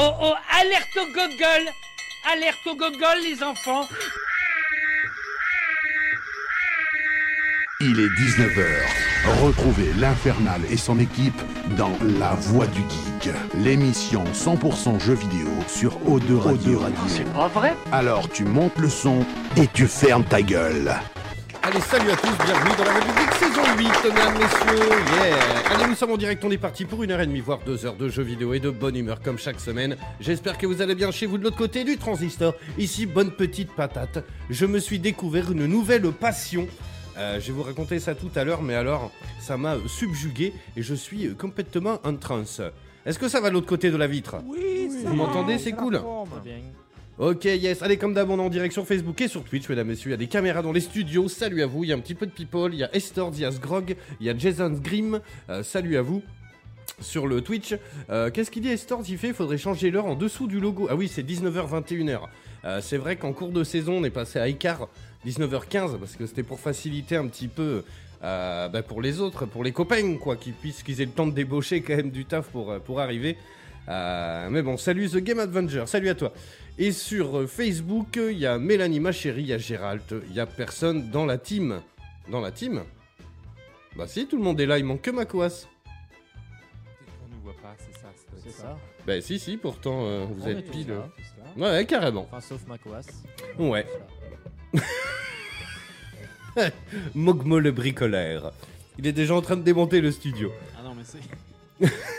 oh, oh, alerte au gogol Alerte au gogol, les enfants Il est 19h. Retrouvez l'Infernal et son équipe dans La Voix du Geek, l'émission 100% jeux vidéo sur O2 Radio. C'est pas vrai Alors tu montes le son et tu fermes ta gueule. Allez, salut à tous, bienvenue dans la Geek saison 8, mesdames, messieurs, yeah Allez, nous sommes en direct, on est parti pour une heure et demie, voire deux heures de jeux vidéo et de bonne humeur comme chaque semaine. J'espère que vous allez bien chez vous de l'autre côté du transistor. Ici, bonne petite patate. Je me suis découvert une nouvelle passion. Euh, je vais vous raconter ça tout à l'heure, mais alors, ça m'a subjugué et je suis complètement en transe. Est-ce que ça va de l'autre côté de la vitre? Oui, Vous m'entendez? C'est cool Ok, yes. Allez, comme d'hab, on est en direct sur Facebook et sur Twitch, mesdames, messieurs. Il y a des caméras dans les studios. Salut à vous. Il y a un petit peu de people. Il y a Estor, il y a Sgrog, il y a Jason Grim. Euh, salut à vous. Sur le Twitch. Euh, Qu'est-ce qu'il dit Estor Il fait faudrait changer l'heure en dessous du logo. Ah oui, c'est 19h, 21h. Euh, c'est vrai qu'en cours de saison, on est passé à écart 19h15 parce que c'était pour faciliter un petit peu. bah, pour les autres, pour les copains, quoi, qui puissent qu'ils aient le temps de débaucher quand même du taf pour arriver. Euh, mais bon, salut The Game Adventure, salut à toi. Et sur euh, Facebook, il y a Mélanie, ma chérie, il y a Gérald, il y a personne dans la team. Dans la team Bah si, tout le monde est là, il manque que Makoas. On nous voit pas, c'est ça. C'est ça. Bah si, si, pourtant euh, vous On êtes pile. là. Ouais, ouais, carrément. Enfin, sauf Makoas. Ouais. Mogmo le bricoleur. Il est déjà en train de démonter le studio. Ah non, mais c'est.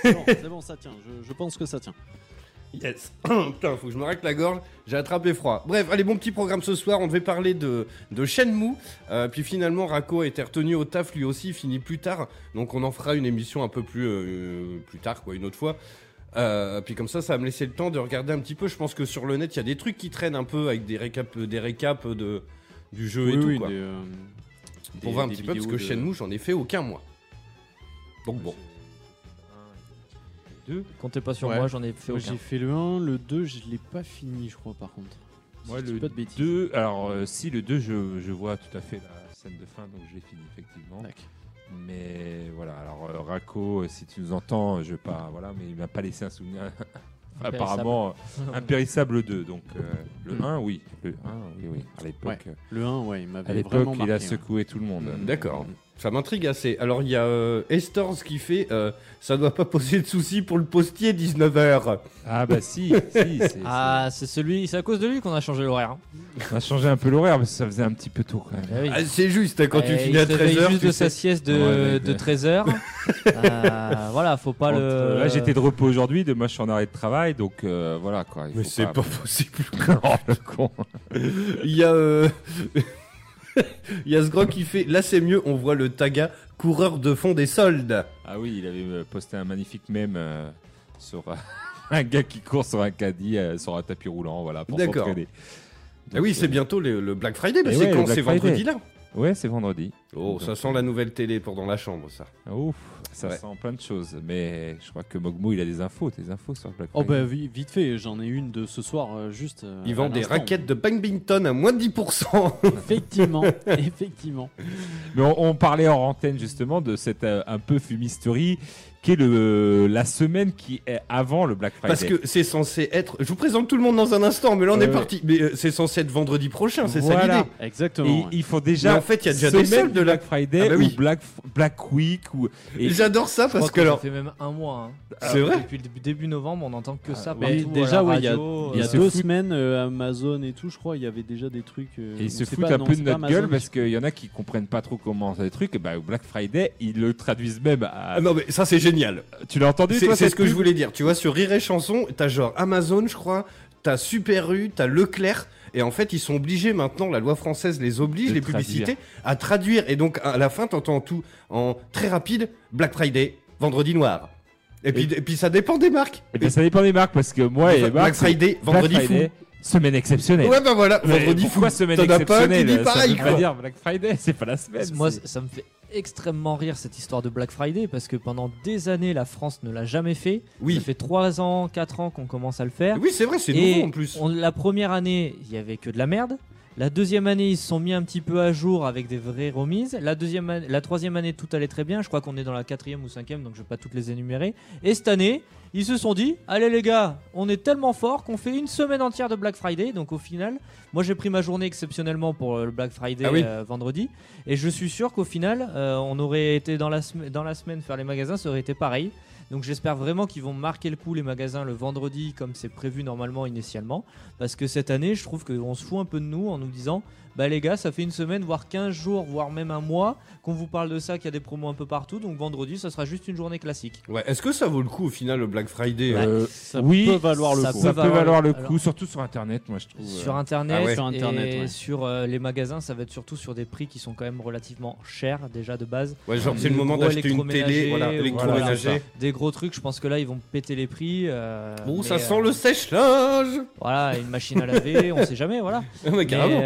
C'est bon, c'est bon, ça tient. Je, je pense que ça tient. Yes. Putain, faut que je me règle la gorge. J'ai attrapé froid. Bref, allez, bon petit programme ce soir. On devait parler de, de Shenmue. Euh, puis finalement, Rako a été retenu au taf lui aussi. Il finit plus tard. Donc on en fera une émission un peu plus, euh, plus tard, quoi, une autre fois. Euh, puis comme ça, ça va me laisser le temps de regarder un petit peu. Je pense que sur le net, il y a des trucs qui traînent un peu avec des récaps, des récaps de, du jeu et tout. quoi. des, euh, Pour des- voir un petit peu, parce que de- Shenmue, j'en ai fait aucun moi. Donc bon. Deux. Comptez pas sur Ouais. moi, j'en ai fait Moi, aucun. j'ai fait le 1, le 2, je l'ai pas fini, je crois, par contre. Moi, Si je dis le pas de bêtises. 2, alors euh, si le 2, je, je vois tout à fait la scène de fin, donc je l'ai fini effectivement. Mais voilà, alors euh, Rako, euh, si tu nous entends, je vais pas, voilà, mais il m'a pas laissé un souvenir. Apparemment, euh, impérissable 2, donc euh, le Mm. 1, oui, le 1, oui, oui, à l'époque. Ouais. Le 1, ouais, il À l'époque, il marqué. a ouais. secoué tout le monde. D'accord. Ça m'intrigue assez. Alors il y a euh, Estors qui fait euh, ça doit pas poser de soucis pour le postier 19h. Ah bah si, si, c'est- Ah, c'est celui, c'est à cause de lui qu'on a changé l'horaire. hein. on a changé un peu l'horaire, mais ça faisait un petit peu tôt quand même. Oui. Ah, c'est juste hein, quand tu Eh, finis il à se réveille 13h. juste tu de sais. sa sieste de, Ouais, mais- de 13h. voilà, faut pas Entre- le. Là, j'étais de repos aujourd'hui, demain je suis en arrêt de travail, donc euh, voilà quoi. il Mais faut c'est pas possible. Oh, le con. Il y a euh, il y a ce gros qui fait là c'est mieux, on voit le taga coureur de fond des soldes. Ah oui, il avait euh, posté un magnifique mème euh, sur euh, un gars qui court sur un caddie, euh, sur un tapis roulant, voilà, pour D'accord. s'entraîner. Ah oui, c'est bientôt le, le Black Friday, mais Eh c'est ouais, quand C'est vendredi là. Ouais, c'est vendredi. Oh, ça sent la nouvelle télé pour dans la chambre ça. Ouf, ça Ouais. sent plein de choses. Mais je crois que Mogmo, il a des infos, des infos sur le Black Oh Friday. bah vi- vite fait, j'en ai une de ce soir, euh, juste. euh, Ils vendent des raquettes de Bangbington à moins de 10%. Effectivement, effectivement. Mais on, on parlait en antenne justement de cette euh, un peu fumisterie qui est le, la semaine qui est avant le Black Friday. Parce que c'est censé être. Je vous présente tout le monde dans un instant, mais là on est ouais. parti. Mais euh, c'est censé être vendredi prochain, c'est ça l'idée. Exactement. Et ouais. il faut déjà. Mais en fait, il y a déjà des soldes là. Black Friday Ah bah oui. ou Black, Black Week. Ou... J'adore ça Je crois parce que ça alors. fait même un mois. hein. C'est vrai Depuis le début, début novembre, on n'entend que ça. Mais partout, déjà, à la ouais, il y a, radio, il y a deux semaines, euh, Amazon et tout, je crois, il y avait déjà des trucs. euh, Et ils se foutent un peu de notre gueule parce qu'il y en a qui comprennent pas trop comment ça des trucs. Et bah, au Black Friday, ils le traduisent même à. Ah non, mais ça c'est génial. Tu l'as entendu C'est ce que je voulais dire. Tu vois, sur Rire et Chanson, t'as genre Amazon, je crois, t'as Super U, t'as Leclerc. Et en fait, ils sont obligés maintenant, la loi française les oblige, De les traduire. publicités, à traduire. Et donc, à la fin, t'entends tout en très rapide Black Friday, vendredi noir. Et puis, et puis ça dépend des marques. Eh bien, ça dépend des marques parce que moi et Black Friday, Black vendredi Friday, semaine exceptionnelle. Ouais, bah voilà, vendredi fou. pourquoi semaine as pas qui exceptionnelle dit pareil, Ça veut pas dire Black Friday, c'est pas la semaine. Moi, ça me fait extrêmement rire cette histoire de Black Friday parce que pendant des années, la France ne l'a jamais fait. Oui. Ça fait 3 ans, 4 ans qu'on commence à le faire. Oui, c'est vrai, c'est nouveau en plus. on- la première année, il y avait que de la merde. La deuxième année, ils se sont mis un petit peu à jour avec des vraies remises. La, deuxième la troisième année, tout allait très bien. Je crois qu'on est dans la quatrième ou cinquième, donc je vais pas toutes les énumérer. Et cette année, ils se sont dit Allez les gars, on est tellement fort qu'on fait une semaine entière de Black Friday. Donc au final, moi j'ai pris ma journée exceptionnellement pour euh, le Black Friday Ah oui. euh, vendredi. Et je suis sûr qu'au final, euh, on aurait été dans la, dans la semaine faire les magasins, ça aurait été pareil. Donc j'espère vraiment qu'ils vont marquer le coup les magasins le vendredi comme c'est prévu normalement initialement. Parce que cette année, je trouve qu'on se fout un peu de nous en nous disant Bah les gars, ça fait une semaine, voire 15 jours, voire même un mois qu'on vous parle de ça, qu'il y a des promos un peu partout. Donc vendredi, ça sera juste une journée classique. Ouais, est-ce que ça vaut le coup au final le Black Friday euh, Ça oui, peut valoir le ça coup. peut ça peut valoir le- le coup, alors- surtout sur Internet, moi je trouve. Sur euh, internet, Ah ouais. Sur Internet, et ouais. sur euh, les magasins, ça va être surtout sur des prix qui sont quand même relativement chers déjà de base. Ouais, genre c'est le moment d'acheter une télé, voilà, électroménager. Des gros trucs, je pense que là ils vont péter les prix. euh, Bon, mais, ça sent euh, le sèche-linge Voilà, une machine à laver, on sait jamais, voilà. Mais, carrément.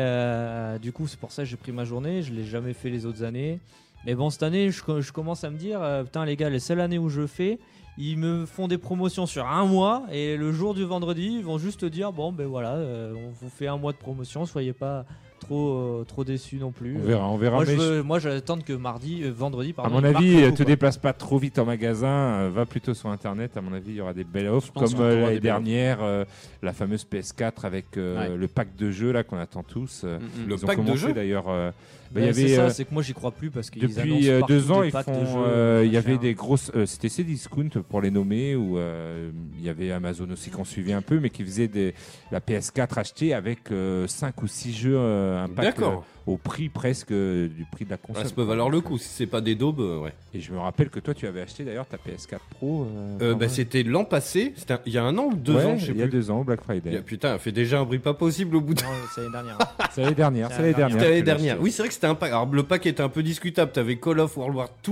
Euh, du coup, c'est pour ça que j'ai pris ma journée. Je l'ai jamais fait les autres années. Mais bon, cette année, je, commence à me dire, euh, putain les gars, les seules années où je fais, ils me font des promotions sur un mois et le jour du vendredi, ils vont juste dire, bon ben voilà, euh, on vous fait un mois de promotion, soyez pas trop euh, trop déçus non plus. On verra, on verra. Moi, je veux, moi, j'attends que mardi, euh, vendredi, À pardon. mon ils marquent avis, le euh, te quoi. déplace pas trop vite en magasin, euh, va plutôt sur internet. À mon avis, il y aura des belles offres, comme euh, l'année dernière, euh, la fameuse PS4 avec euh, Ouais. le pack de jeux là qu'on attend tous. Mm, mm. Le ils ont pack de commencé jeux d'ailleurs. euh, bah, y c'est ça, c'est que moi j'y crois plus parce qu'ils depuis euh, deux ans, ils font. de euh, il y avait des grosses. euh, C'était Cdiscount pour les nommer, ou euh, il y avait Amazon aussi qu'on suivait un peu, mais qui faisait des, la PS4 achetée avec 5 ou 6 jeux, un pack D'accord. euh, au prix presque euh, du prix de la console. Ah, ça peut valoir le coup si c'est pas des daubes, euh, ouais. Et je me rappelle que toi, tu avais acheté d'ailleurs ta PS4 Pro. euh, Euh, bah, c'était l'an passé, c'était il y a un an ou deux Ouais, ans, je sais il y a plus. deux ans, Black Il y Friday. a- Putain, elle fait déjà un bruit pas possible au bout de Non, c'est l'année dernière. C'est l'année dernière. C'est l'année dernière. Oui, c'est vrai que c'était un pack. Alors, le pack était un peu discutable. T'avais Call of World War 2,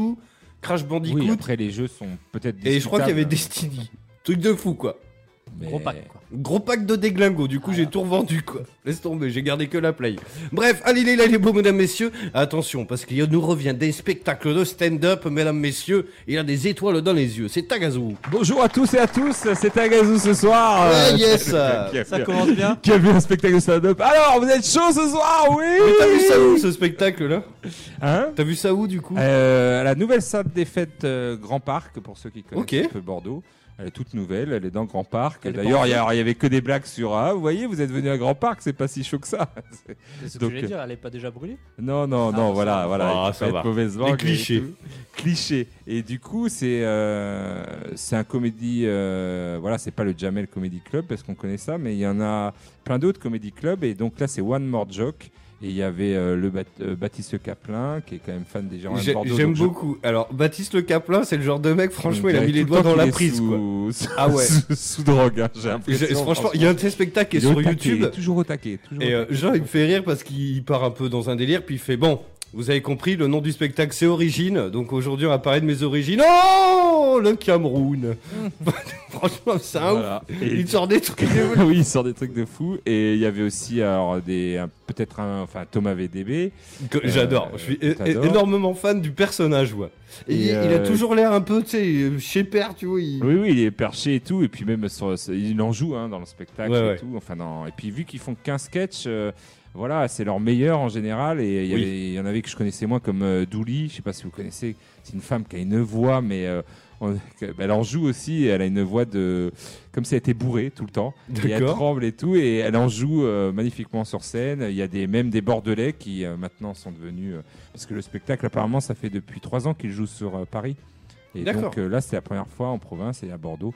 Crash Bandicoot, Oui, après les jeux sont peut-être. et je crois qu'il y avait Destiny. Truc de fou, quoi. Mais- Gros pack, quoi. Gros pack de déglingo, du coup Voilà. j'ai tout revendu quoi. Laisse tomber, j'ai gardé que la play. Bref, allez les là les beaux mesdames messieurs, attention parce qu'il nous revient des spectacles de stand-up mesdames messieurs, il a des étoiles dans les yeux, c'est Tagazu. Bonjour à tous et à tous, c'est Agazou ce soir. Ouais, Euh, yes. Ça commence bien. Qui a vu un spectacle de stand-up Alors, vous êtes chaud ce soir, oui Mais t'as vu ça où ce spectacle là Hein? T'as vu ça où du coup? Euh, à la nouvelle salle des fêtes euh, Grand Parc, pour ceux qui connaissent un peu Bordeaux. Elle est toute nouvelle, elle est dans Grand Parc. D'ailleurs, il y, a- il y avait que des blagues sur Ah, vous voyez, vous êtes venu à Grand Parc, c'est pas si chaud que ça. C'est- ce que Donc, je voulais dire, elle est pas déjà brûlée? Non, non, Ah, non, ça voilà, va. voilà. Ah, ça va. mauvaise langue et clichés. Et du coup, c'est euh, c'est un comédie. euh, voilà, c'est pas le Jamel Comedy Club parce qu'on connaît ça, mais il y en a plein d'autres comedy clubs. Et donc là, c'est One More Joke. Et il y avait euh, le Bat- euh, Baptiste Caplin, qui est quand même fan des gens de Bordeaux. J'aime je- beaucoup. Alors Baptiste Le Caplin, c'est le genre de mec, franchement, il a mis les doigts dans la prise quoi. sous- Ah ouais. sous, sous drogue, hein, j'ai l'impression. Franchement, il y a un de ses spectacles qui est sur taquet, YouTube. Toujours au taquet. Toujours Et au euh, il me fait rire parce qu'il part un peu dans un délire, puis il fait bon. Vous avez compris, le nom du spectacle c'est Origine. Donc aujourd'hui, on va parler de mes origines. Oh, le Cameroun. Franchement, c'est un ouf. Voilà. Et Il sort des trucs. de ouf. oui, il sort des trucs de fou. Et il y avait aussi alors des peut-être un enfin Thomas VDB. Que J'adore. Je suis é- énormément fan du personnage, ouais. Et, Et, il, il a euh, toujours l'air un peu, tu sais, chez père, tu vois. il- Oui, oui, il est perché et tout. Et puis même sur, il en joue hein, dans le spectacle Ouais, et ouais. tout. Enfin non. Et puis vu qu'ils font 15 sketchs. euh, voilà, c'est leur meilleur en général. Et il y, Oui. en avait que je connaissais moins, comme euh, Douli. Je sais pas si vous connaissez. C'est une femme qui a une voix, mais euh, on- elle en joue aussi. Elle a une voix de comme si elle était bourrée tout le temps. Et elle tremble et tout, et elle en joue euh, magnifiquement sur scène. Il y a des, même des Bordelais qui euh, maintenant sont devenus. parce que le spectacle, apparemment, ça fait depuis trois ans qu'il joue sur Paris. Et donc là, c'est la première fois en province et à Bordeaux.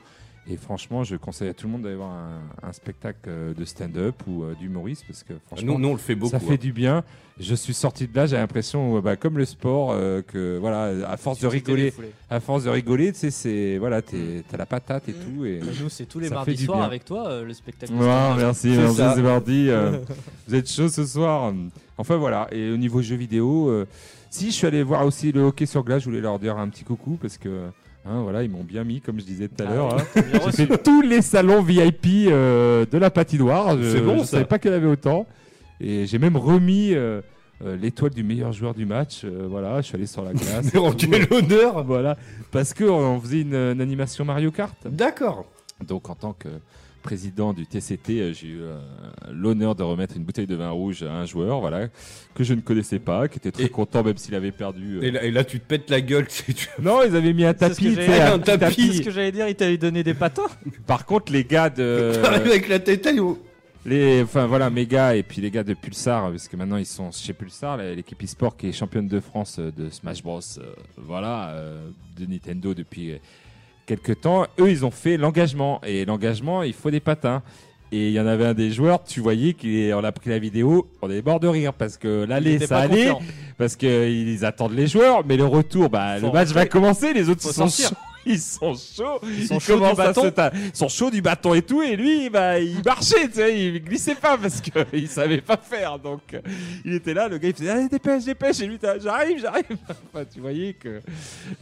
Et franchement, je conseille à tout le monde d'aller voir un, un spectacle euh, de stand-up ou euh, d'humoriste parce que franchement, Nous, nous, on le fait beaucoup. ça fait ouais. du bien. Je suis sorti de là, j'ai l'impression, euh, bah, comme le sport, euh, que voilà, à force de rigoler, à force de rigoler, tu sais, c'est voilà, t'es- t'as la patate et tout. Et... Nous, c'est tous les mardis soirs bien. avec toi, euh, le spectacle. Ouais, merci, C'est merci, ça. c'est parti. euh, vous êtes chaud ce soir. Enfin voilà, et au niveau jeux vidéo, euh, si je suis allé voir aussi le hockey sur glace, je voulais leur dire un petit coucou parce que hein, voilà, ils m'ont bien mis, comme je disais tout à Ah l'heure. hein. J'ai fait tous les salons VIP euh, de la patinoire. Je, bon, je savais pas qu'elle avait autant. Et j'ai même remis euh, euh, l'étoile du meilleur joueur du match. voilà, je suis allé sur la glace. Quel honneur voilà, parce que on faisait une, une animation Mario Kart. D'accord. Donc en tant que président du TCT, euh, j'ai eu euh, l'honneur de remettre une bouteille de vin rouge à un joueur, voilà, que je ne connaissais pas, qui était très Et- content même s'il avait perdu. euh. Et là, et là, tu te pètes la gueule. Non, ils avaient mis un C'est tapis, dire, un un tapis. tapis. C'est ce que j'allais dire, il t'avait donné des patins. Par contre, les gars de avec la tête à l'eau. Les, enfin voilà, mes gars et puis les gars de Pulsar, parce que maintenant ils sont chez Pulsar, l'équipe e-sport qui est championne de France de Smash Bros. euh, voilà, euh, de Nintendo depuis euh, quelques temps. Eux, ils ont fait l'engagement et l'engagement, il faut des patins. Et il y en avait un des joueurs, tu voyais qu'on a pris la vidéo, on est mort de rire parce que l'aller ça allait, confiant. parce qu'ils attendent les joueurs, mais le retour, bah, Faut le match rentrer. va commencer, les autres Faut sont. Ils sont chauds, ils, sont chauds du bâton. ta- ils sont chauds du bâton et tout, et lui, bah, il marchait, tu sais, il glissait pas parce qu'il savait pas faire, donc il était là, le gars il faisait allez dépêche, dépêche, et lui j'arrive, j'arrive. Enfin, tu voyais que,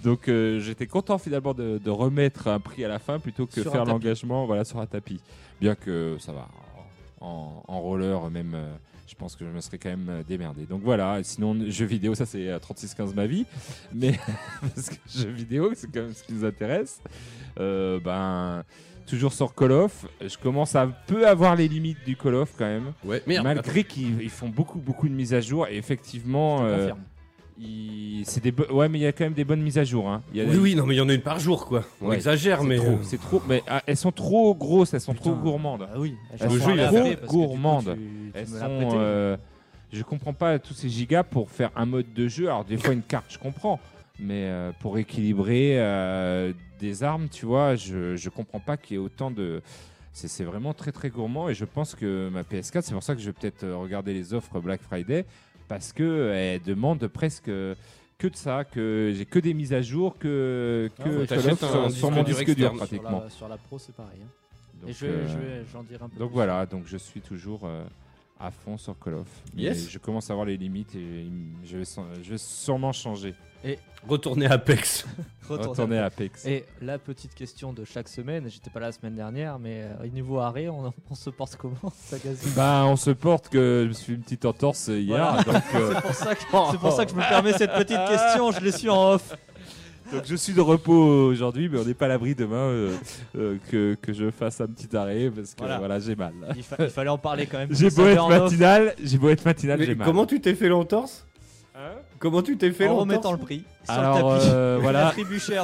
donc euh, j'étais content finalement de, de remettre un prix à la fin plutôt que Sur faire l'engagement, voilà, sur un tapis. Bien que ça va, en, en roller même. euh, je pense que je me serais quand même euh, démerdé. Donc voilà, sinon jeux vidéo, ça c'est euh, 36-15 ma vie. Mais parce que jeux vidéo, c'est quand même ce qui nous intéresse. Euh, ben, toujours sur Call of, je commence à un peu avoir les limites du Call of quand même. Ouais, merde. Malgré qu'ils ils font beaucoup beaucoup de mises à jour et effectivement, euh, c'est des bo- ouais mais il y a quand même des bonnes mises à jour. Hein. Il y a Oui, oui, non, mais il y en a une par jour, quoi. On Ouais, exagère, mais. trop, euh, c'est trop, mais ah, elles sont trop grosses, elles sont trop gourmandes. Ah oui, Elles sont trop gourmandes. tu- tu Elles sont, prêté. euh, je comprends pas tous ces gigas pour faire un mode de jeu. Alors des fois une carte, je comprends, mais euh, pour équilibrer euh, des armes, tu vois, je je comprends pas qu'il y ait autant de. C'est c'est vraiment très très gourmand et je pense que ma PS4, c'est pour ça que je vais peut-être regarder les offres Black Friday parce que elle demande presque que de ça, que j'ai que des mises à jour, que Ah, que Call of sur, mon dur disque dur externe. Sur pratiquement. la, sur la pro, c'est pareil. hein. Donc, Et je vais, euh, je vais- j'en dirai un peu donc plus. voilà, donc je suis toujours euh, à fond sur Call of. Mais je commence à voir les limites et je vais, je vais sûrement changer. Retourner à Apex. Retourner à Apex. Et la petite question de chaque semaine, j'étais pas là la semaine dernière, mais euh, au niveau arrêt, on, on se porte comment Bah, on se porte que je me suis fait une petite entorse hier, Voilà. euh, C'est pour, ça que, c'est pour ça que je me permets cette petite question, je l'ai su en off. donc je suis de repos aujourd'hui, mais on n'est pas à l'abri demain euh, euh, que, que je fasse un petit arrêt parce que Voilà. voilà, j'ai mal. Il, fa- il fallait en parler quand même. J'ai beau être matinal, j'ai beau être matinal, Mais j'ai mal. comment tu t'es fait l'entorse? Comment tu t'es fait en remettant le prix sur Alors le tapis. euh, voilà,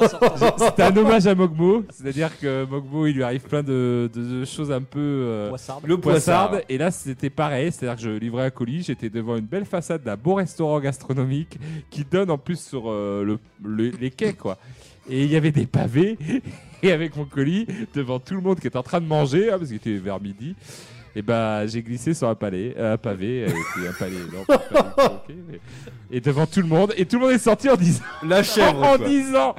sortant. c'était un hommage à Mogmo, c'est-à-dire que Mogmo, il lui arrive plein de, de- de choses un peu euh, Poissarde. Le poissard. poissarde. Et là, c'était pareil. C'est-à-dire que je livrais un colis. J'étais devant une belle façade d'un beau restaurant gastronomique qui donne en plus sur euh, le, le- les quais, quoi. Et il y avait des pavés. Et avec mon colis, devant tout le monde qui était en train de manger, hein, parce qu'il était vers midi, et bah j'ai glissé sur un palais, euh, un pavé, est un palais, un mais- et devant tout le monde, et tout le monde est sorti en disant, La chèvre. en quoi. disant,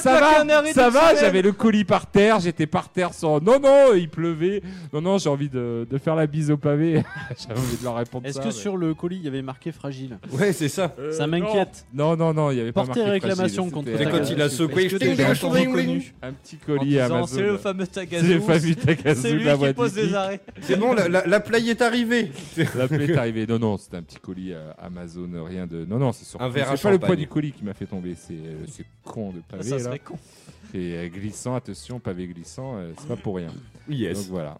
ça va, ça va, j'avais le colis par terre, j'étais par terre sans. Non, non, il pleuvait. Non, non, j'ai envie de, de faire la bise au pavé. J'avais envie de leur répondre Est-ce que mais- sur le colis il y avait marqué fragile? Ouais, c'est ça. Euh, Ça m'inquiète. Non, non, non, il y avait pas marqué réclamation fragile, contre C'est quand il a secoué. reconnus Un petit colis disant, Amazon. C'est le fameux C'est Tagazu. le fameux Tagazu C'est de lui la qui boîte pose des mythique. arrêts. C'est bon, la, la, la plaie est arrivée. La plaie est arrivée. Non, non, c'était un petit colis euh, Amazon, rien de. Non, non, c'est surtout. Un verre à C'est pas le champagne. poids du colis qui m'a fait tomber, c'est euh, c'est con de pavé Ça là. serait con. Et euh, glissant, attention, pavé glissant, euh, c'est pas pour rien. Donc Yes. voilà.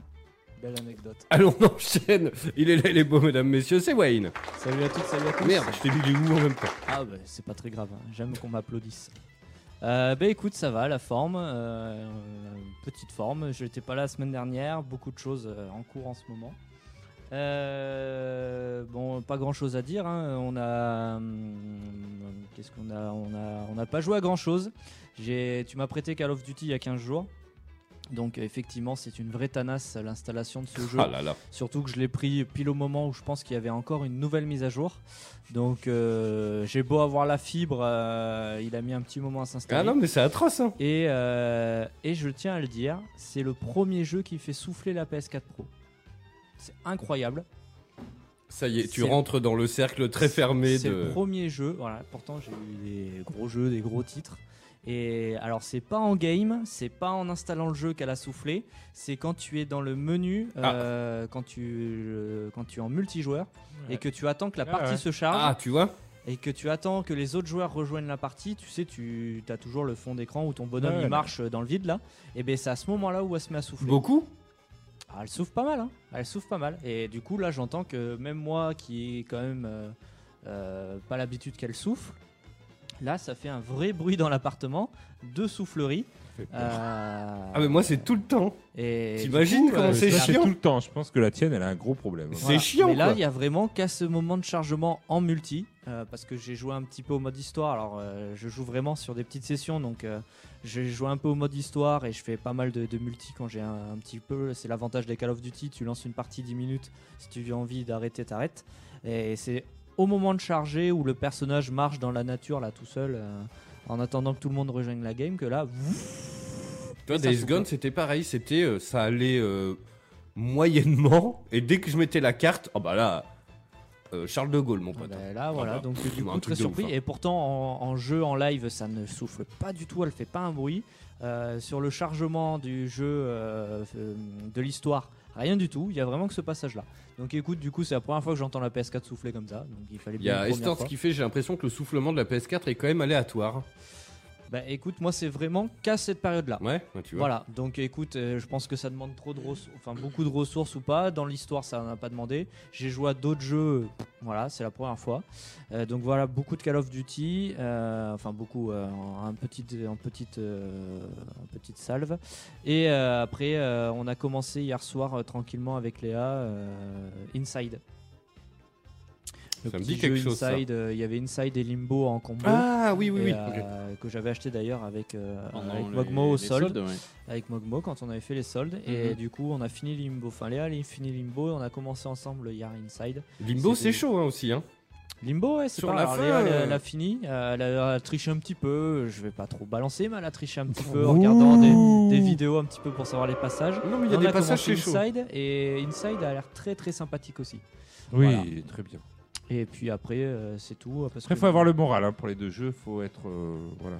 Belle anecdote. Allons, on enchaîne. Il est là, il est beau, mesdames, messieurs. C'est Wayne. Salut à toutes, salut à tous. Merde, je t'ai dit les goûts en même temps? Ah bah c'est pas très grave, hein. j'aime qu'on m'applaudisse. Euh, bah écoute, ça va, la forme, euh, euh, petite forme. Je n'étais pas là la semaine dernière, beaucoup de choses euh, en cours en ce moment. Bon, pas grand chose à dire. hein. On a, hum, qu'est-ce qu'on a? On a, pas joué à grand chose. Tu m'as prêté Call of Duty il y a 15 jours. Donc effectivement, c'est une vraie tanasse l'installation de ce jeu. Ah là là. Surtout que je l'ai pris pile au moment où je pense qu'il y avait encore une nouvelle mise à jour. Donc euh, j'ai beau avoir la fibre, euh, il a mis un petit moment à s'installer. Ah non, mais c'est atroce, hein. et, euh, et je tiens à le dire, c'est le premier jeu qui fait souffler la PS4 Pro. C'est incroyable. Ça y est, tu rentres dans le cercle très fermé C'est de. le premier jeu. Voilà, pourtant j'ai eu des gros jeux, des gros titres. Et alors c'est pas en game, c'est pas en installant le jeu qu'elle a soufflé, c'est quand tu es dans le menu, Ah. euh, quand tu euh, quand tu es en multijoueur et que tu attends que la Ah partie se charge Ah, tu vois et que tu attends que les autres joueurs rejoignent la partie, tu sais, tu as toujours le fond d'écran où ton bonhomme Ouais, il ouais. marche dans le vide là. Et ben c'est à ce moment-là où elle se met à souffler. Beaucoup Ah, elle souffle pas mal, hein. Elle souffle pas mal. Et du coup, là, j'entends que même moi, qui ai quand même euh, euh, pas l'habitude qu'elle souffle, là, ça fait un vrai bruit dans l'appartement, deux souffleries. Euh, Ah, mais moi, c'est tout le temps. et T'imagines coup, comment euh, c'est chiant. tout le temps. Je pense que la tienne, elle a un gros problème. C'est Voilà. chiant, Mais là, il y a vraiment qu'à ce moment de chargement en multi, euh, parce que j'ai joué un petit peu au mode histoire. Alors, euh, je joue vraiment sur des petites sessions, donc euh, j'ai joué un peu au mode histoire et je fais pas mal de, de multi quand j'ai un, un petit peu. C'est l'avantage des Call of Duty. Tu lances une partie 10 minutes. Si tu as envie d'arrêter, t'arrêtes. Et c'est au moment de charger où le personnage marche dans la nature là tout seul, euh, en attendant que tout le monde rejoigne la game, que là, Toi, Days. Gone, c'était pareil. C'était, euh, ça allait euh, moyennement. Et dès que je mettais la carte, oh bah là, euh, Charles de Gaulle, mon pote. Ben là, voilà, bah, donc du coup, très surpris. ouf, hein. Et pourtant, en, en jeu, en live, ça ne souffle pas du tout, elle fait pas un bruit. Sur le chargement du jeu de l'histoire, rien du tout. Il y a vraiment que ce passage-là. Donc écoute, du coup, c'est la première fois que j'entends la PS4 souffler comme ça. Donc il fallait Il y a fois. qui fait, j'ai l'impression que le soufflement de la PS4 est quand même aléatoire. Bah écoute, moi, c'est vraiment qu'à cette période-là. Ouais, ouais, tu vois. Voilà, donc écoute, euh, je pense que ça demande trop de ressources, enfin beaucoup de ressources ou pas. Dans l'histoire, ça n'en a pas demandé. J'ai joué à d'autres jeux, voilà, c'est la première fois. Euh, donc voilà, beaucoup de Call of Duty, euh, enfin beaucoup, en, petite, en petite, en petite salve. Et après, on a commencé hier soir tranquillement avec Léa, Inside. Le Ça me petit dit quelque jeu chose, ça. Inside, euh, il y avait Inside et Limbo en combo. Ah oui, oui, Et, oui. euh, que j'avais acheté d'ailleurs avec, euh, avec les- Mogmo au solde soldes, ouais. avec Mogmo quand on avait fait les soldes et Mhm. du coup on a fini Limbo enfin Léa elle a fini Limbo et on a commencé ensemble hier Inside Limbo, c'est- c'est chaud hein, aussi. Hein. Limbo ouais c'est Sur pas la fin, Léa elle, euh, elle a fini elle, a, elle a triché un petit peu je vais pas trop balancer mais elle a triché un petit peu en regardant des, des vidéos un petit peu pour savoir les passages Non, mais il y a on des a passages, chaud. Inside et Inside a l'air très très sympathique aussi Oui, Voilà. très bien. Et puis après euh, c'est tout parce Après, que faut avoir le moral hein, pour les deux jeux. Faut être, euh, voilà.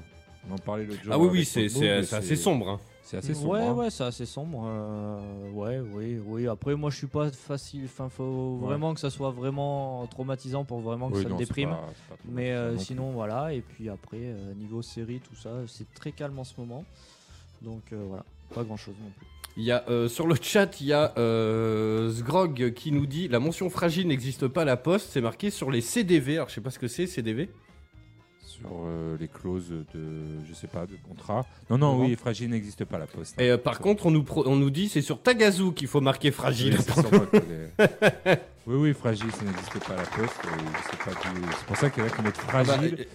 On en parlait l'autre jour. Ah oui, oui, c'est mais assez sombre. hein. C'est assez sombre. Ouais, hein. ouais, c'est assez sombre. euh, ouais, oui, oui. Après, moi, je suis pas facile. Enfin, faut Ouais. vraiment que ça soit vraiment traumatisant pour vraiment que Oui, ça non, me c'est déprime. pas- c'est pas trop Mais euh, non sinon, voilà. Et puis après, euh, niveau série, tout ça, c'est très calme en ce moment. Donc euh, voilà, pas grand chose non plus. Il y a, euh, sur le chat, il y a euh, Sgrog qui nous dit la mention fragile n'existe pas à la poste, c'est marqué sur les CDV. Alors je sais pas ce que c'est CDV. Sur euh, les clauses de, je sais pas, de contrat. Non, non, oui, fragile n'existe pas à la poste. Et euh, par contre, on nous, pro- on nous dit c'est sur Tagazu qu'il faut marquer fragile. Oui, c'est sur moi que les- oui, oui, fragile, ça n'existe pas à la poste. c'est pas du- c'est pour ça qu'il y en a qui mettent Ah bah, fragile.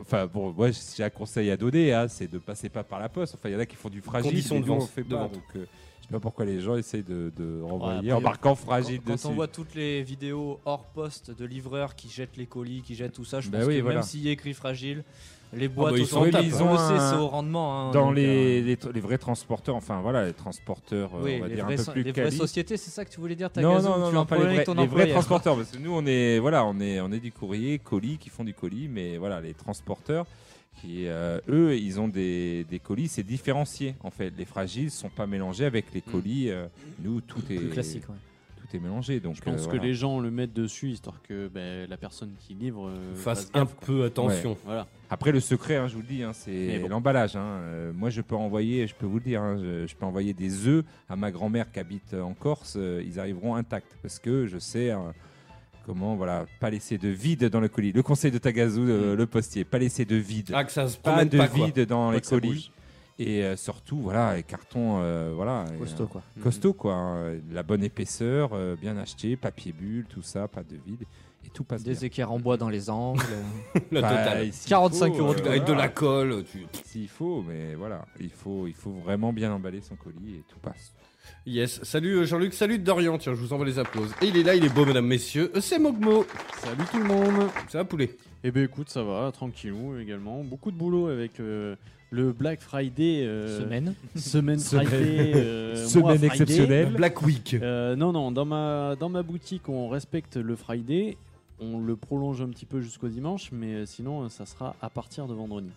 Enfin, bon, moi, j'ai un conseil à donner, hein, c'est de passer pas par la poste. Enfin, il y en a qui font du fragile, Conditions mais de nous, on vente- fait de pas. vente. Donc, euh, je sais pas pourquoi les gens essayent de, de renvoyer après, en marquant Quand, fragile quand dessus. on voit toutes les vidéos hors poste de livreurs qui jettent les colis, qui jettent tout ça, je Bah pense oui, que voilà. même s'il y a écrit fragile, les boîtes bah, ils sont ils on ont un- au rendement. hein, Dans les, euh, les, vrais transporteurs, enfin voilà, les transporteurs, euh, oui, on va les, dire vraies, un peu plus les vraies sociétés, c'est ça que tu voulais dire, Non, Tagazu, non, non, un non, pas les vrais, les vrais transporteurs. Parce que nous, on est, voilà, on est, on est du courrier, colis, qui font du colis, mais voilà, les transporteurs, qui, euh, eux, ils ont des, des colis, c'est différencié en fait. Les fragiles sont pas mélangés avec les colis. euh, nous, tout est Plus classique, ouais. Tout est mélangé. Donc, Je pense euh, que les gens le mettent dessus histoire que ben, la personne qui livre euh, fasse fasse un gaffe, quoi. peu attention. Voilà. Après, le secret, hein, je vous le dis, hein, c'est bon. l'emballage. hein. Euh, moi, je peux envoyer, je peux vous le dire, hein, je, je peux envoyer des œufs à ma grand-mère qui habite en Corse. euh, ils arriveront intacts parce que je sais hein, comment, voilà, pas laisser de vide dans le colis. Le conseil de Tagazu, euh, le postier, pas laisser de vide. Ah, que ça se pas de pas, quoi. vide dans Pas les colis. Et euh, surtout, voilà, les cartons, euh, voilà. Costaud, euh, quoi. costaud, quoi. hein. La bonne épaisseur, euh, bien acheté, papier bulle, tout ça, pas de vide. Et tout passe bien. Des équerres en bois dans les angles. La Bah, totale. s'il 45 faut, euros euh, de Avec de la colle. tu- S'il faut, mais voilà, il faut, il faut vraiment bien emballer son colis et tout passe. Yes. Salut euh, Jean-Luc, salut Dorian. Tiens, je vous envoie les applauses. Et il est là, il est beau, mesdames, messieurs. Euh, C'est Mogmo. Salut tout le monde Ça va, poulet? Eh ben écoute, ça va, tranquillou également. Beaucoup de boulot avec euh, le Black Friday. euh, Semaine. Semaine Semaine- Friday. euh, mois Semaine Friday. exceptionnelle. Black Week. Euh, non, non, dans ma, dans ma boutique, on respecte le Friday. On le prolonge un petit peu jusqu'au dimanche, mais sinon, ça sera à partir de vendredi.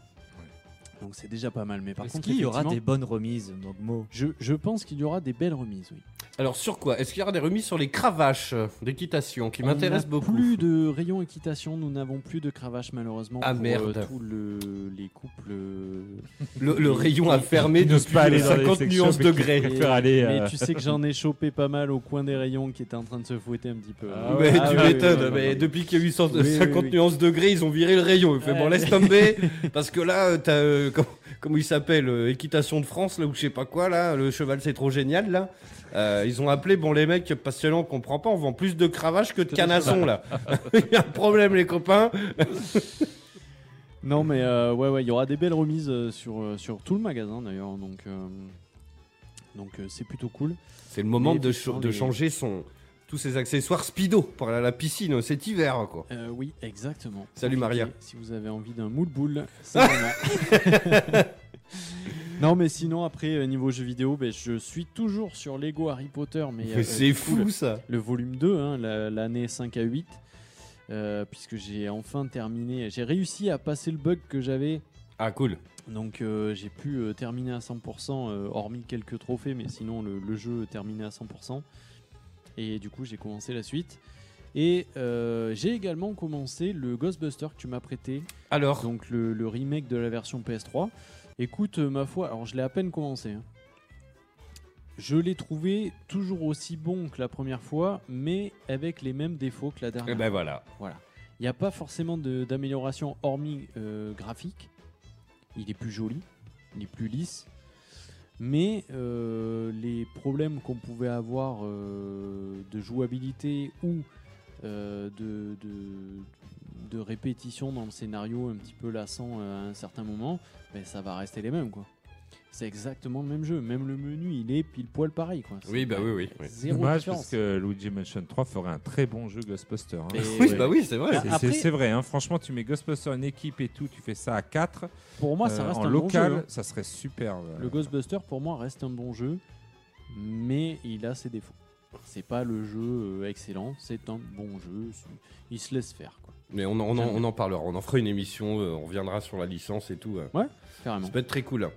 Donc c'est déjà pas mal. Mais par Est-ce contre, qu'il y aura effectivement, des bonnes remises, Mogmo je, je pense qu'il y aura des belles remises, oui. Alors sur quoi? Est-ce qu'il y aura des remises sur les cravaches euh, d'équitation qui On m'intéressent n'a beaucoup? plus de rayon équitation, nous n'avons plus de cravache malheureusement Ah, pour merde. euh, tous le- les couples. euh, Le, le rayon a fermé Ils n'osent depuis pas aller dans les 50 sections, nuances mais degrés. aller, Mais euh, tu sais que j'en ai chopé pas mal au coin des rayons qui étaient en train de se fouetter un petit peu. Ah Ouais, Ah tu ouais, m'étonnes, mais depuis qu'il y a eu 100 Oui, oui, 50 oui. nuances degrés, ils ont viré le rayon. Il fait bon, laisse tomber, parce que là, euh, t'as, euh, comment, comment il s'appelle, euh, équitation de France, là, ou je sais pas quoi, là, le cheval c'est trop génial, là. Euh, ils ont appelé, bon, les mecs, passionnants, on comprend pas, on vend plus de cravaches que de canassons, là. Il y a un problème, les copains. Non, mais euh, ouais, ouais, il y aura des belles remises sur, sur tout le magasin d'ailleurs, donc donc c'est plutôt cool. C'est le moment de, changer son, tous ses accessoires speedo pour aller à la piscine cet hiver, quoi. Euh, oui, exactement. Salut, Maria. Si vous avez envie d'un moule boule, c'est non, mais sinon après euh, niveau jeux vidéo, ben, je suis toujours sur Lego Harry Potter, mais, Mais euh, c'est fou, le- ça. le volume 2, hein, la- l'année 5 à 8, euh, puisque j'ai enfin terminé, j'ai réussi à passer le bug que j'avais, Ah, cool. donc euh, j'ai pu terminer à 100%, euh, hormis quelques trophées, mais sinon le, le jeu terminé à 100%. Et du coup j'ai commencé la suite. Et euh, j'ai également commencé le Ghostbuster que tu m'as prêté, Alors, donc le, le remake de la version PS3. Écoute, euh, ma foi, alors je l'ai à peine commencé. hein. Je l'ai trouvé toujours aussi bon que la première fois, mais avec les mêmes défauts que la dernière. eh ben voilà. Voilà. Il n'y a pas forcément de- d'amélioration hormis euh, graphique. Il est plus joli, il est plus lisse. Mais euh, les problèmes qu'on pouvait avoir euh, de jouabilité ou euh, de, répétition dans le scénario un petit peu lassant à un certain moment, ben, ça va rester les mêmes. C'est exactement le même jeu. Même le menu, il est pile poil pareil. Quoi. Oui, bah oui, oui. oui. Zéro Dommage différence. parce que Luigi Mansion 3 ferait un très bon jeu Ghostbuster. hein. Et Oui, ouais. bah oui, c'est vrai. Ah, C'est- après- C'est c'est vrai, hein. franchement, tu mets Ghostbuster en équipe et tout, tu fais ça à 4. Pour moi, ça reste en un local, bon jeu. hein. ça serait superbe. Le Ghostbuster, pour moi, reste un bon jeu, mais il a ses défauts. C'est pas le jeu euh, excellent, c'est un bon jeu. Il se laisse faire, quoi. Mais on, en- on en, on en parlera, on en fera une émission, euh, on reviendra sur la licence et tout. euh. Carrément. Ça peut être très cool.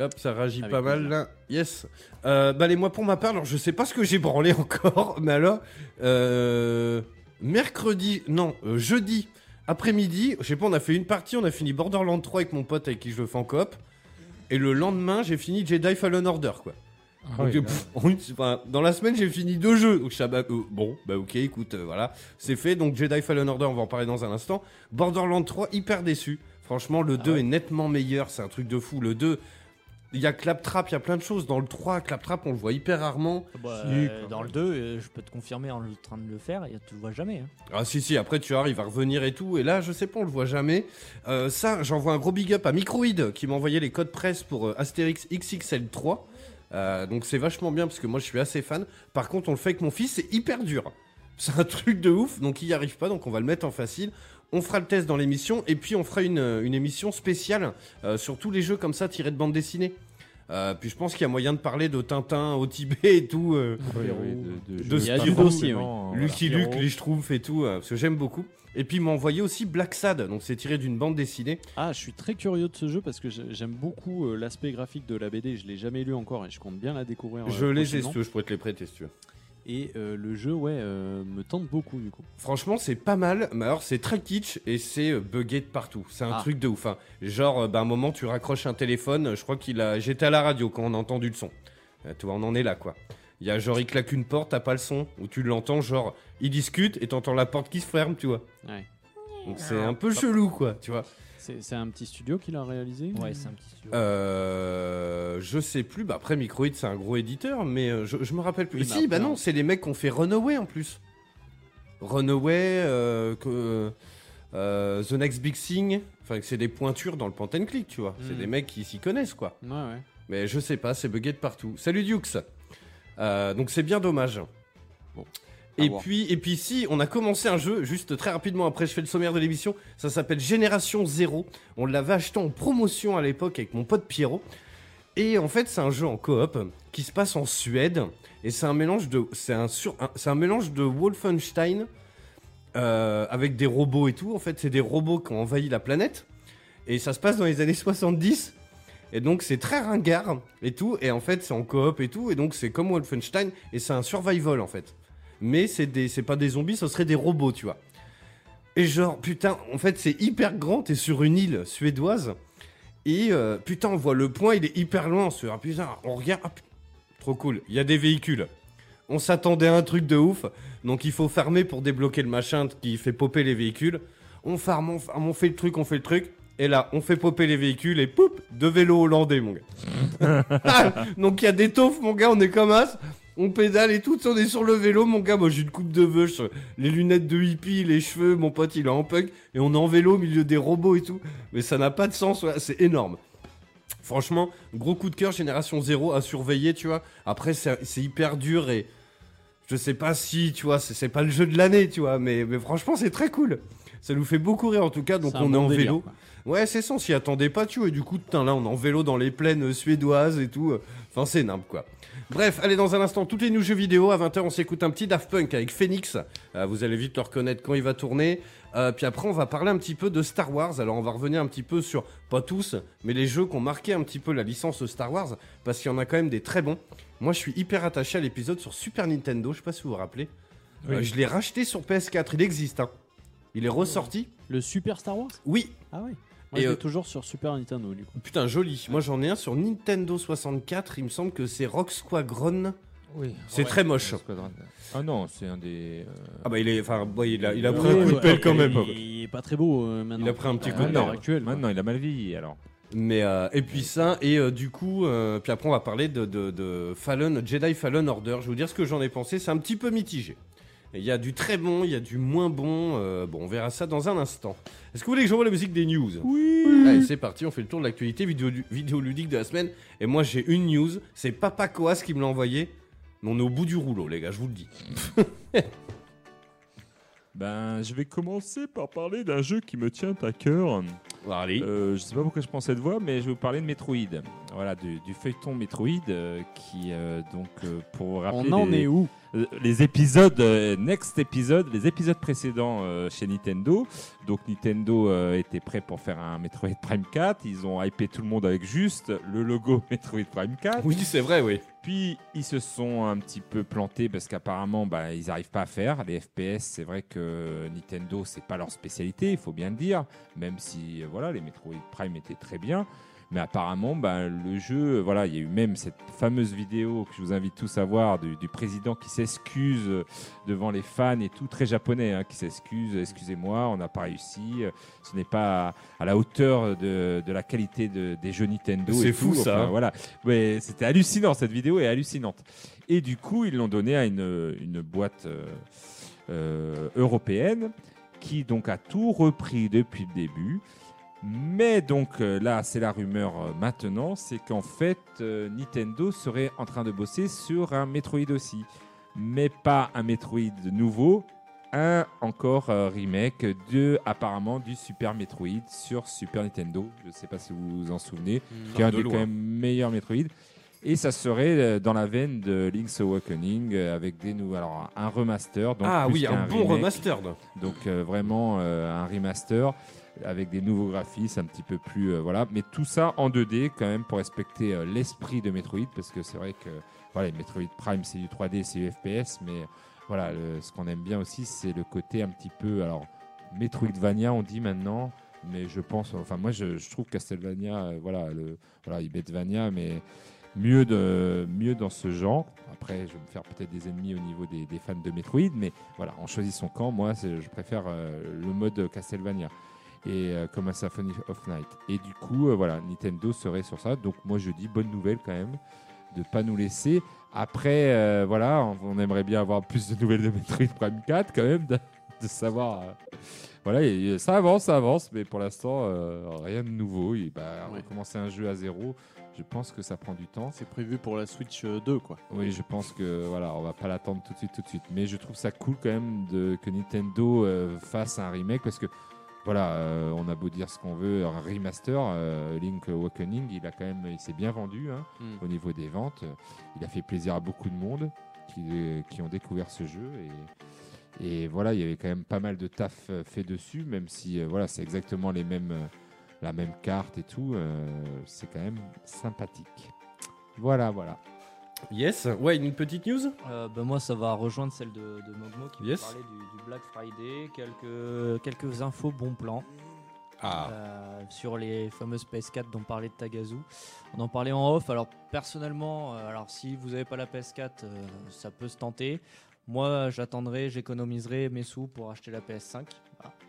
Hop, ça réagit Avec pas mal là. Yes. Euh, bah, allez, moi pour ma part, alors je sais pas ce que j'ai branlé encore, mais alors, euh, mercredi, non, euh, jeudi après-midi, je sais pas, on a fait une partie, on a fini Borderlands 3 avec mon pote avec qui je le fais en coop. Et le lendemain, j'ai fini Jedi Fallen Order, quoi. Ah Donc, oui, pff, enfin, dans la semaine, j'ai fini deux jeux. Donc, ah bah, euh, bon, bah ok, écoute, euh, voilà, c'est fait. Donc, Jedi Fallen Order, on va en parler dans un instant. Borderlands 3, hyper déçu. Franchement, le 2 est nettement meilleur, c'est un truc de fou. Le 2, il y a Claptrap, il y a plein de choses. Dans le 3, Claptrap, on le voit hyper rarement. Bah, Si, euh, dans le 2, euh, je peux te confirmer en le train de le faire, et tu le vois jamais. hein. Ah si si après tu vois il va revenir et tout et là je sais pas on le voit jamais Euh, ça j'envoie un gros big up à Microïd qui m'a envoyé les codes presse pour euh, Astérix XXL 3 Euh, donc c'est vachement bien parce que moi je suis assez fan par contre on le fait avec mon fils c'est hyper dur c'est un truc de ouf donc il y arrive pas donc on va le mettre en facile on fera le test dans l'émission et puis on fera une, une émission spéciale euh, sur tous les jeux comme ça tirés de bande dessinée Euh, puis je pense qu'il y a moyen de parler de Tintin au Tibet et tout euh, Oui, oui, de, de De jeux Il y a pas du dossier, forcément, voilà. Lucky Spirou. Luke, les Schtroumpfs et tout, euh, parce que j'aime beaucoup. Et puis il m'a envoyé aussi Black Sad, donc c'est tiré d'une bande dessinée. Ah, je suis très curieux de ce jeu parce que j'ai- j'aime beaucoup euh, l'aspect graphique de la BD. Je l'ai jamais lu encore et je compte bien la découvrir. euh, je les ai, si prochainement. tu veux, je pourrais te les prêter si tu veux. Et euh, le jeu, ouais, euh, me tente beaucoup du coup. Franchement, c'est pas mal, mais alors c'est très kitsch et c'est euh, buggé de partout. C'est un Ah. truc de ouf. hein. Genre, euh, bah, un moment, tu raccroches un téléphone, je crois qu'il a. J'étais à la radio quand on a entendu le son. Euh, tu vois, on en est là, quoi. Il y a genre, il claque une porte, t'as pas le son, ou tu l'entends, genre, il discute et t'entends la porte qui se ferme, tu vois. Ouais. Donc c'est un peu chelou, quoi, tu vois. C'est c'est un petit studio qui l'a réalisé Ouais, c'est un petit studio. Euh, je sais plus. Bah après, Microïd, c'est un gros éditeur, mais euh, je, je me rappelle plus. Oui, mais si, bah après, non, on- c'est les mecs qui ont fait Runaway en plus. Runaway, euh, que, euh, The Next Big Thing. Enfin, que c'est des pointures dans le point and click, tu vois. C'est Mm. des mecs qui s'y connaissent, quoi. Ouais, ouais. Mais je sais pas, c'est bugué de partout. Salut Dukes. Euh, donc c'est bien dommage. Bon. Et voir. puis, et puis si, on a commencé un jeu, juste très rapidement après je fais le sommaire de l'émission, ça s'appelle Génération Zéro. On l'avait acheté en promotion à l'époque avec mon pote Pierrot. Et en fait c'est un jeu en coop qui se passe en Suède. Et c'est un mélange de, c'est un, sur, un- c'est un mélange de Wolfenstein euh, avec des robots et tout. En fait c'est des robots qui ont envahi la planète. Et ça se passe dans les années 70. Et donc c'est très ringard et tout. Et en fait c'est en coop et tout. Et donc c'est comme Wolfenstein et c'est un survival en fait. Mais c'est pas des zombies, ce serait des robots, tu vois. Et genre putain, en fait c'est hyper grand. T'es sur une île suédoise. Et euh, putain on voit le point, il est hyper loin. Sur ah, putain, on regarde. ah, trop cool. Il y a des véhicules. On s'attendait à un truc de ouf. Donc il faut farmer pour débloquer le machin qui fait popper les véhicules. On farme, on farme, on fait le truc, on fait le truc. Et là, on fait popper les véhicules et poup, deux vélos hollandais, mon gars. Donc il y a des taufs, mon gars, on est comme as. On pédale et tout, on est sur le vélo, mon gars. Moi, j'ai une coupe de veuche, les lunettes de hippie, les cheveux, mon pote, il est en punk. Et on est en vélo au milieu des robots et tout. Mais ça n'a pas de sens, ouais, c'est énorme. Franchement, gros coup de cœur, génération 0 à surveiller, tu vois. Après, c'est hyper dur et je sais pas si, tu vois, c'est pas le jeu de l'année, tu vois. Mais, mais franchement, c'est très cool. Ça nous fait beaucoup rire en tout cas, donc on est en délire, vélo. quoi. Ouais, c'est ça, on s'y attendait pas, tu vois. Et du coup, putain, là, on est en vélo dans les plaines euh, suédoises et tout. Enfin, c'est énorme, quoi. Bref, allez, dans un instant, toutes les news jeux vidéo. À 20h, on s'écoute un petit Daft Punk avec Phoenix. Euh, vous allez vite le reconnaître quand il va tourner. Euh, puis après, on va parler un petit peu de Star Wars. Alors, on va revenir un petit peu sur, pas tous, mais les jeux qui ont marqué un petit peu la licence Star Wars. Parce qu'il y en a quand même des très bons. Moi, je suis hyper attaché à l'épisode sur Super Nintendo. Je sais pas si vous vous rappelez. Euh, je l'ai racheté sur PS4. Il existe, hein. Il est ressorti. Le Super Star Wars? Oui, Ah ouais. Moi, Et, je l'ai euh, toujours sur Super Nintendo, du coup. Putain, joli. Moi, j'en ai un sur Nintendo 64. Il me semble que c'est Rock Squadron. Oui. C'est très moche. Ah non, c'est un des. euh, Ah bah, il est, enfin, il a, il a pris Ouais, un coup de pelle quand même. Il est pas très beau euh, maintenant. Il a pris un petit coup À de l'heure pelle. actuelle. quoi. Maintenant, il a mal vieilli alors. Mais euh, et puis ça et euh, du coup, euh, puis après on va parler de, de, de Fallen Jedi Fallen Order. Je vais vous dire ce que j'en ai pensé. C'est un petit peu mitigé. Il y a du très bon, il y a du moins bon. euh, bon, on verra ça dans un instant. Est-ce que vous voulez que j'envoie la musique des news? Oui. Allez, c'est parti. On fait le tour de l'actualité vidéo, vidéoludique de la semaine. Et moi, j'ai une news. C'est Papa Coas qui me l'a envoyé. Mais on est au bout du rouleau, les gars. Je vous le dis. Ben, je vais commencer par parler d'un jeu qui me tient à cœur. Allez. Euh, je sais pas pourquoi je prends cette voix, mais je vais vous parler de Metroid. Voilà, du, du feuilleton Metroid, euh, qui euh, donc euh, pour rappeler On en les, est où euh, les épisodes, euh, next épisode, les épisodes précédents euh, chez Nintendo. Donc Nintendo euh, était prêt pour faire un Metroid Prime 4. Ils ont hypé tout le monde avec juste le logo Metroid Prime 4. Oui, c'est vrai, oui. Puis ils se sont un petit peu plantés parce qu'apparemment bah, ils n'arrivent pas à faire. Les FPS, c'est vrai que Nintendo, c'est pas leur spécialité, il faut bien le dire. Même si euh, voilà, les Metroid Prime étaient très bien. Mais apparemment, bah, le jeu, voilà, il y a eu même cette fameuse vidéo que je vous invite tous à voir du, du président qui s'excuse devant les fans et tout, très japonais, hein, qui s'excuse, excusez-moi, on n'a pas réussi, ce n'est pas à la hauteur de, de la qualité de- des jeux Nintendo. C'est fou, tout. ça, Enfin, voilà, Ouais, c'était hallucinant, cette vidéo est hallucinante. Et du coup, ils l'ont donné à une, une boîte euh, euh, européenne qui donc a tout repris depuis le début. Mais donc euh, là, c'est la rumeur euh, maintenant, c'est qu'en fait, euh, Nintendo serait en train de bosser sur un Metroid aussi. Mais pas un Metroid nouveau, un encore euh, remake de apparemment du Super Metroid sur Super Nintendo. Je ne sais pas si vous vous en souvenez, qui est un de des quand même meilleurs Metroid. Et ça serait dans la veine de Link's Awakening avec des nouveaux, alors un remaster. Donc ah oui, un bon remake. remastered. Donc euh, vraiment euh, un remaster avec des nouveaux graphismes un petit peu plus euh, voilà, mais tout ça en 2D quand même pour respecter euh, l'esprit de Metroid parce que c'est vrai que voilà, Metroid Prime c'est du 3D, c'est du FPS, mais voilà, ce qu'on aime bien aussi c'est le côté un petit peu alors Metroidvania on dit maintenant, mais je pense enfin moi je, trouve Castlevania euh, voilà le voilà mais mieux de mieux dans ce genre. Après, je vais me faire peut-être des ennemis au niveau des, des fans de Metroid, mais voilà, on choisit son camp. Moi, je préfère euh, le mode Castlevania et euh, comme un Symphony of Night. Et du coup, euh, voilà, Nintendo serait sur ça. Donc moi, je dis bonne nouvelle quand même de pas nous laisser. Après, euh, voilà, on, on aimerait bien avoir plus de nouvelles de Metroid Prime 4 quand même, de, de savoir. voilà, et ça avance, ça avance, mais pour l'instant, rien de nouveau. Et bah, Ouais. recommencer un jeu à zéro, je pense que ça prend du temps. C'est prévu pour la Switch euh, 2, quoi. Oui, je pense que voilà, on va pas l'attendre tout de suite, tout de suite. Mais je trouve ça cool quand même de, que Nintendo fasse un remake parce que voilà, euh, on a beau dire ce qu'on veut, un remaster, euh, Link Awakening, il a quand même, il s'est bien vendu hein, Mm. au niveau des ventes. Il a fait plaisir à beaucoup de monde qui, qui ont découvert ce jeu et, et voilà, il y avait quand même pas mal de taf euh, fait dessus, même si euh, voilà, c'est exactement les mêmes. euh, la même carte et tout. euh, c'est quand même sympathique. Voilà, voilà. Yes. Ouais, une petite news Euh, bah, moi, ça va rejoindre celle de, de Mogmo qui Yes. parler du, du Black Friday, quelques, quelques infos bon plan Ah. euh, sur les fameuses PS4 dont parlait de Tagazu. On en parlait en off. Alors personnellement, euh, alors si vous n'avez pas la PS4, euh, ça peut se tenter. Moi, j'attendrai, j'économiserai mes sous pour acheter la PS5.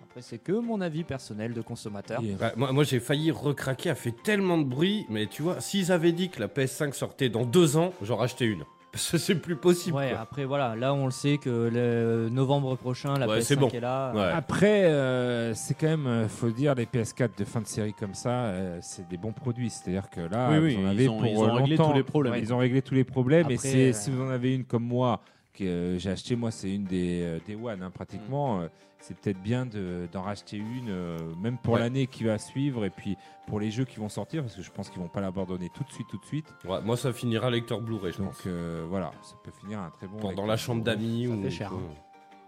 Après, c'est que mon avis personnel de consommateur. Ouais, moi, moi, j'ai failli recraquer, a fait tellement de bruit, mais tu vois, s'ils avaient dit que la PS5 sortait dans deux ans, j'aurais acheté une. Parce que c'est plus possible. Ouais, quoi. après voilà, là on le sait que le novembre prochain la Ouais, PS5 c'est bon. est là. Ouais. Après, euh, c'est quand même, euh, faut dire, les PS4 de fin de série comme ça, euh, c'est des bons produits. C'est-à-dire que là, Oui, oui, ils avez ont- pour ils ont réglé tous les problèmes. Ouais, ils ont réglé tous les problèmes. et Après, euh, si vous en avez une comme moi, que euh, j'ai acheté, moi, c'est une des, euh, des One, hein, Mm. pratiquement. euh, c'est peut-être bien de- d'en racheter une, euh, même pour Ouais. l'année qui va suivre, et puis pour les jeux qui vont sortir, parce que je pense qu'ils vont pas l'abandonner tout de suite, tout de suite. Ouais, moi, ça finira lecteur Blu-ray, je Donc pense. euh, voilà, ça peut finir un très bon. Dans, la chambre d'amis ça ou. fait cher, hein.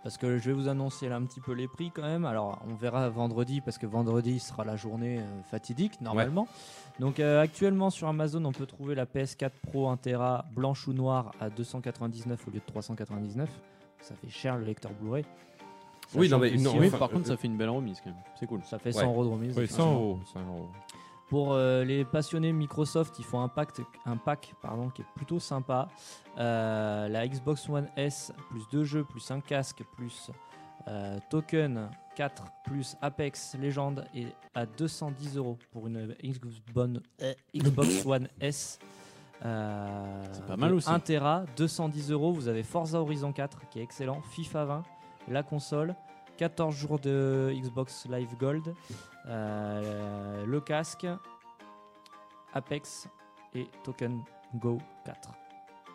Parce que je vais vous annoncer là un petit peu les prix quand même. Alors on verra vendredi parce que vendredi sera la journée euh, fatidique normalement. Donc euh, actuellement sur Amazon on peut trouver la PS4 Pro 1 Tera blanche ou noire à 299 au lieu de 399. Ça fait cher le lecteur Blu-ray. Oui, non, mais non, si- oui, enfin, par contre, euh, ça fait une belle remise quand même. C'est cool. ça fait Ouais. 100 euros de remise. Oui, 100 euros. 100 euros. Pour euh, les passionnés Microsoft, ils font un pack, un pack pardon, qui est plutôt sympa. Euh, la Xbox One S, plus deux jeux, plus un casque, plus euh, Token 4, plus Apex Legends est à 210 euros pour une Xbox, One- euh, S. Euh, C'est pas mal aussi. 1 Tera, 210 euros. Vous avez Forza Horizon 4 qui est excellent, FIFA 20, la console, 14 jours de Xbox Live Gold, euh, le casque, Apex et Token Go 4.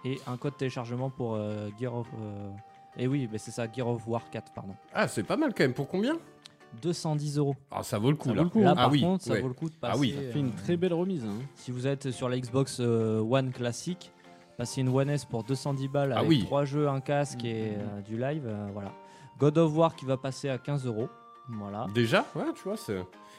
Et un code téléchargement pour Gear of. Et oui, mais c'est ça, Gear of War 4, pardon. Ah, c'est pas mal quand même. Pour combien? 210 euros. Ah, ça vaut le coup Ça là. vaut le coup. Là, Ah par oui, contre, ça ouais. vaut le coup de Ah passer. oui, ça fait une euh, très belle remise. hein. Si vous êtes sur la Xbox euh, One classique, passez une One S pour 210 balles Ah avec oui. 3 jeux, un casque et euh, du live. euh, voilà. God of War qui va passer à 15 euros. Voilà. Déjà? Ouais, tu vois, c'est.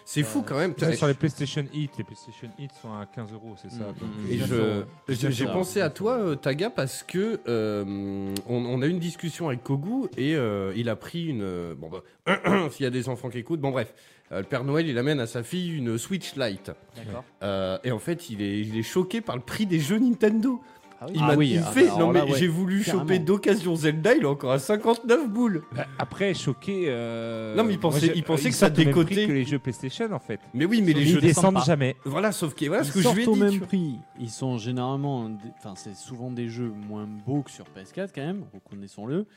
C'est fou quand même. Sur les PlayStation Hit, les PlayStation Hit sont à 15 euros, c'est ça. Mm, donc, Et 15 je, euros. je- j'ai pensé à toi, euh, Taga, parce que euh, on, on a eu une discussion avec Kogu et euh, il a pris une. bon, bah, s'il y a des enfants qui écoutent, bon, bref. Euh, le Père Noël, il amène à sa fille une Switch Lite. D'accord. Euh, et en fait, il est, il est choqué par le prix des jeux Nintendo. Ah Il Ah m'a oui, il ah fait, bah, non mais ouais, j'ai voulu carrément. choper d'occasion Zelda, il est encore à 59 boules. Bah, après, choqué. euh, Non, mais il pensait- moi, j'ai- il pensait ils que ça décotait. que les jeux PlayStation en fait. Mais oui, mais les ils jeux descendent pas. jamais. Voilà, sauf que voilà ce que je lui ai dit. au même prix. Ils sont généralement, enfin c'est souvent des jeux moins beaux que sur PS4 quand même, reconnaissons-le.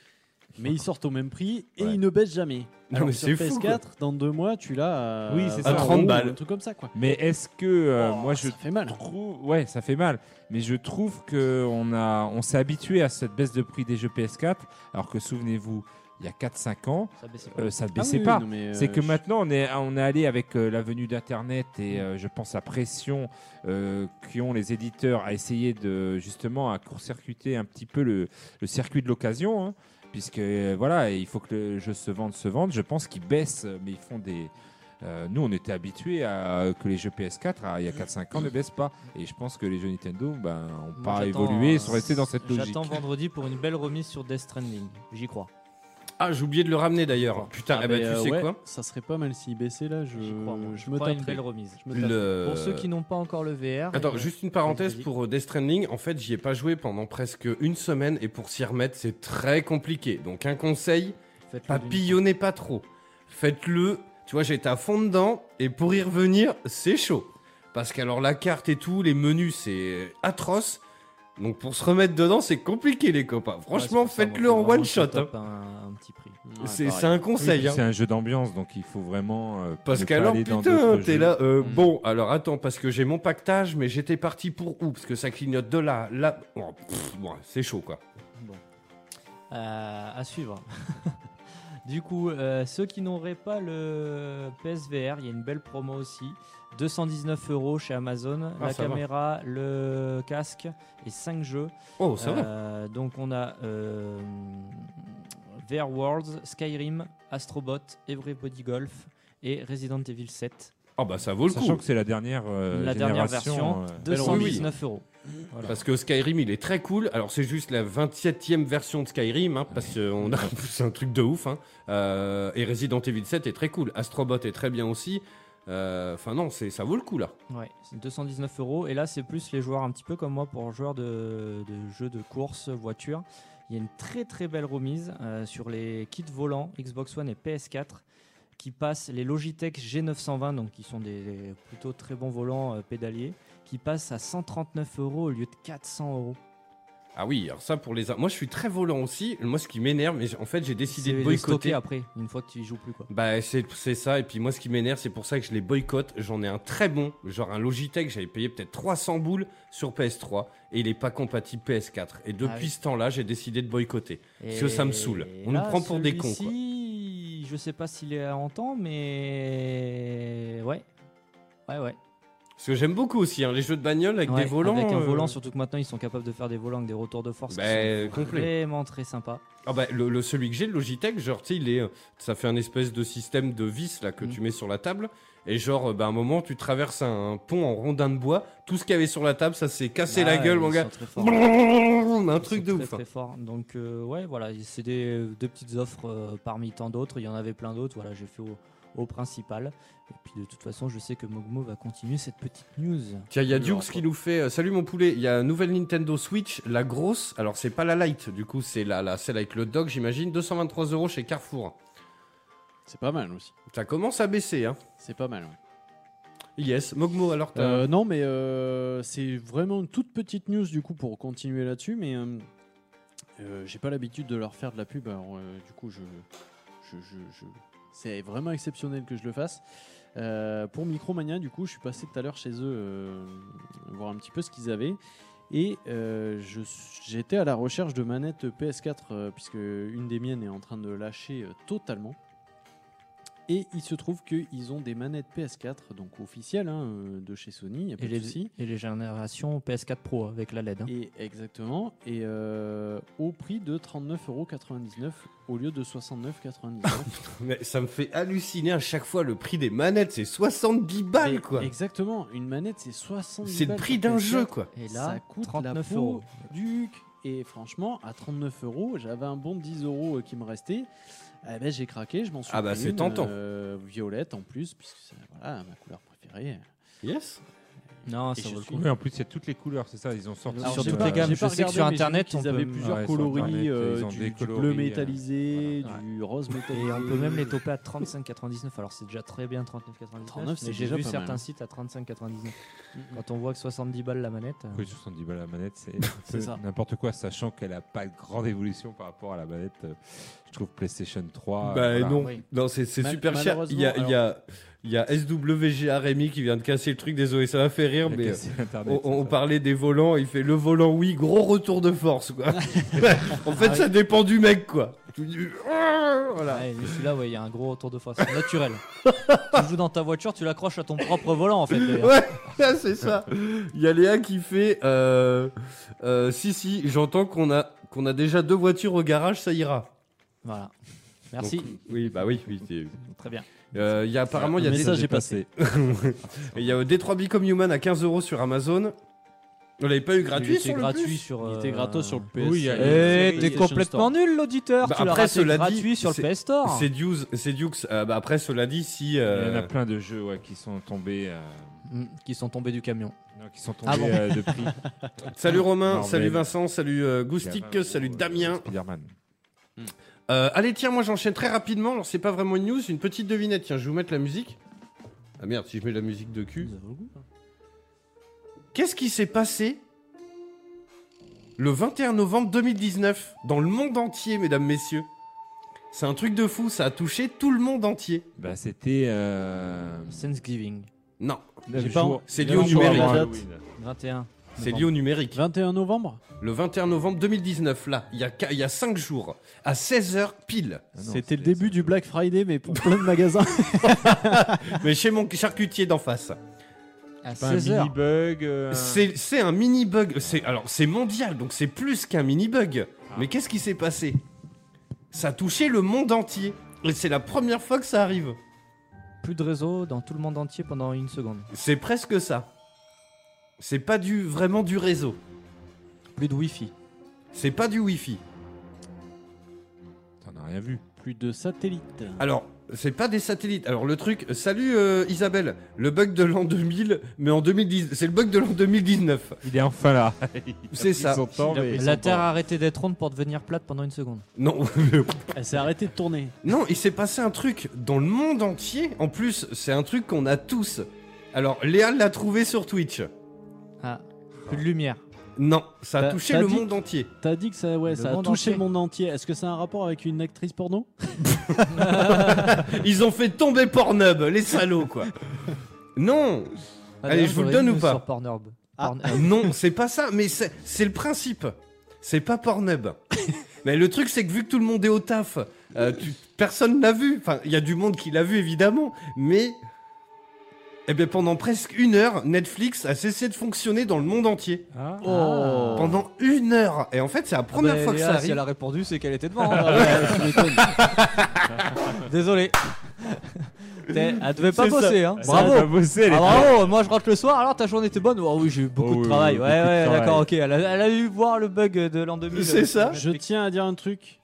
Mais ils sortent au même prix et Ouais. ils ne baissent jamais. Non, Alors mais sur c'est fou, PS4, dans deux mois, tu l'as à, Oui, c'est ça. À 30 euros, balles. un truc comme ça quoi. Mais est-ce que euh, Oh, moi je ça fait mal. trouve, ouais, ça fait mal. Mais je trouve que on a, on s'est habitué à cette baisse de prix des jeux PS4, alors que souvenez-vous, il y a 4-5 ans, Ça baisse pas. euh, ça ne Ah baissait oui, pas. non, mais, C'est euh, que je- maintenant, on est, on est allé avec euh, la venue d'Internet et euh, je pense la pression euh, qu'ont les éditeurs à essayer de justement à court-circuiter un petit peu le, le circuit de l'occasion, hein, puisque euh, voilà, il faut que le jeu se vende, se vende. Je pense qu'ils baissent, euh, mais ils font des. euh, nous, on était habitués à que les jeux PS4, à- il y a 4-5 ans, ne baissent pas. Et je pense que les jeux Nintendo ben, Moi, pas j'attends, évolué, euh, sont restés dans cette logique. J'attends vendredi pour une belle remise sur Death Stranding. J'y crois. Ah, j'ai oublié de le ramener d'ailleurs. Putain, Ah, eh ben, mais, tu euh, sais ouais, quoi Ça serait pas mal s'il baissait là. Je, crois. moi. je Je me crois une taperais. belle remise. Je me taperais. Le- Pour ceux qui n'ont pas encore le VR. Attends, euh, juste une parenthèse pour euh, Death Stranding. En fait, j'y ai pas joué pendant presque une semaine et pour s'y remettre, c'est très compliqué. Donc, un conseil, papillonnez pas trop. Faites-le. Tu vois, j'étais à fond dedans et pour y revenir, c'est chaud. Parce qu'alors, la carte et tout, les menus, c'est atroce. Donc, pour se remettre dedans, c'est compliqué, les copains. Franchement, faites-le en one shot. hein. Un, un petit prix. Ouais, C'est un Oui, conseil. hein. C'est un jeu d'ambiance, donc il faut vraiment. euh, Parce qu'alors, putain, t'es jeux. là. euh, Mm. Bon, alors attends, parce que j'ai mon pactage, mais j'étais parti pour où? Parce que ça clignote de là, là. Bon, c'est chaud, quoi. Bon. Euh, à suivre. du coup, euh, ceux qui n'auraient pas le PSVR, il y a une belle promo aussi. 219 euros chez Amazon. Ah, la va. caméra, le casque et 5 jeux. Oh, ça va. Euh, Donc on a euh, VR Worlds, Skyrim, Astrobot, Everybody Golf et Resident Evil 7. Ah bah ça vaut le Sachant coup. que c'est la dernière euh, La dernière version, euh, 219 euros. Parce que Skyrim, il est très cool. Alors, c'est juste la 27e version de Skyrim, hein, parce que on a- c'est un truc de ouf. hein. Euh, et Resident Evil 7 est très cool. Astrobot est très bien aussi. Euh, Enfin, non, c'est ça vaut le coup là. Ouais, c'est 219 euros. Et là, c'est plus les joueurs un petit peu comme moi pour joueurs de, de jeux de course, voiture. Il y a une très très belle remise euh, sur les kits volants Xbox One et PS4 qui passent les Logitech G920, donc qui sont des, des plutôt très bons volants euh, pédaliers, qui passent à 139 euros au lieu de 400 euros. Ah oui, alors ça pour les. Moi, je suis très volant aussi. Moi, ce qui m'énerve, mais en fait, j'ai décidé de boycotter. après, une fois que tu y joues plus quoi. Bah, c'est c'est ça. Et puis, moi, ce qui m'énerve, c'est pour ça que je les boycotte. J'en ai un très bon, genre un Logitech. J'avais payé peut-être 300 boules sur PS3 et il est pas compatible PS4. Et depuis Ah oui. ce temps-là, j'ai décidé de boycotter. Parce que ça me saoule. On là, nous prend pour des cons, quoi. Je sais pas s'il est en temps, mais ouais. Ouais, ouais. Parce que j'aime beaucoup aussi hein, les jeux de bagnole avec Ouais, des volants. Avec un euh, volant, surtout que maintenant ils sont capables de faire des volants avec des retours de force. qui Bah, sont complet. Vraiment très sympa. Ah bah, le, le- celui que j'ai, le Logitech, genre, tu sais, il est, euh, ça fait un espèce de système de vis là que Mm. tu mets sur la table. Et genre, euh, bah, à un moment, tu traverses un, pont en rondin de bois. Tout ce qu'il y avait sur la table, ça s'est cassé la Bah, gueule, mon gars. Un Ils truc de très, ouf. Très fort. Donc euh, ouais, voilà, c'est des deux petites offres euh, parmi tant d'autres. Il y en avait plein d'autres. Voilà, j'ai fait au, au principal. Et puis de toute façon, je sais que Mogmo va continuer cette petite news. Tiens, il y a Dukes qui nous fait euh, Salut mon poulet, il y a une nouvelle Nintendo Switch, la grosse. Alors, c'est pas la light, du coup, c'est la, la, celle avec le dog, j'imagine. 223 euros chez Carrefour. C'est pas mal aussi. Ça commence à baisser, hein. C'est pas mal. ouais. Yes. Mogmo, alors, t'as. Euh, non, mais euh, c'est vraiment une toute petite news du coup pour continuer là-dessus, mais euh, euh, j'ai pas l'habitude de leur faire de la pub, alors euh, du coup je, je, je- je- c'est vraiment exceptionnel que je le fasse. Euh, pour Micromania, du coup, je suis passé tout à l'heure chez eux euh, voir un petit peu ce qu'ils avaient. Et euh, j'étais à la recherche de manettes PS4 euh, puisque une des miennes est en train de lâcher totalement. Et il se trouve qu'ils ont des manettes PS4, donc officielles hein, euh, de chez Sony, y a pas Et de les, souci. et les générations PS4 Pro avec la LED. hein. Et exactement, et euh, au prix de 39,99€ au lieu de 69,99€. Mais ça me fait halluciner à chaque fois le prix des manettes, c'est 70 balles, quoi. Exactement, une manette c'est 70 C'est le balles prix sur d'un PS4. jeu, quoi. Et là, ça coûte 39 la peau euros. du cul. Et franchement, à 39 euros, j'avais un bon 10 euros euh, qui me restait. Eh ben, j'ai craqué, je m'en suis Ah bah, pris c'est une, tentant. euh, violette en plus, puisque c'est voilà, ma couleur préférée. Yes. Non, Et ça je vaut le suis- coup. Oui, en plus, il y a toutes les couleurs, c'est ça. Ils ont sorti Alors, j'ai sur toutes pas- les gammes, j'ai je pas sais que regardé, sur mais j'ai vu Internet, qu'ils on avaient peut- plusieurs Ouais, sur coloris, Internet, euh, ils ont du, des du bleu coloris, euh, métallisé, voilà. du rose métallisé. Et on peut même les toper à 35,99. Alors c'est déjà très bien 39,99. 39, c'est mais j'ai déjà vu pas certains sites à 35,99. Quand on voit que 70 balles la manette. euh, Oui, 70 balles la manette, c'est ça. n'importe quoi, sachant qu'elle a pas de grande évolution par rapport à la manette. euh, Je trouve PlayStation 3. bah voilà. non, oui. non c'est super cher. Il y a, il y a, il y a SWGA Rémi qui vient de casser le truc, désolé, ça m'a fait rire, mais euh, Internet, on, parlait des volants, il fait le volant, oui, gros retour de force, quoi. en fait, Ah oui. ça dépend du mec, quoi. Tu dis, Ah, voilà. Ouais, celui-là, ouais, il y a un gros retour de force C'est naturel. tu joues dans ta voiture, tu l'accroches à ton propre volant en fait. Ouais, c'est ça. Il y a Léa qui fait euh, euh, Si, si, j'entends qu'on a, qu'on a déjà deux voitures au garage, ça ira. Voilà. Merci. Donc, oui, bah oui, oui. c'est- Très bien. Euh, Il y a apparemment, il y a des, message est passé. il y a Détroit Become Human à 15 euros sur Amazon. On l'avait pas eu gratuit Il était sur le gratuit plus sur. Il euh, était gratos sur le PS. Oui, il Eh, t'es complètement Store. nul l'auditeur. Bah, tu après, raté cela dit, gratuit sur c'est- le PS Store. C'est Dukes, c'est Dukes. Euh, bah, après, cela dit, si. Il y en a euh, plein de jeux ouais, qui sont tombés, euh, Mm, Qui sont tombés du camion. non, qui sont tombés Ah bon euh, de prix. Salut Romain, salut Vincent, salut euh, Il Goustic, 20 salut Damien. Spider-Man. Euh, allez, tiens, moi j'enchaîne très rapidement. Alors, c'est pas vraiment une news, une petite devinette. Tiens, je vais vous mettre la musique. Ah merde, si je mets la musique de cul. Qu'est-ce qui s'est passé le 21 novembre 2019 dans le monde entier, mesdames, messieurs? C'est un truc de fou, ça a touché tout le monde entier. Bah, c'était. euh, Thanksgiving. Non, J'ai pas- c'est lié au Halloween. 21. C'est lié au numérique. 21 novembre Le 21 novembre 2019, là, il y a, il y a 5 jours, à 16h pile. Ah non, C'était le début du Black Friday, mais pour plein de magasins. Mais chez mon charcutier d'en face. À Pas un 16h. mini bug. euh, C'est c'est un mini bug. C'est alors c'est mondial, donc c'est plus qu'un mini bug. Ah. Mais qu'est-ce qui s'est passé? Ça a touché le monde entier. Et c'est la première fois que ça arrive. plus de réseau dans tout le monde entier pendant une seconde. C'est presque ça. C'est pas du vraiment du réseau. Plus de Wi-Fi. C'est pas du Wi-Fi. T'en as rien vu. Plus de satellites. Alors, c'est pas des satellites. Alors le truc, salut euh, Isabelle, le bug de l'an 2000, mais en 2010, c'est le bug de l'an 2019. Il est enfin là. C'est ça. Son temps, mais- La Terre a arrêté d'être ronde pour devenir plate pendant une seconde. Non, Elle s'est arrêtée de tourner. non, il s'est passé un truc dans le monde entier. En plus, c'est un truc qu'on a tous. Alors, Léa l'a trouvé sur Twitch. Ah, plus de lumière. Non, ça a T'as- touché t'as le dit- monde entier. T'as dit que ça, ouais, Le ça a monde touché entier. le monde entier. Est-ce que ça a un rapport avec une actrice porno? Ils ont fait tomber Pornhub, les salauds, quoi. Non, Ah, Allez, je vous le donne ou pas Sur Pornhub. Ah. Pornhub. non, c'est pas ça, mais c'est c'est le principe. C'est pas Pornhub. mais le truc, c'est que vu que tout le monde est au taf, euh, tu- personne l'a vu. Enfin, il y a du monde qui l'a vu, évidemment, mais. Eh bien, pendant presque une heure, Netflix a cessé de fonctionner dans le monde entier. Ah. Oh Pendant une heure Et en fait, c'est la première Ah bah, fois que Léa, ça Si arrive. elle a répondu, c'est qu'elle était devant. Ah m'étonnes. Désolé. T'es- Elle devait pas ça. bosser, hein. Bravo. elle Ah, est bravo, moi je rentre le soir, alors ta journée était bonne? Oh oui, j'ai eu beaucoup Oh de oui, travail. oui, ouais, ouais, travail. d'accord, ok. Elle a, elle a eu voir le bug de l'an 2000. C'est ça. Je tiens à dire un truc.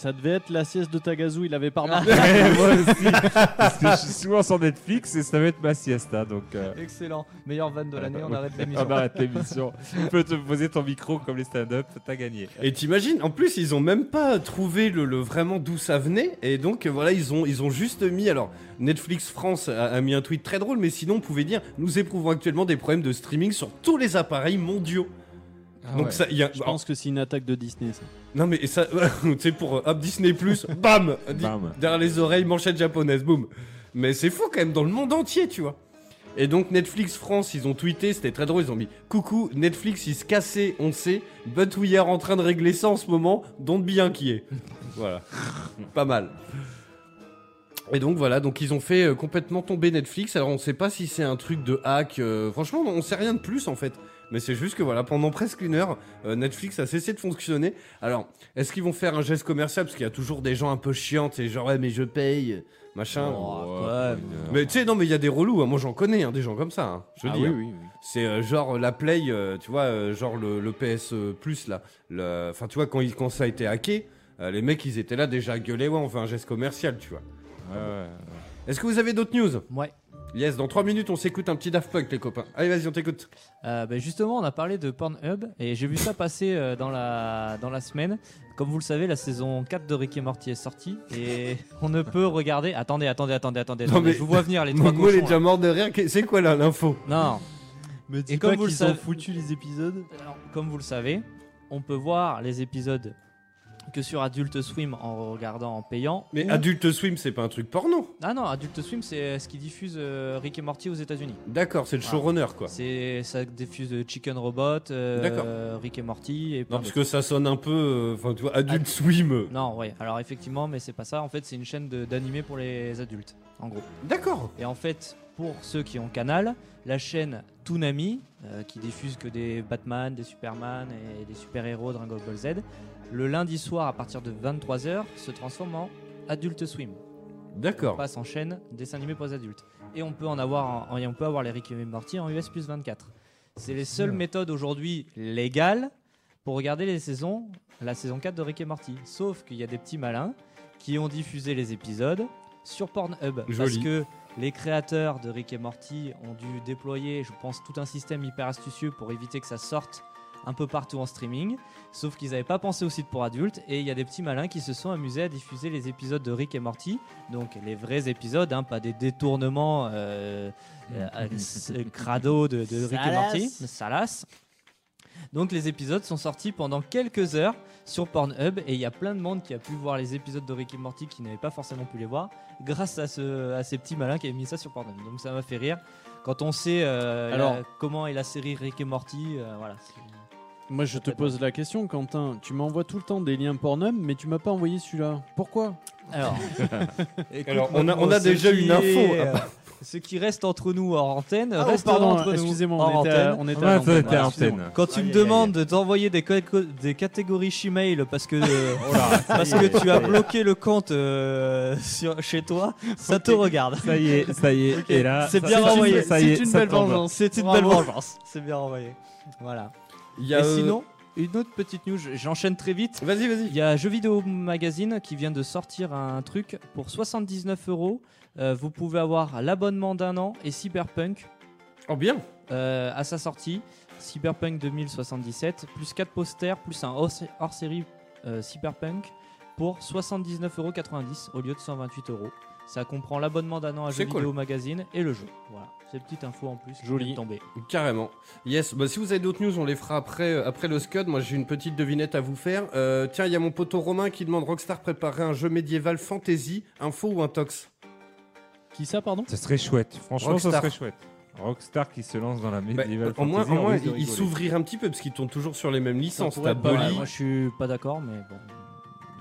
Ça devait être la sieste de Tagazu, il avait pas remarqué. Ouais, moi aussi. Parce que je suis souvent sur Netflix et ça va être ma siesta. Donc, euh, Excellent. Meilleure vanne de l'année, on arrête l'émission. on arrête l'émission. Tu peux te poser ton micro comme les stand-up, t'as gagné. Et t'imagines, en plus, ils ont même pas trouvé le, le vraiment d'où ça venait. Et donc, euh, voilà, ils ont, ils ont juste mis. Alors, Netflix France a, a mis un tweet très drôle, mais sinon, on pouvait dire Nous éprouvons actuellement des problèmes de streaming sur tous les appareils mondiaux. Ah donc, ouais. ça, il y a. Je pense que c'est une attaque de Disney, ça. Non, mais ça. tu sais, pour euh, hop, Disney, bam, di- Bam. Derrière les oreilles, manchette japonaise, boum. Mais c'est fou quand même, dans le monde entier, tu vois. Et donc Netflix France, ils ont tweeté, c'était très drôle, ils ont mis Coucou, Netflix il se cassait, on sait, but we are en train de régler ça en ce moment, don't be inquiet. voilà, pas mal. Et donc voilà, donc ils ont fait euh, complètement tomber Netflix. Alors on sait pas si c'est un truc de hack, euh, franchement on sait rien de plus en fait. Mais c'est juste que voilà, pendant presque une heure, euh, Netflix a cessé de fonctionner. Alors, est-ce qu'ils vont faire un geste commercial? Parce qu'il y a toujours des gens un peu chiants, et genre, ouais, mais je paye, machin. Oh, Ouais. Mais tu sais, non, mais il y a des relous. hein. Moi, j'en connais, hein, des gens comme ça. hein. Je Ah dis. oui, oui, oui. C'est euh, genre la Play, euh, tu vois, euh, genre le, le PS Plus là. Enfin, tu vois, quand, il- quand ça a été hacké, euh, les mecs, ils étaient là déjà à gueuler, ouais, on fait un geste commercial, tu vois. Ouais, ouais. Est-ce que vous avez d'autres news? Ouais. Yes, dans 3 minutes, on s'écoute un petit Daft Punk, les copains. Allez, vas-y, on t'écoute. Euh, bah, justement, on a parlé de Pornhub et j'ai vu ça passer euh, dans, la, dans la semaine. Comme vous le savez, la saison 4 de Rick et Morty est sortie et on ne peut regarder. Attendez, attendez, attendez, attendez. Non, attendez, mais- Je vous vois venir les trois Mongo, il est cochons. déjà mort de rire. C'est quoi là, l'info? Non, Me dis Et pas comme vous le qu'ils ont savez- foutu les épisodes. Alors, comme vous le savez, on peut voir les épisodes que sur Adult Swim en regardant en payant. Mais ou- Adult Swim, c'est pas un truc porno. Ah non, Adult Swim, c'est ce qui diffuse euh, Rick et Morty aux États-Unis. D'accord, c'est le showrunner, quoi. C'est ça diffuse euh, Chicken Robot, euh. Rick et Morty et Non, parce que ça sonne un peu. Enfin, tu vois, Adult Swim. Non, ouais. Alors effectivement, mais c'est pas ça. En fait, c'est une chaîne d'animé pour les adultes, en gros. D'accord. Et en fait, pour ceux qui ont Canal, la chaîne Toonami, euh, qui diffuse que des Batman, des Superman et des super-héros Dragon Ball Z, le lundi soir à partir de 23h se transforme en Adult Swim. On D'accord. passe en chaîne dessin animé pour les adultes. Et on peut en avoir, en- et on peut avoir les Rick et Morty en US plus 24. C'est les seules méthodes aujourd'hui légales pour regarder les saisons, la saison 4 de Rick et Morty. Sauf qu'il y a des petits malins qui ont diffusé les épisodes sur Pornhub. Parce que les créateurs de Rick et Morty ont dû déployer, je pense, tout un système hyper astucieux pour éviter que ça sorte un peu partout en streaming. Sauf qu'ils n'avaient pas pensé au site pour adultes. Et il y a des petits malins qui se sont amusés à diffuser les épisodes de Rick et Morty. Donc les vrais épisodes, hein, pas des détournements euh, euh, crado de, de Rick et. Morty. Salace. Donc les épisodes sont sortis pendant quelques heures sur Pornhub et il y a plein de monde qui a pu voir les épisodes de Rick et Morty qui n'avaient pas forcément pu les voir grâce à, ce, à ces petits malins qui avaient mis ça sur Pornhub. Donc ça m'a fait rire. Quand on sait euh, Alors- la- comment est la série Rick et Morty, euh, voilà. Moi, je te pose la question, Quentin. Tu m'envoies tout le temps des liens Pornhub, mais tu m'as pas envoyé celui-là. Pourquoi? Alors, écoute, Alors, on a- moi, on a ce déjà qui une info. est, euh, Ce qui reste entre nous hors antenne, Ah, reste pardon, entre nous excusez-moi, hors on était à- antenne. on était à l'antenne. Excusez-moi. Quand tu me demandes de t'envoyer des, co- des catégories Gmail parce que, Oh parce que tu as bloqué le compte euh, sur, chez toi, ça te regarde. Ça y est, ça y est. Et là, C'est bien ça- envoyé. Ça y est, C'est une ça belle tombe. vengeance. C'est une Bravo. belle vengeance. C'est bien envoyé. Voilà. Il y a, Et euh, sinon, une autre petite news, j'enchaîne très vite. Vas-y, vas-y. Il y a Jeux Vidéo Magazine qui vient de sortir un truc pour 79 euros. Euh, Vous pouvez avoir l'abonnement d'un an et Cyberpunk Oh, bien. euh, à sa sortie. Cyberpunk 2077, plus 4 posters, plus un hors- hors-série euh, Cyberpunk pour 79,90€ au lieu de 128 euros. Ça comprend l'abonnement d'un an à C'est Jeux cool. Vidéo Magazine et le jeu. Voilà, c'est une petite info en plus Joli. Carrément. Yes. Bah, si vous avez d'autres news, on les fera après, euh, après le Scud. Moi, j'ai une petite devinette à vous faire. Euh, tiens, il y a mon poteau Romain qui demande Rockstar préparer un jeu médiéval fantasy, info ou un tox? Qui ça, pardon? Ce serait chouette. Franchement, Rockstar. ça serait chouette. Rockstar qui se lance dans la Bah, médiéval Au moins, fantasy, au moins il, s'ouvrirait un petit peu parce qu'ils tournent toujours sur les mêmes licences. T'as Bully. Moi je suis pas d'accord, mais bon.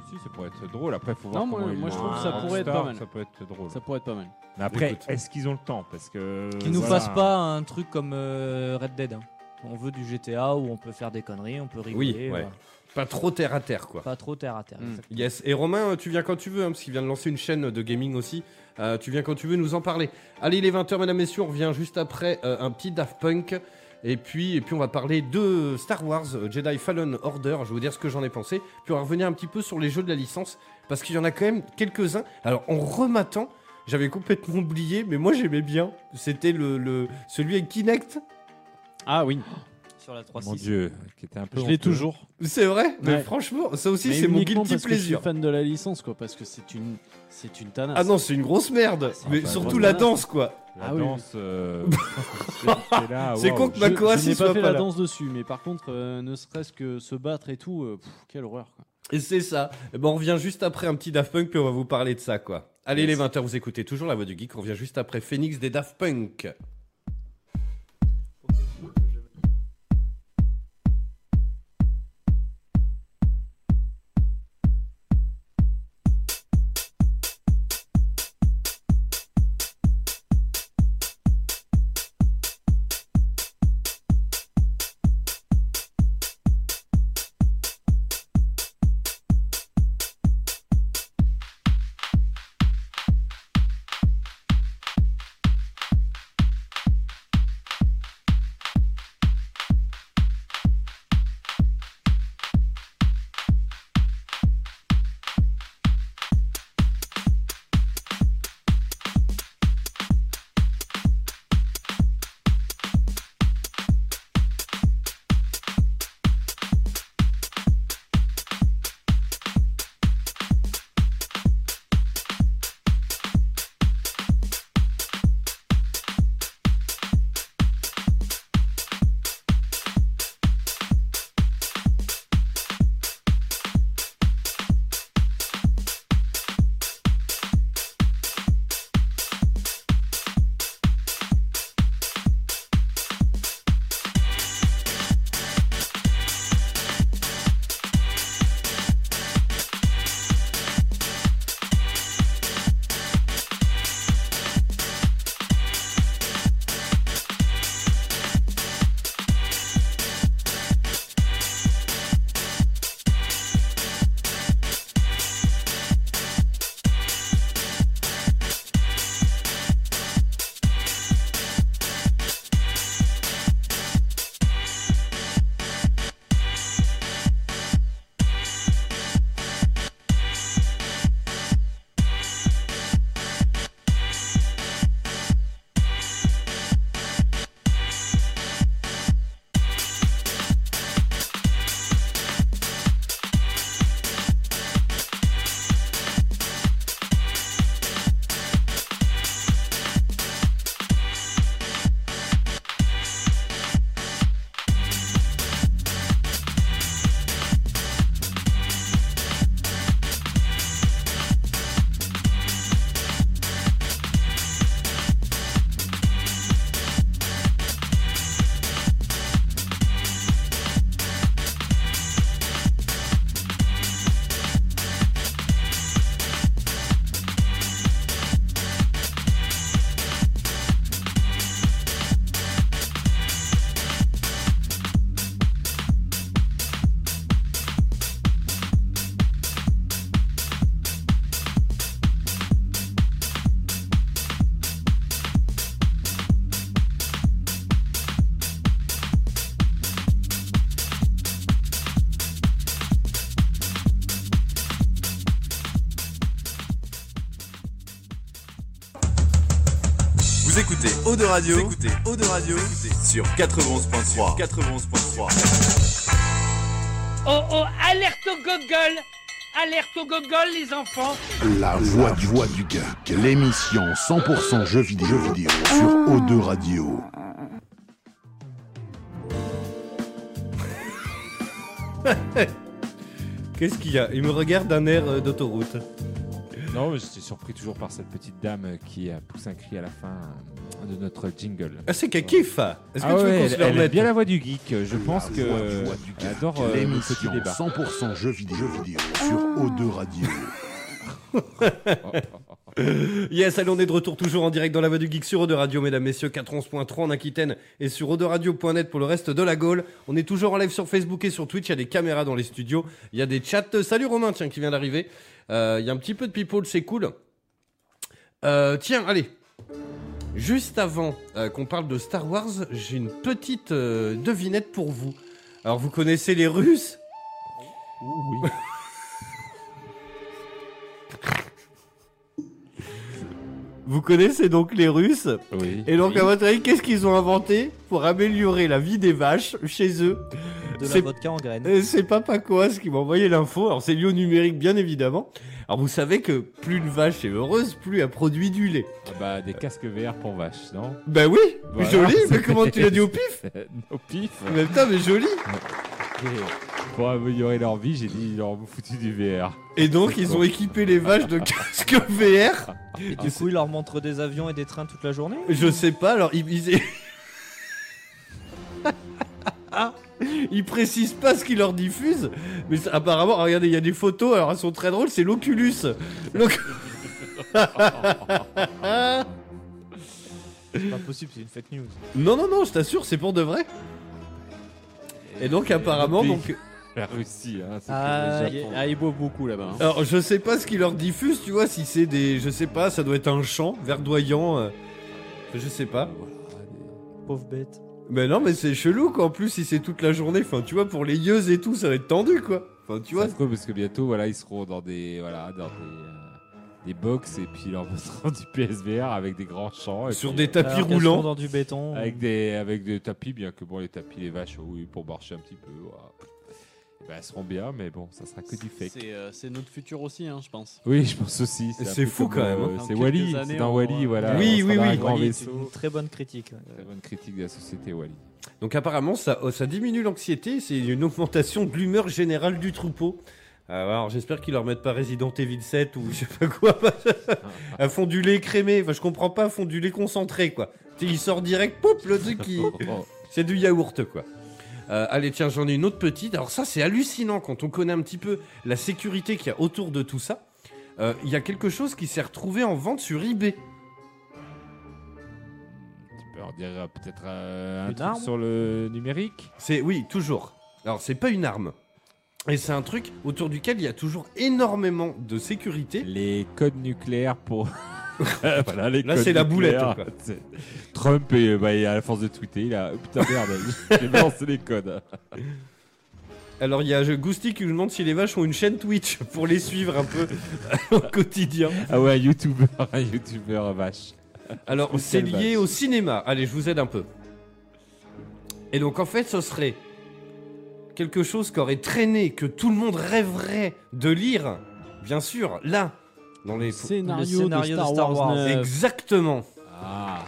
Si, ça pourrait être drôle. Après, faut voir Non, moi- comment ils moi, je trouve que ça pourrait être pas mal. Ça peut être drôle. Ça pourrait être pas mal. Mais après, Écoute. est-ce qu'ils ont le temps Parce que Qu'ils nous voilà. fassent pas un truc comme euh, Red Dead. hein. On veut du GTA où on peut faire des conneries, on peut rigoler. Oui, ouais. voilà. Pas trop terre à terre, quoi. Pas trop terre à terre. Mm. exactement. Yes. Et Romain, tu viens quand tu veux, hein, parce qu'il vient de lancer une chaîne de gaming aussi. Euh, tu viens quand tu veux nous en parler. Allez, il est 20h, mesdames, messieurs. On revient juste après euh, un petit Daft Punk. Et puis, et puis, on va parler de Star Wars euh, Jedi Fallen Order. Je vais vous dire ce que j'en ai pensé. Puis, on va revenir un petit peu sur les jeux de la licence. Parce qu'il y en a quand même quelques-uns. Alors, en rematant, j'avais complètement oublié, mais moi, j'aimais bien. C'était le, le- celui avec Kinect. Ah oui, Sur la Mon 3.6. Dieu, qui était un peu. je l'ai toujours. C'est vrai Mais Ouais. franchement, ça aussi, Mais c'est mon uniquement guilty parce que je suis pleasure. fan de la licence, quoi, parce que c'est une, c'est une tanasse. Ah non, c'est une grosse merde. C'est Mais pas surtout la danse, quoi. La Ah oui, danse. euh, c'était là, C'est waouh. con que Je, n'ai pas fait pas la là. danse dessus, mais par contre, euh, ne serait-ce que se battre et tout, euh, pff, quelle horreur. Quoi. Et c'est ça. Eh ben, on revient juste après un petit Daft Punk, puis on va vous parler de ça, quoi. Allez, Yes. les 20h, vous écoutez toujours la voix du geek. On revient juste après Phoenix des Daft Punk. Eau de Radio, vous écoutez. Eau de Radio. Sur 91.3. 91.3. Oh oh, alerte au gogol Alerte au gogol, les enfants. La voix du, voix du geek, l'émission 100% jeux vidéo, jeux vidéo sur O2 Radio. Qu'est-ce qu'il y a? Il me regarde d'un air euh, d'autoroute. Non, mais j'étais surpris toujours par cette petite dame qui a poussé un cri à la fin de notre jingle. Ah, c'est qu'elle kiffe Est-ce que Ah tu veux ouais, qu'on elle, se le elle aime bien la voix du geek. Je pense que voix du- elle adore euh, petits l'émission débats. 100% jeux vidéo, jeux vidéo sur O2 Radio. Yes, allez, on est de retour toujours en direct dans la voix du geek sur Eau Radio, mesdames, messieurs, 411.3 en Aquitaine et sur Radio.net pour le reste de la Gaule. On est toujours en live sur Facebook et sur Twitch, il y a des caméras dans les studios, il y a des chats. Salut Romain, tiens, qui vient d'arriver. Euh, Il y a un petit peu de people, c'est cool. Euh, tiens, allez. Juste avant euh, qu'on parle de Star Wars, j'ai une petite euh, devinette pour vous. Alors, vous connaissez les Russes? Oui. Vous connaissez donc les Russes? Oui. Et donc, à votre avis, qu'est-ce qu'ils ont inventé pour améliorer la vie des vaches chez eux? De la vodka en graines. Euh, C'est Papa Coas qui m'a envoyé l'info. Alors, c'est lié au numérique, bien évidemment. Alors, vous savez que plus une vache est heureuse, plus elle produit du lait. Ah bah, des casques VR pour vaches, non? Ben oui, Voilà. joli, mais comment tu l'as dit au pif? Au pif. Mais putain, mais joli Pour améliorer leur vie, j'ai dit ils leur ont foutu du VR. Et donc, ils ont équipé les vaches de casques VR. Et du coup, il leur montre des avions et des trains toute la journée? Je sais pas, alors ils... Ils, ils précisent pas ce qu'ils leur diffusent, mais ça- apparemment, regardez, il y a des photos, alors elles sont très drôles, c'est l'Oculus. L'Oc- C'est pas possible, c'est une fake news. non, non, non, je t'assure, c'est pour de vrai. Et donc, apparemment, donc... La Russie, hein, c'est Ah, le y Japon. a- ah, ils boivent beaucoup là-bas. hein. Alors, je sais pas ce qu'ils leur diffusent, tu vois, si c'est des... Je sais pas, ça doit être un chant verdoyant, euh, je sais pas. Pauvre bête. Mais non, mais c'est chelou, quoi, en plus, si c'est toute la journée, enfin, tu vois, pour les yeux et tout, ça va être tendu, quoi. Enfin, tu vois, C'est parce que bientôt, voilà, ils seront dans des, voilà, dans des, euh, des box et puis ils leur mettront du PSVR avec des grands champs. Et sur puis, des tapis Alors qu'elles seront roulants. dans du béton. Avec des, avec des tapis, bien que bon, les tapis, les vaches, oui, pour marcher un petit peu. voilà. Ben, elles seront bien, mais bon, ça sera que du fake. C'est euh, c'est notre futur aussi, hein, je pense. Oui, je pense aussi. un C'est fou, quand même, euh, hein. Dans C'est Wally, années, c'est dans on- Wally, voilà. Oui, on oui, sera dans oui. un grand Wally, vaisseau. une très bonne critique. ouais. Très bonne critique de la société Wally. Donc apparemment, ça, oh, ça diminue l'anxiété, c'est une augmentation de l'humeur générale du troupeau. Euh, alors j'espère qu'ils leur mettent pas Resident Evil 7 ou je sais pas quoi. à fond du lait crémé, enfin je comprends pas, fond du lait concentré quoi. Tu sais, il sort direct, poup, le truc il... C'est du yaourt quoi. Euh, allez tiens, j'en ai une autre petite. Alors ça c'est hallucinant quand on connaît un petit peu la sécurité qu'il y a autour de tout ça. Euh, Il y a quelque chose qui s'est retrouvé en vente sur eBay. Tu peux leur dire euh, peut-être euh, un Une truc arme sur le numérique? C'est oui, toujours. Alors c'est pas une arme. Et c'est un truc autour duquel il y a toujours énormément de sécurité. Les codes nucléaires pour. voilà, les Là, c'est la boulette, quoi. Trump, et, bah, a la force de tweeter, il a. Oh, putain, merde, j'ai balancé les codes. Alors il y a Gousti qui nous demande si les vaches ont une chaîne Twitch pour les suivre un peu au quotidien. Ah ouais, un youtubeur, un youtubeur vache. Alors c'est lié vache au cinéma. Allez, je vous aide un peu. Et donc en fait, ce serait quelque chose qui aurait traîné, que tout le monde rêverait de lire, bien sûr, là, dans les... Scénario, Le scénario de Star, de Star Wars, Wars. 9. Exactement. Ah,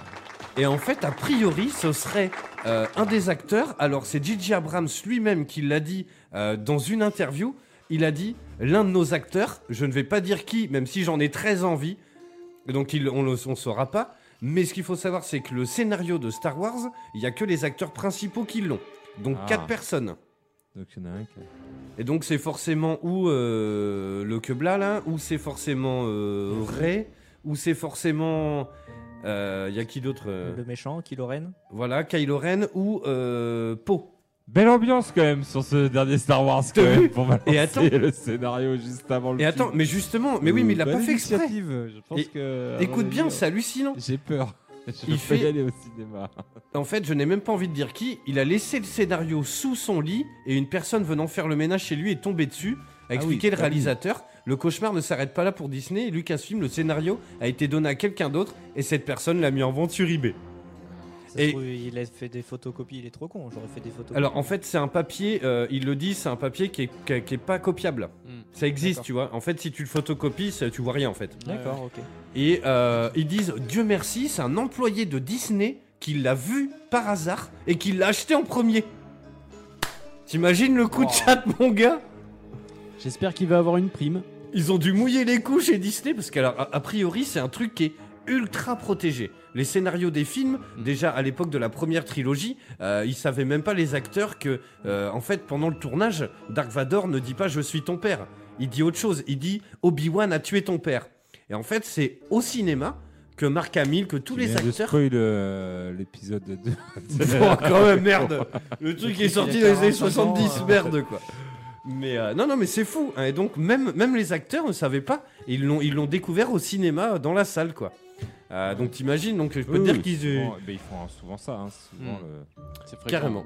Et en fait, a priori, ce serait euh, un des acteurs. Alors, c'est J.J. Abrams lui-même qui l'a dit euh, dans une interview. Il a dit l'un de nos acteurs, je ne vais pas dire qui, même si j'en ai très envie, donc il- on ne saura pas. Mais ce qu'il faut savoir, c'est que le scénario de Star Wars, il n'y a que les acteurs principaux qui l'ont. Donc, Ah. quatre personnes. donc il y en a un qui. Et donc, c'est forcément ou euh, le Quebla, là, ou c'est forcément euh, Ray, ou c'est forcément. euh, Il y a qui d'autre euh, Le méchant, Kylo Ren. Voilà, Kylo Ren ou euh, Poe. Belle ambiance quand même sur ce dernier Star Wars quand même pour balancer Et attends. le scénario juste avant le Et attends, film. mais justement, mais oui, mais il l'a pas fait exprès. Je pense Et- que, Écoute bien, c'est hallucinant. J'ai peur. Je Il fait- y aller au cinéma. En fait, je n'ai même pas envie de dire qui. Il a laissé le scénario sous son lit et une personne venant faire le ménage chez lui est tombée dessus. a Ah expliqué oui, le ah oui. réalisateur. Le cauchemar ne s'arrête pas là pour Disney. Lucasfilm, le scénario a été donné à quelqu'un d'autre et cette personne l'a mis en vente sur eBay. Ça se Et- trouve, il a fait des photocopies, il est trop con. J'aurais fait des photocopies. Alors en fait, c'est un papier, euh, il le dit, c'est un papier qui est, qui est- qui est pas copiable. Mm. Ça existe, tu vois. En fait, si tu le photocopies, ça- tu vois rien en fait. D'accord, ok. Et euh, ils disent Dieu merci, c'est un employé de Disney qui l'a vu par hasard et qui l'a acheté en premier. T'imagines le coup de chat, mon gars? J'espère qu'il va avoir une prime. Ils ont dû mouiller les couches chez Disney parce qu'alors, a, a priori, c'est un truc qui est ultra protégé. Les scénarios des films, déjà à l'époque de la première trilogie, euh, ils savaient même pas les acteurs que, euh, en fait, pendant le tournage, Dark Vador ne dit pas je suis ton père. Il dit autre chose. Il dit Obi-Wan a tué ton père? Et en fait, c'est au cinéma que Mark Hamill, que tous Tu les de acteurs. spoil euh, l'épisode 2. Bon, quand même, merde. Le truc est sorti dans les années 45 ans, 70, euh. merde, quoi. Mais euh, non, non, mais c'est fou. hein. Et donc, même, même les acteurs ne savaient pas. Ils l'ont, ils l'ont découvert au cinéma, dans la salle, quoi. Euh, donc, t'imagines, donc je peux te dire qu'ils. Souvent, ben, ils font souvent ça. hein, souvent Mm. le- C'est fréquent. Carrément.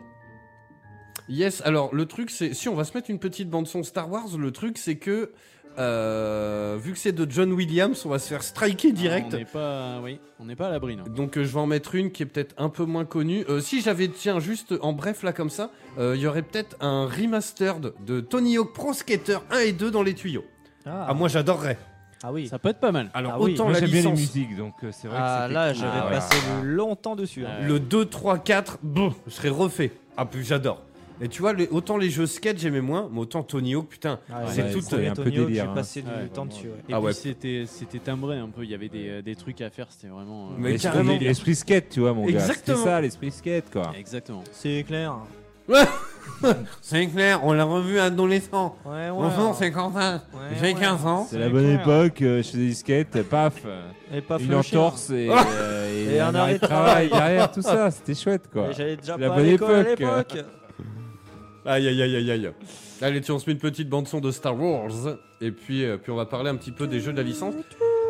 Yes, alors le truc c'est, si on va se mettre une petite bande son Star Wars, le truc c'est que, euh, vu que c'est de John Williams, on va se faire striker direct. On n'est pas, oui, on n'est pas à l'abri. non. Donc euh, je vais en mettre une qui est peut-être un peu moins connue. Euh, si j'avais, tiens, juste en bref là comme ça, euh, il y aurait peut-être un remastered de Tony Hawk Pro Skater 1 et 2 dans les tuyaux. Ah, Ah, moi j'adorerais. Ah oui. Ça peut être pas mal. Alors Ah oui. autant Moi la j'aime bien les licence, musiques, donc euh, c'est vrai Ah que là, j'avais Ah, passé voilà. longtemps dessus. hein. Ouais. le 2, 3, 4, bon, je serais refait. Ah plus j'adore. Et tu vois, les- autant les jeux skate j'aimais moins, mais autant Tony Hawk, putain, Ah c'est ouais, tout. c'est un peu Tony Hawk, délire, J'ai hein. passé du Ouais, temps vraiment. dessus. ouais. Et Ah puis ouais. c'était, c'était timbré un peu. Il y avait des, des trucs à faire. C'était vraiment. euh, Mais L'esprit- carrément. L'esprit skate, tu vois, mon gars. Exactement. C'était ça, l'esprit skate, quoi. Exactement. C'est clair. C'est clair, on l'a revu adolescent. Ouais, ouais. Bonjour, c'est Quentin. Ouais, J'ai ouais. 15 ans. C'est la bonne clair. époque, euh, je faisais du skate, paf, euh, Et pas une flusher. entorse et, Ah euh, Et un arrêt de travail. derrière, tout ça, c'était chouette, quoi. Et J'allais déjà La pas bonne époque. l'époque. Aïe aïe aïe aïe aïe. Allez, tiens, on se met une petite bande son de Star Wars et puis euh, puis on va parler un petit peu des jeux de la licence.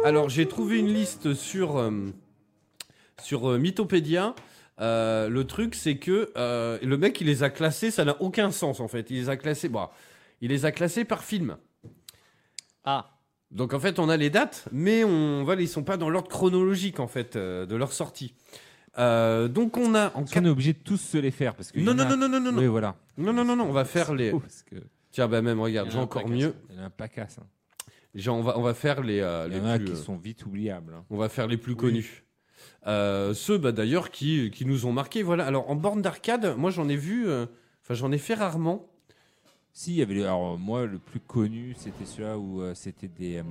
Alors, j'ai trouvé une liste sur euh, sur euh, Mythopédia. Euh, le truc, c'est que euh, le mec, il les a classés, ça n'a aucun sens en fait. Il les a classés, bon, il les a classés par film. Ah. Donc en fait, on a les dates, mais on voilà, ils sont pas dans l'ordre chronologique en fait euh, de leur sortie. Euh, donc on a en qu'on est obligé de tous se les faire. Parce que non non a- non non non non Oui, voilà. non non non non, on va faire les. Oh, parce que Tiens, bah même regarde, j'ai encore mieux. il y en a un pacasse. hein. Genre, on va on va faire les euh, Il les y en a qui euh, sont vite oubliables. hein. on va faire les plus connus. Euh, ceux bah, d'ailleurs qui, qui nous ont marqué. Voilà. Alors en borne d'arcade, moi j'en ai vu. euh, Enfin, j'en ai fait rarement. Si, il y avait. le- Alors, moi, le plus connu, c'était celui-là où euh, c'était des euh,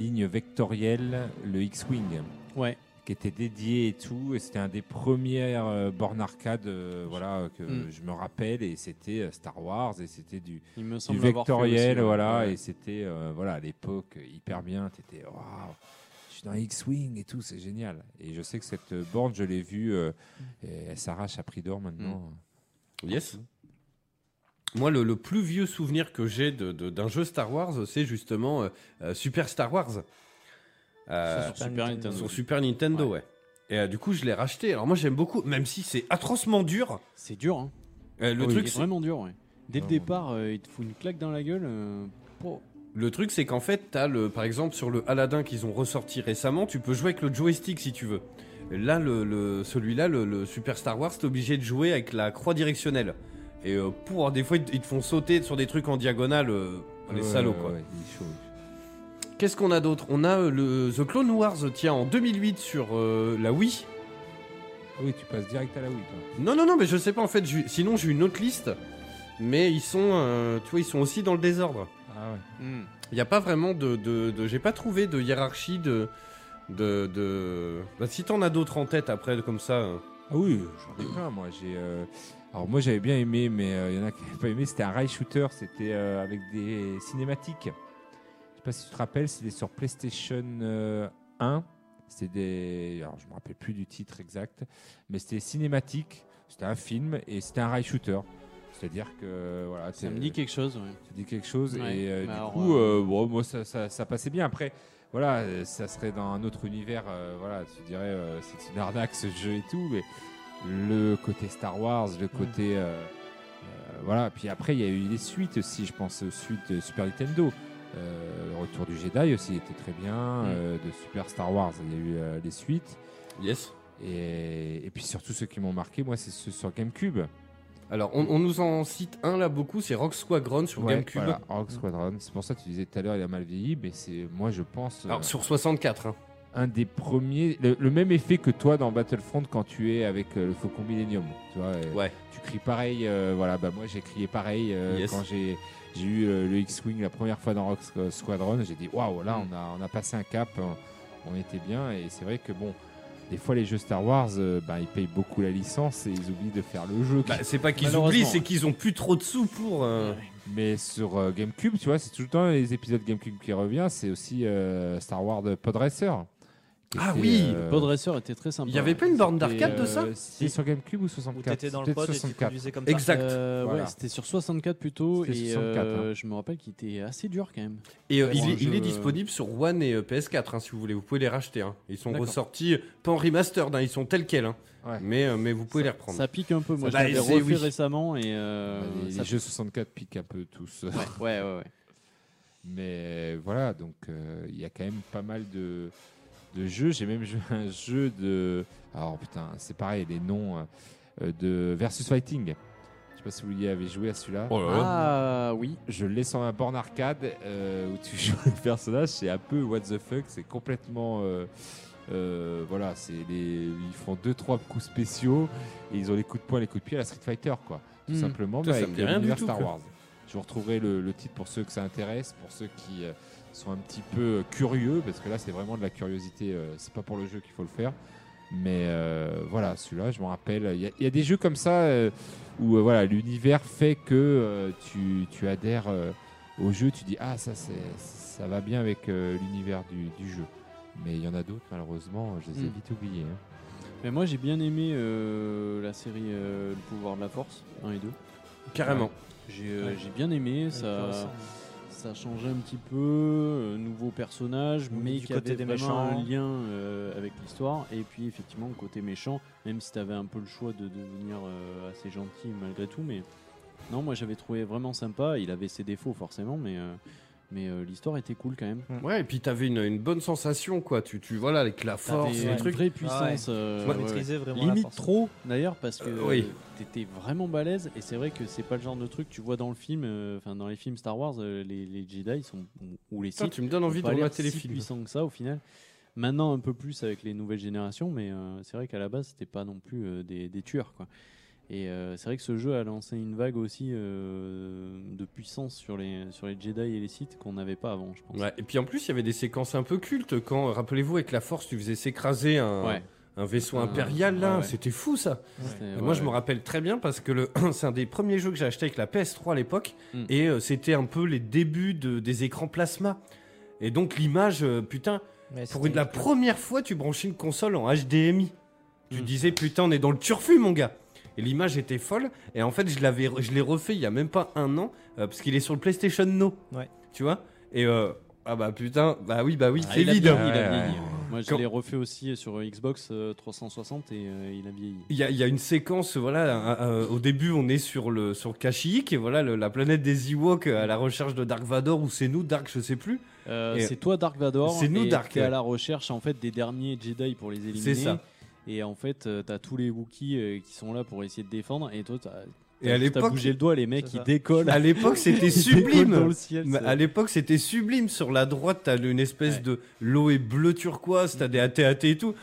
lignes vectorielles, le X-Wing, Ouais. qui était dédié et tout. Et c'était un des premières euh, bornes arcade euh, voilà, que Mm. je me rappelle. Et c'était euh, Star Wars. Et c'était du, Il me vectoriel. aussi, voilà, Ouais. Et c'était euh, voilà, à l'époque hyper bien. T'étais. Waouh! Suis dans X-Wing et tout, c'est génial. Et je sais que cette borne, je l'ai vue, euh, et elle s'arrache à prix d'or maintenant. Yes. Moi, le, le plus vieux souvenir que j'ai de- de- d'un jeu Star Wars, c'est justement euh, euh, Super Star Wars. Euh, Sur Super Nintendo. sur Super Nintendo, ouais. Et euh, du coup, je l'ai racheté. Alors moi, j'aime beaucoup, même si c'est atrocement dur. C'est dur, hein. euh, le Oui, truc, c'est- vraiment dur, ouais. Dès le départ, euh, il te fout une claque dans la gueule. euh, oh. Le truc, c'est qu'en fait, t'as le, par exemple, sur le Aladdin qu'ils ont ressorti récemment, tu peux jouer avec le joystick si tu veux. Là, le, le- celui-là, le, le Super Star Wars, t'es obligé de jouer avec la croix directionnelle. Et euh, pour des fois, ils te- font sauter sur des trucs en diagonale, euh, les Ouais, salauds, quoi. ouais. Qu'est-ce qu'on a d'autre? On a euh, le The Clone Wars, tiens, en 2008 sur euh, la Wii. Ah oui, tu passes direct à la Wii, toi. Non, non, non, mais je sais pas en fait. Sinon, j'ai une autre liste. Mais ils sont, tu vois, ils sont aussi dans le désordre. Ah ouais. Hmm. Il n'y a pas vraiment de, de, de- j'ai pas trouvé de hiérarchie de, de, de... Bah, si t'en as d'autres en tête après comme ça. euh. Ah oui, j'en ai plein, moi. J'ai, euh, Alors moi j'avais bien aimé, mais euh, il y en a qui n'avaient pas aimé. C'était un rail shooter, c'était euh, avec des cinématiques. Je sais pas si tu te rappelles, c'était sur PlayStation euh, 1. C'était des, alors je me rappelle plus du titre exact, mais c'était cinématique. C'était un film et c'était un rail shooter. C'est-à-dire que voilà, Ça me dit quelque chose, ouais. ça dit quelque chose Ouais, et euh, mais du alors, coup euh, euh, bon, moi ça, ça, ça passait bien après voilà ça serait dans un autre univers euh, voilà tu dirais euh, c'est une arnaque ce jeu et tout mais le côté Star Wars le côté euh, euh, voilà. Puis après, il y a eu les suites aussi. Je pense aux suites de Super Nintendo. Euh, le retour du Jedi aussi était très bien. Mm. euh, de Super Star Wars, il y a eu euh, les suites. Yes. Et, et puis surtout ceux qui m'ont marqué, moi, c'est ceux sur GameCube. Alors, on, on nous en cite un là beaucoup, c'est Rock Squadron sur Ouais, GameCube. voilà, Rogue Squadron. C'est pour ça que tu disais tout à l'heure, il a mal vieilli, mais c'est, moi, je pense, euh, Alors, sur 64. hein. un des premiers. Le, le même effet que toi dans Battlefront quand tu es avec euh, le Faucon Millennium. Tu vois, Ouais. tu cries pareil. euh, voilà, bah moi, j'ai crié pareil Yes. quand j'ai. J'ai eu euh, le X-Wing la première fois dans Rock Squ- Squadron. J'ai dit waouh, là on, a, on a passé un cap, on, on était bien. Et c'est vrai que bon, des fois les jeux Star Wars, euh, bah, ils payent beaucoup la licence et ils oublient de faire le jeu. Bah, c'est pas qu'ils oublient, c'est qu'ils ont plus trop de sous pour. euh, Mais sur euh, GameCube, tu vois, c'est tout le temps les épisodes GameCube qui revient. C'est aussi euh, Star Wars Pod Racer. qui Ah était, oui, euh, Pod Racer était très sympa. Il y avait pas une borne d'arcade de ça euh, C'était sur GameCube ou Où 64 t'étais dans le pod et tu 64. comme ça. Exact. Euh, Voilà. Ouais, c'était sur 64 plutôt. Et 64, euh, hein. je me rappelle qu'il était assez dur quand même. Et euh, il, est, il jeu, est disponible sur One et euh, PS4 hein, si vous voulez. Vous pouvez les racheter. hein. Ils sont ressortis, pas en remastered, hein, ils sont tels quels. hein. Ouais. Mais, mais vous pouvez les reprendre. Ça pique un peu. Moi, Ça- je l'avais c'est- refait oui. récemment et euh, Bah, les, ça les jeux 64 piquent un peu tous. Ouais, ouais, ouais. ouais. Mais voilà, donc euh, il y a quand même pas mal de, de jeux. J'ai même joué à un jeu de. Alors putain, c'est pareil, les noms euh, de Versus Fighting. Je sais pas si vous y avez joué à celui-là. Oh là là. Ah oui. Je laisse sur ma borne arcade euh, où tu joues le personnage. C'est un peu what the fuck. C'est complètement. euh, euh, voilà, c'est les, ils font deux trois coups spéciaux et ils ont les coups de poing, les coups de pied à la Street Fighter, quoi. Tout Hmm. simplement, Ça, mais ça avec l'univers tout, Star quoi. Wars. Je vous retrouverai le, le titre pour ceux que ça intéresse, pour ceux qui euh, sont un petit peu euh, curieux, parce que là, c'est vraiment de la curiosité. euh, c'est pas pour le jeu qu'il faut le faire. Mais euh, voilà, celui-là, je me rappelle. Il y, a- il y a des jeux comme ça euh, où euh, voilà, l'univers fait que euh, tu, tu adhères euh, au jeu, tu dis ah ça c'est ça va bien avec euh, l'univers du, du jeu. Mais il y en a d'autres malheureusement, je les ai Mm. vite oubliés. hein. Mais moi, j'ai bien aimé euh, la série euh, Le pouvoir de la force 1 et 2. Carrément. J'ai euh, Ouais. bien aimé. Ça. Ça changeait un petit peu. euh, nouveau personnage, On mais du qui côté avait des méchants. un lien euh, avec l'histoire. Et puis, effectivement, le côté méchant, même si tu avais un peu le choix de devenir euh, assez gentil malgré tout. Mais non, moi, j'avais trouvé vraiment sympa. Il avait ses défauts, forcément, mais. Euh, mais euh, l'histoire était cool quand même. Ouais, et puis t'avais une, une bonne sensation, quoi. Tu, tu voilà, avec la force, une trucs. vraie puissance. euh, Ouais, ouais, ouais. maîtriser vraiment la Limite trop d'ailleurs parce que Euh, oui. euh, t'étais vraiment balèze et c'est vrai que c'est pas le genre de truc que tu vois dans le film, euh, enfin dans les films Star Wars, euh, les, les Jedi sont ou les Sith tu me donnes envie de remater les si films. puissants que ça au final. Maintenant un peu plus avec les nouvelles générations, mais euh, c'est vrai qu'à la base c'était pas non plus euh, des, des tueurs quoi. Et euh, c'est vrai que ce jeu a lancé une vague aussi euh, de puissance sur les sur les Jedi et les Sith qu'on n'avait pas avant, je pense. Ouais, et puis en plus, il y avait des séquences un peu cultes quand, rappelez-vous, avec la force, tu faisais s'écraser un, Ouais. un vaisseau impérial, là. ouais, ouais. C'était fou, ça. Moi, je me rappelle très bien parce que le- c'est un des premiers jeux que j'ai acheté avec la PS3 à l'époque. Mm. Et euh, c'était un peu les débuts de- des écrans plasma. Et donc, l'image, euh, putain, Mais pour une, la première fois, tu branchais une console en HDMI. Tu Mm. disais, putain, on est dans le turfu, mon gars. Et l'image était folle. Et en fait, je l'avais, je l'ai refait il y a même pas un an euh, parce qu'il est sur le PlayStation No. Ouais. Tu vois? Et euh, ah bah putain, bah oui, bah oui, Ah, c'est il a vide. hein. Ouais, ouais. Moi, je Quand- l'ai refait aussi sur Xbox euh, 360 et euh, il a vieilli. Il y, a, il y a une séquence, voilà, euh, au début on est sur le sur Kashyyyk, et voilà le- la planète des Ewoks à la recherche de Dark Vador ou c'est nous Dark, je sais plus. Euh, Et- c'est toi Dark Vador. C'est nous, et Dark, t'es à la recherche en fait des derniers Jedi pour les éliminer. C'est ça. Et en fait, euh, t'as tous les Wookiees euh, qui sont là pour essayer de défendre. Et toi, t'as Et à t'as l'époque, bougé le doigt, les mecs C'est ils ça. décollent. à l'époque c'était Ils décollent dans sublime. le ciel. Mais à l'époque c'était sublime. Sur la droite t'as une espèce Ouais. de l'eau est bleu turquoise, t'as des AT-AT et tout.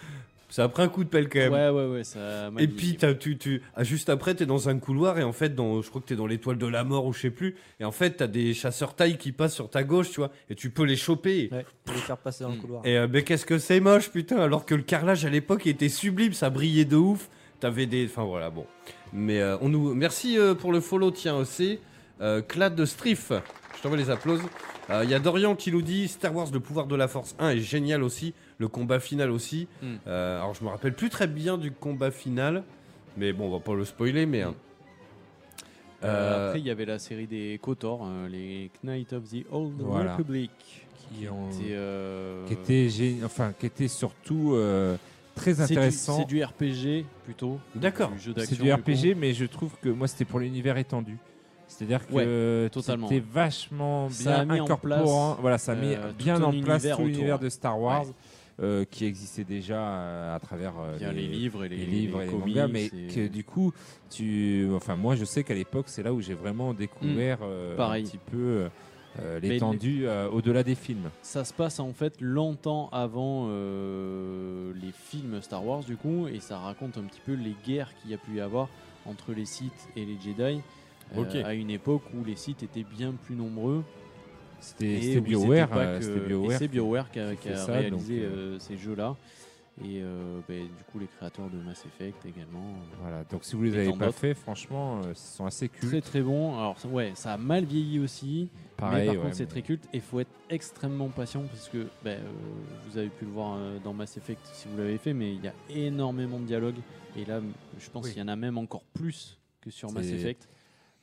Ça a pris un coup de pelle quand même. Ouais, ouais, ouais, ça Et puis t'as, tu, tu, ah, juste après, t'es dans un couloir et en fait, dans, je crois que t'es dans l'étoile de la mort ou je sais plus. Et en fait, t'as des chasseurs taille qui passent sur ta gauche, tu vois, et tu peux les choper. Ouais, faut les faire passer dans le couloir. Et euh, mais qu'est-ce que c'est moche, putain, alors que le carrelage à l'époque était sublime, ça brillait de ouf. T'avais des, enfin voilà, bon. Mais euh, on nous, merci euh, pour le follow, tiens aussi, euh, Clad de Strif. Je t'envoie les applauses. Il y a Dorian qui nous dit Star Wars, le pouvoir de la Force 1 est génial aussi, le combat final aussi. Mm. Euh, alors je me rappelle plus très bien du combat final, mais bon, on va pas le spoiler, mais. hein. Euh, Euh, Après, il y avait la série des KOTOR, euh, les Knights of the Old Voilà. Republic. Qui ont- euh, qui était, gé- enfin, qui était surtout euh, très intéressant. C'est du, RPG plutôt. D'accord. C'est du coup. RPG, mais je trouve que moi c'était pour l'univers étendu. C'est-à-dire que totalement. c'était vachement Ça a bien mis en place, voilà, ça met euh, bien en place tout l'univers de Star Wars Ouais. euh, qui existait déjà euh, à travers euh, a les livres et les, les livres les et les comics mangas, mais que du coup, tu, enfin moi je sais qu'à l'époque c'est là où j'ai vraiment découvert euh, un petit peu l'étendue au-delà des films. Ça se passe en fait longtemps avant les films Star Wars du coup et ça raconte un petit peu les guerres qu'il y a pu y avoir entre les Sith et les Jedi euh, à une époque où les Sith étaient bien plus nombreux. C'était BioWare, euh, BioWare. c'est BioWare qui a, qui qui fait a ça, réalisé donc, euh, ces jeux-là. Et euh, ben, du coup, les créateurs de Mass Effect également. Voilà, donc si vous les avez pas fait, franchement, euh, ils sont assez cultes. Très très bon. Alors, ouais, ça a mal vieilli aussi. Pareil, mais par ouais, contre, c'est mais- très culte et il faut être extrêmement patient parce que ben, euh, vous avez pu le voir dans Mass Effect si vous l'avez fait, mais il y a énormément de dialogues. Et là, je pense Oui. qu'il y en a même encore plus que sur Mass Effect.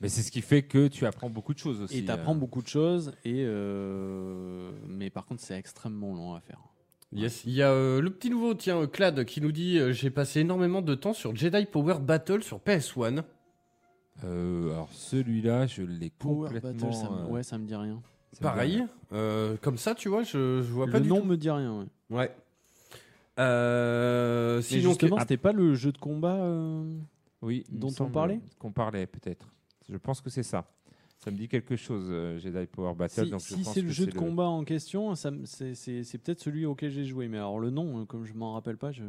Mais c'est ce qui fait que tu apprends beaucoup de choses aussi. Et tu apprends euh. beaucoup de choses. Et euh, mais par contre, c'est extrêmement long à faire. Yes. Il y a euh, le petit nouveau, tiens, euh, Clad, qui nous dit euh, J'ai passé énormément de temps sur Jedi Power Battle sur PS1. Euh, alors celui-là, je l'ai Power complètement. Battle, ça me, ouais, ça me dit rien. ça Pareil. dit euh, comme ça, tu vois, je, je vois Le pas du nom tout. me dit rien. ouais. Ouais. Euh, sinon, justement, que- c'était pas le jeu de combat. euh, Oui, dont on parlait Qu'on parlait peut-être. Je pense que c'est ça. Ça me dit quelque chose, euh, Jedi Power Battle. Si, donc je si pense c'est le que jeu de combat en question, c'est c'est- c'est peut-être celui auquel j'ai joué. Mais alors le nom, euh, comme je m'en rappelle pas, je...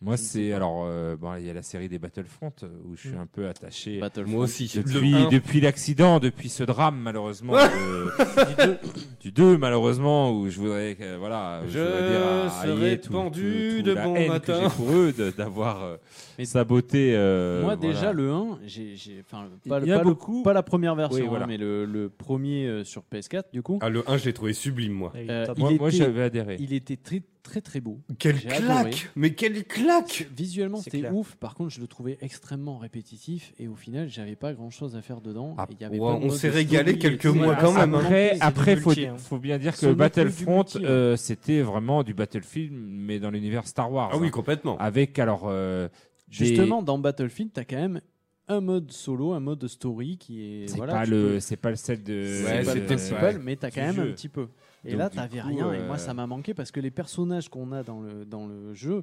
Moi, je c'est alors euh, bon, il y a la série des Battlefront où je suis Mm. un peu attaché. Battlefront. Moi aussi. Depuis, depuis l'accident, depuis ce drame malheureusement de- du 2 malheureusement où je voudrais voilà Je voudrais dire à serai Hayet tout- pendu tout- tout de la bon haine matin. que j'ai pour eux de- d'avoir euh, Mais- saboté euh, Moi voilà. déjà le 1, j'ai j'ai- enfin pas, le- y a pas le- beaucoup. pas la première version, Oui, voilà. hein, mais le, le premier euh, sur PS4 du coup. Ah, le 1, je l'ai trouvé sublime, moi. Euh, il moi, moi, était- j'avais adhéré Il était très très très beau. Quelle J'ai claque adoré. Mais quelle claque Visuellement C'est c'était clair. ouf. Par contre, je le trouvais extrêmement répétitif et au final, j'avais pas grand chose à faire dedans. Ah, et il y avait ouais, pas de on mode s'est régalé quelques mois quand même, hein. Après, C'est du après faut, multi, hein. faut bien dire que du Battlefront, multi, ouais. euh, c'était vraiment du Battlefield, mais dans l'univers Star Wars. Ah oui, hein. complètement. Avec alors. euh, Justement, dans Battlefield, t'as quand même un mode solo, un mode story qui est c'est voilà, pas tu le, peux- c'est pas le celle de. c'est Ouais, pas le principal, ouais, mais t'as quand même jeu. un petit peu. Et Donc, là, t'avais rien. Et euh, moi, ça m'a manqué parce que les personnages qu'on a dans le, dans le jeu,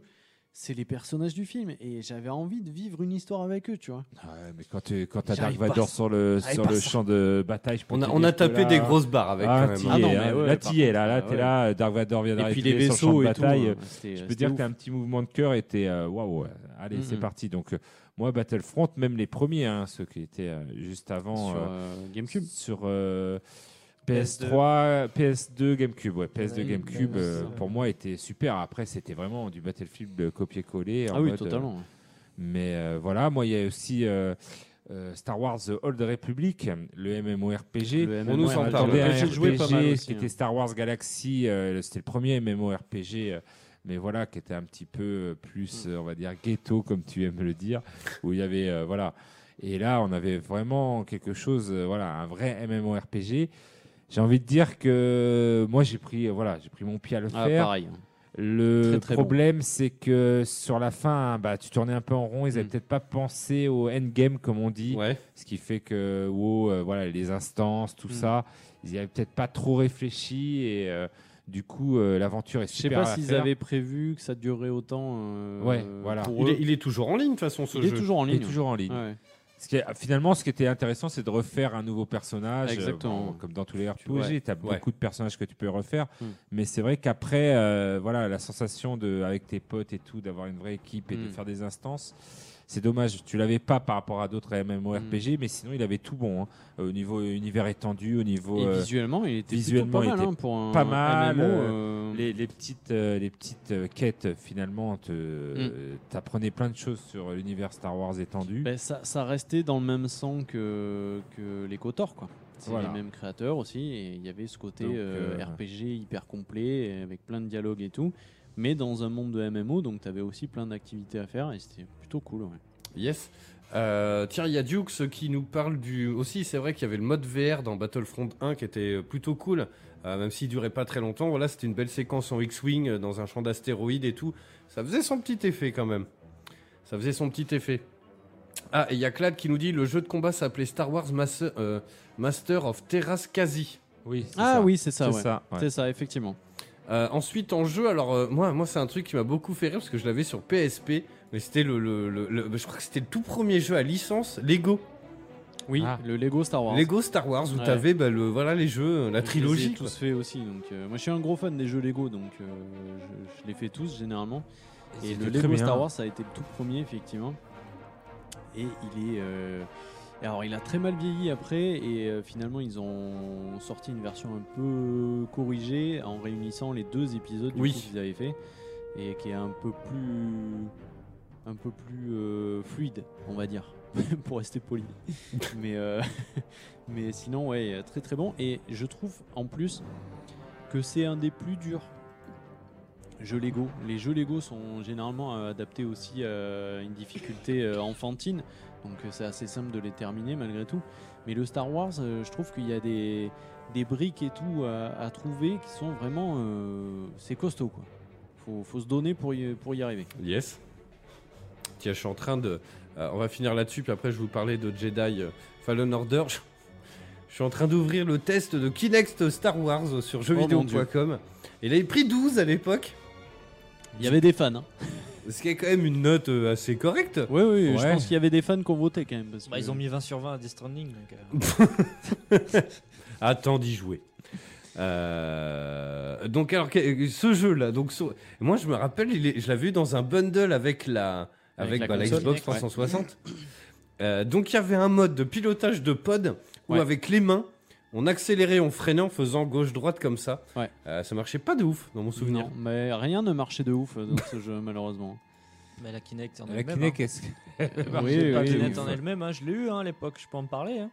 c'est les personnages du film. Et j'avais envie de vivre une histoire avec eux, tu vois. Ah ouais, mais quand tu quand t'as Dark Vador sur le sur le champ de bataille, On a, on a que tapé là- des grosses barres avec Ah, quand même. Ah non, hein. mais ouais, là t'y es, là, là euh, t'es ouais. là, Dark Vador vient Et puis d'arriver les sur le champ vaisseaux de et tout. bataille. euh, c'était- Je peux dire ouf. qu'un petit mouvement de cœur était euh, waouh. Allez, c'est Mhm. parti. Donc euh, moi Battlefront, même les premiers, hein, ceux qui étaient euh, juste avant sur euh, GameCube. sur euh, PS3, PS2, GameCube, ouais, PS2, Ouais, GameCube, euh, pour moi était super. Après, c'était vraiment du Battlefield copier-coller. Ah oui, mode, euh, totalement. mais euh, voilà, moi, il y a aussi Star Wars The Old Republic, le MMORPG. Le on nous en parle. Joué pas mal RPG, aussi, qui hein. était Star Wars Galaxy, c'était le premier MMORPG, mais voilà, qui était un petit peu euh, plus, Mm. euh, on va dire, ghetto, comme tu aimes le dire, où il y avait, euh, voilà. Et là, on avait vraiment quelque chose, euh, voilà, un vrai MMORPG. J'ai envie de dire que moi, j'ai pris, voilà, j'ai pris mon pied à le Ah, faire. pareil. Le Très, très problème, c'est que sur la fin, bah, tu tournais un peu en rond. Ils n'avaient Mm. peut-être pas pensé au endgame, comme on dit. Ouais. Ce qui fait que WoW, euh, voilà, les instances, tout Mm. ça, ils n'y avaient peut-être pas trop réfléchi. Et du coup, euh, l'aventure est Je sais super. pas s'ils avaient prévu que ça durerait autant. euh, Ouais, voilà. pour Il eux. est, il est toujours en ligne, de toute façon, ce Il est toujours en Il ligne. est toujours en ligne. Ouais. Ce qui est- finalement, ce qui était intéressant, c'est de refaire un nouveau personnage. Exactement. Euh, bon, comme dans tous les RPG, ouais, tu as ouais. beaucoup de personnages que tu peux refaire. Mm. Mais c'est vrai qu'après, euh, voilà, la sensation de, avec tes potes et tout, d'avoir une vraie équipe et de Mm. faire des instances, c'est dommage. Tu l'avais pas par rapport à d'autres Mm. MMORPG, mais sinon, il avait tout bon. hein. Au niveau univers étendu, au niveau. Et euh, visuellement, il était visuellement, pas mal était hein, pour un pas mal, MMO, euh, euh, les, les petites, euh, les petites euh, quêtes, finalement, te, Mm. t'apprenais plein de choses sur l'univers Star Wars étendu. ben, ça, ça restait dans le même sang que, que les KOTOR, quoi. C'est Voilà. les mêmes créateurs aussi, et il y avait ce côté Donc, euh, euh, RPG hyper complet, avec plein de dialogues et tout, mais dans un monde de MMO, donc tu avais aussi plein d'activités à faire, et c'était plutôt cool. Ouais. Yes. Euh, tiens, il y a Dukes qui nous parle du. Aussi, c'est vrai qu'il y avait le mode VR dans Battlefront 1 qui était plutôt cool, euh, même s'il durait pas très longtemps. Voilà, c'était une belle séquence en X-Wing euh, dans un champ d'astéroïdes et tout. Ça faisait son petit effet quand même. Ça faisait son petit effet. Ah, et il y a Clad qui nous dit le jeu de combat s'appelait Star Wars Master, euh, Master of Terraskasi. Oui, c'est Ah ça. oui, c'est ça, C'est ouais. ça, ouais. C'est ça, effectivement. Euh, ensuite, en jeu, alors euh, moi, moi c'est un truc qui m'a beaucoup fait rire parce que je l'avais sur PSP, mais c'était le, le- le- le- je crois que c'était le tout premier jeu à licence Lego, Oui, Ah. le Lego Star Wars. Lego Star Wars où Ouais. t'avais bah, le, voilà les jeux, la Je les ai trilogie. tous fait aussi. Donc, euh, moi, je suis un gros fan des jeux Lego, donc euh, je, je les fais tous généralement. Et le Lego. Star Wars, ça a été le tout premier, effectivement. Et il est. Alors, il a très mal vieilli après, et euh, finalement, ils ont sorti une version un peu corrigée en réunissant les deux épisodes du Oui. qu'ils avaient fait, et qui est un peu plus. un peu plus euh, fluide, on va dire, pour rester poli. mais, euh, mais sinon, ouais, très très bon. Et je trouve en plus que c'est un des plus durs jeux Lego. Les jeux Lego sont généralement adaptés aussi à une difficulté enfantine, donc euh, c'est assez simple de les terminer malgré tout. Mais le Star Wars, euh, je trouve qu'il y a des, des briques et tout à, à trouver qui sont vraiment. euh, c'est costaud quoi. Faut, faut se donner pour y, pour y arriver. Yes. Tiens, je suis en train de. euh, on va finir là-dessus, puis après je vais vous parler de Jedi Fallen Order. Je, je suis en train d'ouvrir le test de Kinect Star Wars sur Oh jeuxvideo.com. Il avait pris 12 à l'époque, Il y avait des fans. Hein. Ce qui est quand même une note euh, assez correcte. Oui, oui, je Ouais. pense qu'il y avait des fans qui ont voté quand même. parce Bah, que- ils ont mis 20 sur 20 à Death Stranding. donc, euh, Attends d'y jouer. Euh, donc alors que- ce jeu-là, donc so- moi je me rappelle, il est- je l'avais vu dans un bundle avec la avec, Avec la bah, la console, Xbox ouais. 360. Euh, donc il y avait un mode de pilotage de pod où Ouais. avec les mains on accélérait, on freinait en faisant gauche-droite comme ça. Ouais. Euh, ça marchait pas de ouf dans mon souvenir. Non, mais rien ne marchait de ouf euh, dans ce jeu malheureusement. Mais la Kinect en La elle-même. Kinect, hein. est-ce que- Oui, La oui, Kinect oui. en elle-même, hein, je l'ai eu hein, à l'époque, je peux en parler. hein.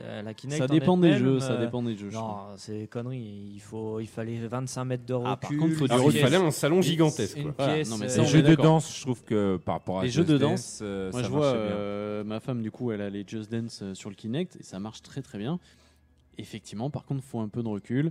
Euh, la Kinect Ça en dépend des jeux, ça euh, dépend des jeux. Non, c'est des conneries. Il, faut, il fallait 25 mètres de recul. Ah, par contre, faut du Alors, recul. il fallait un salon gigantesque. Une quoi. Voilà, pièce. non, mais euh, ça, Les jeux de danse, je trouve que par rapport à Les Just jeux de Dance, danse, euh, Moi, ça je vois euh, ma femme, du coup, elle a les Just Dance euh, sur le Kinect et ça marche très très bien. Effectivement, par contre, il faut un peu de recul.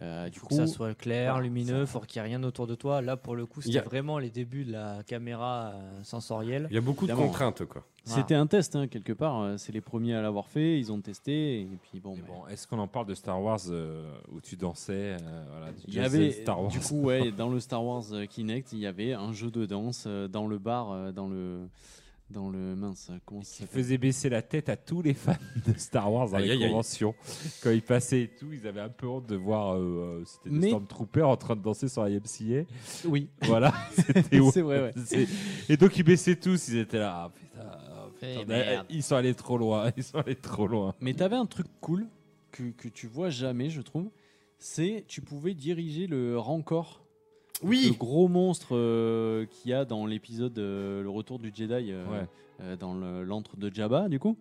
Euh, du faut coup, que ça soit clair, voilà, lumineux, faut qu'il n'y ait rien autour de toi. Là, pour le coup, Il c'était y a- vraiment les débuts de la caméra euh, sensorielle. Il y a beaucoup de contraintes quoi. c'était un test hein, quelque part. euh, C'est les premiers à l'avoir fait, ils ont testé et puis bon. Mais bah, bon, est-ce qu'on en parle de Star Wars euh, où tu dansais euh, voilà, tu Il y avait, Star Wars? du coup, ouais, dans le Star Wars Kinect, il y avait un jeu de danse euh, dans le bar, euh, dans le, dans le mince, comment ça faisait baisser la tête à tous les fans de Star Wars dans Aïe, les aïe, aïe. conventions. Quand ils passaient et tout, ils avaient un peu honte de voir euh, euh, c'était des Mais- Stormtroopers en train de danser sur IMCA. Oui, Voilà, c'était ouf. c'est vrai, ouais. Et donc ils baissaient tous, ils étaient là. Ah, putain, ah, Eh, putain, ils sont allés trop loin, ils sont allés trop loin. Mais t'avais un truc cool que, que tu vois jamais, je trouve. C'est tu pouvais diriger le Rancor, le Oui. gros monstre euh, qu'il y a dans l'épisode euh, Le Retour du Jedi, euh, Ouais. euh, dans le- l'antre de Jabba, du coup.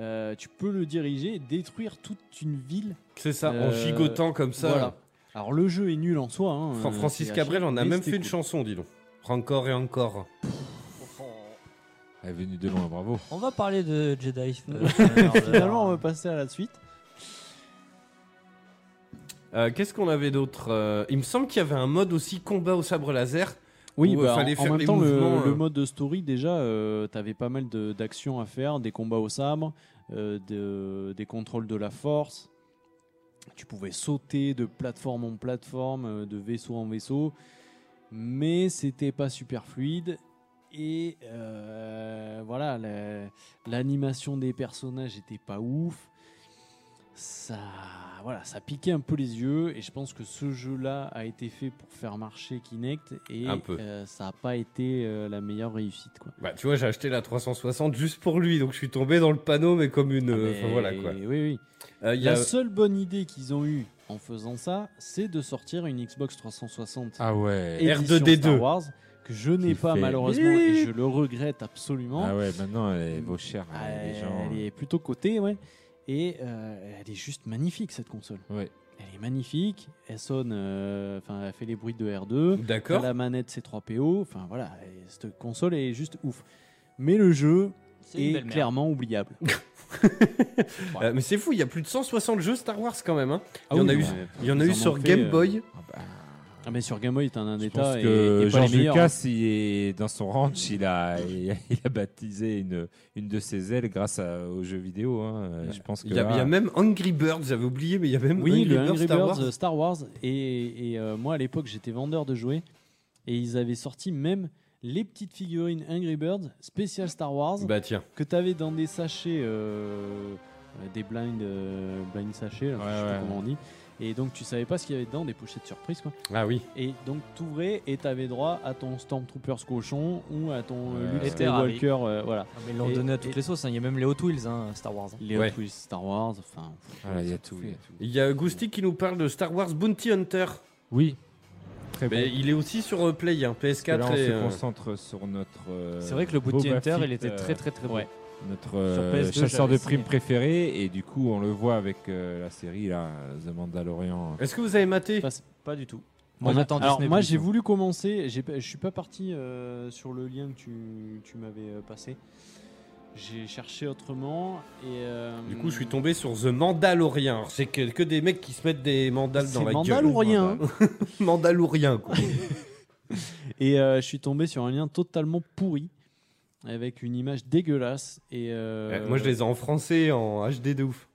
Euh, tu peux le diriger et détruire toute une ville. C'est ça, en gigotant comme ça. Voilà. Alors le jeu est nul en soi. hein, Fran- Francis Cabrel en a même fait une chanson, dis donc. Encore et encore. Elle est venue de loin, bravo. On va parler de Jedi. euh. Finalement, on va passer à la suite. Euh, Qu'est-ce qu'on avait d'autre Euh, Il me semble qu'il y avait un mode aussi combat au sabre laser. Oui, euh, bah, fallait en, en faire même les temps, le, le mode de story, déjà, t'avais pas mal d'actions à faire, des combats au sabre, de- des contrôles de la force. Tu pouvais sauter de plateforme en plateforme, de vaisseau en vaisseau, mais c'était pas super fluide. Et euh, voilà, la- l'animation des personnages était pas ouf. Ça, voilà, ça piquait un peu les yeux et je pense que ce jeu-là a été fait pour faire marcher Kinect et Un peu. euh, ça n'a pas été euh, la meilleure réussite. Quoi. Bah, tu vois, j'ai acheté la 360 juste pour lui, donc je suis tombé dans le panneau, mais comme une. Ah, euh, mais voilà quoi. Oui, oui. Euh, il y La a- seule bonne idée qu'ils ont eue en faisant ça, c'est de sortir une Xbox 360 Ah ouais. édition R2D2. Star Wars que je n'ai pas fait- malheureusement et je le regrette absolument. Ah ouais, maintenant elle vaut cher. Ah, euh, les elle, gens. est plutôt cotée, ouais. Et euh, elle est juste magnifique cette console. Ouais. Elle est magnifique. Elle sonne, euh, enfin, elle fait les bruits de R2. T'as D'accord. la manette C3PO. Enfin voilà, et cette console est juste ouf. Mais le jeu est clairement oubliable. Euh, mais c'est fou, il y a plus de 160 jeux Star Wars quand même. hein. Ah Il y en a oui, eu- ouais, Il y en a eu sur Game euh, Boy. Ah bah, Ah, mais sur Game Boy, t'en as un Je état pense et, que et pas George les meilleurs. Lucas, il est dans son ranch, il a, il a, il a baptisé une, une de ses ailes grâce à- aux jeux vidéo. hein. Je pense que Il y, a, là- il y a même Angry Birds, j'avais oublié, mais il y a même Oui, le Birds Angry Star Birds Wars. Star Wars. Et, et, euh, moi, à l'époque, j'étais vendeur de jouets. Et ils avaient sorti même les petites figurines Angry Birds spécial Star Wars Bah tiens. que tu avais dans des sachets, euh, des blind, euh, blind sachets, là, Ouais, je sais pas ouais. comment on dit. Et donc, tu savais pas ce qu'il y avait dedans, des pochettes surprises. Quoi. Ah oui. Et donc, tu ouvrais et tu avais droit à ton Stormtroopers cochon ou à ton euh, Ouais. Luke. Skywalker. euh, voilà. Ah, mais ils l'ont donné à toutes et- les sauces. hein. Il y a même les Hot Wheels, hein, Star Wars. Les Ouais. Hot Wheels Star Wars. Enfin, Voilà, il y a tout. il y a tout. Il y a Goustic qui nous parle de Star Wars Bounty Hunter. Oui, très bon. Mais il est aussi sur euh, Play, hein, Parce que là, PS4 on et. se euh, concentre sur notre. euh, C'est vrai que le Bounty Boba Hunter, Fett, il était euh, très très très bon. Notre euh, PS2, chasseur de primes préféré et du coup on le voit avec euh, la série là The Mandalorian Est-ce que vous avez maté Pas du tout. Moi On a- j'attends Alors moi j'ai hein. voulu commencer, je suis pas parti euh, sur le lien que tu, tu m'avais euh, passé. J'ai cherché autrement et euh, Du coup, je suis tombé sur The Mandalorian. Alors, C'est que, que des mecs qui se mettent des mandales dans la Mandalorian. gueule. Mandalourien, quoi. et euh, je suis tombé sur un lien totalement pourri avec une image dégueulasse et euh, Euh, Moi, je les ai en français, en HD de ouf.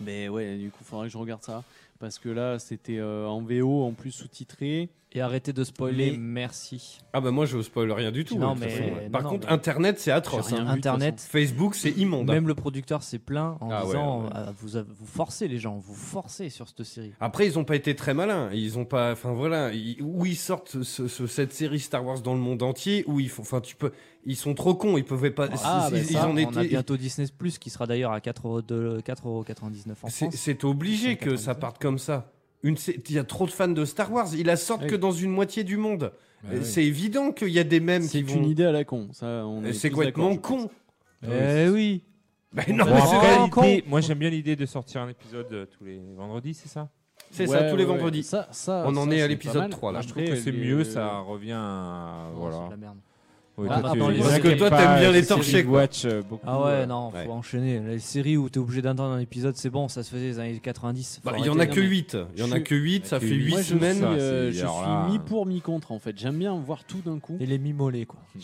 Mais ouais, du coup faudrait que je regarde ça parce que là c'était euh, en VO en plus sous-titré. Et arrêtez de spoiler, Mais- merci. Ah bah moi, je spoil rien du tout. Non, hein, mais- façon. Par non, contre, mais- Internet, c'est atroce. Hein. Internet, Facebook, c'est immonde. même le producteur s'est plaint en Ah disant ouais. ah, vous, vous forcez les gens, vous forcez sur cette série. Après, ils ont pas été très malins. Ils ont pas, enfin voilà, ils- où ils sortent ce- ce- cette série Star Wars dans le monde entier, où ils font, enfin tu peux, ils sont trop cons, ils pouvaient pas. Ah, ils, bah ils ça, en on a étaient. bientôt Disney Plus qui sera d'ailleurs à 4,99€ en C'est France. c'est obligé que ça 4,99. parte comme ça. Une, sé- il y a trop de fans de Star Wars. Ils la sortent Oui. que dans une moitié du monde. Bah oui. C'est évident qu'il y a des mêmes C'est qui une vont. idée à la con, ça. on est C'est complètement con. Eh oui. Ben non, Bon, mais après, c'est moi j'aime bien l'idée de sortir un épisode euh, tous les vendredis, c'est ça? C'est Ouais, ça, tous les ouais, vendredis. Ça, ça, On en ça, est à c'est l'épisode pas mal. 3 là. Je trouve que c'est mieux, ça revient à. Voilà. Ouais, Ah, toi, tu- non, les parce que toi, t'aimes bien les Big quoi. Watch, euh, beaucoup, Ah ouais, euh, non, ouais. faut enchaîner. Les séries où t'es obligé d'entendre un épisode, c'est bon, ça se faisait dans les années 90. Bah, Il y en a que non, mais 8. Il y en a que 8, ça fait huit. 8 Moi, je semaines. Ça, euh, je suis mi pour, mi contre en fait. J'aime bien voir tout d'un coup. Et les mimolés, quoi.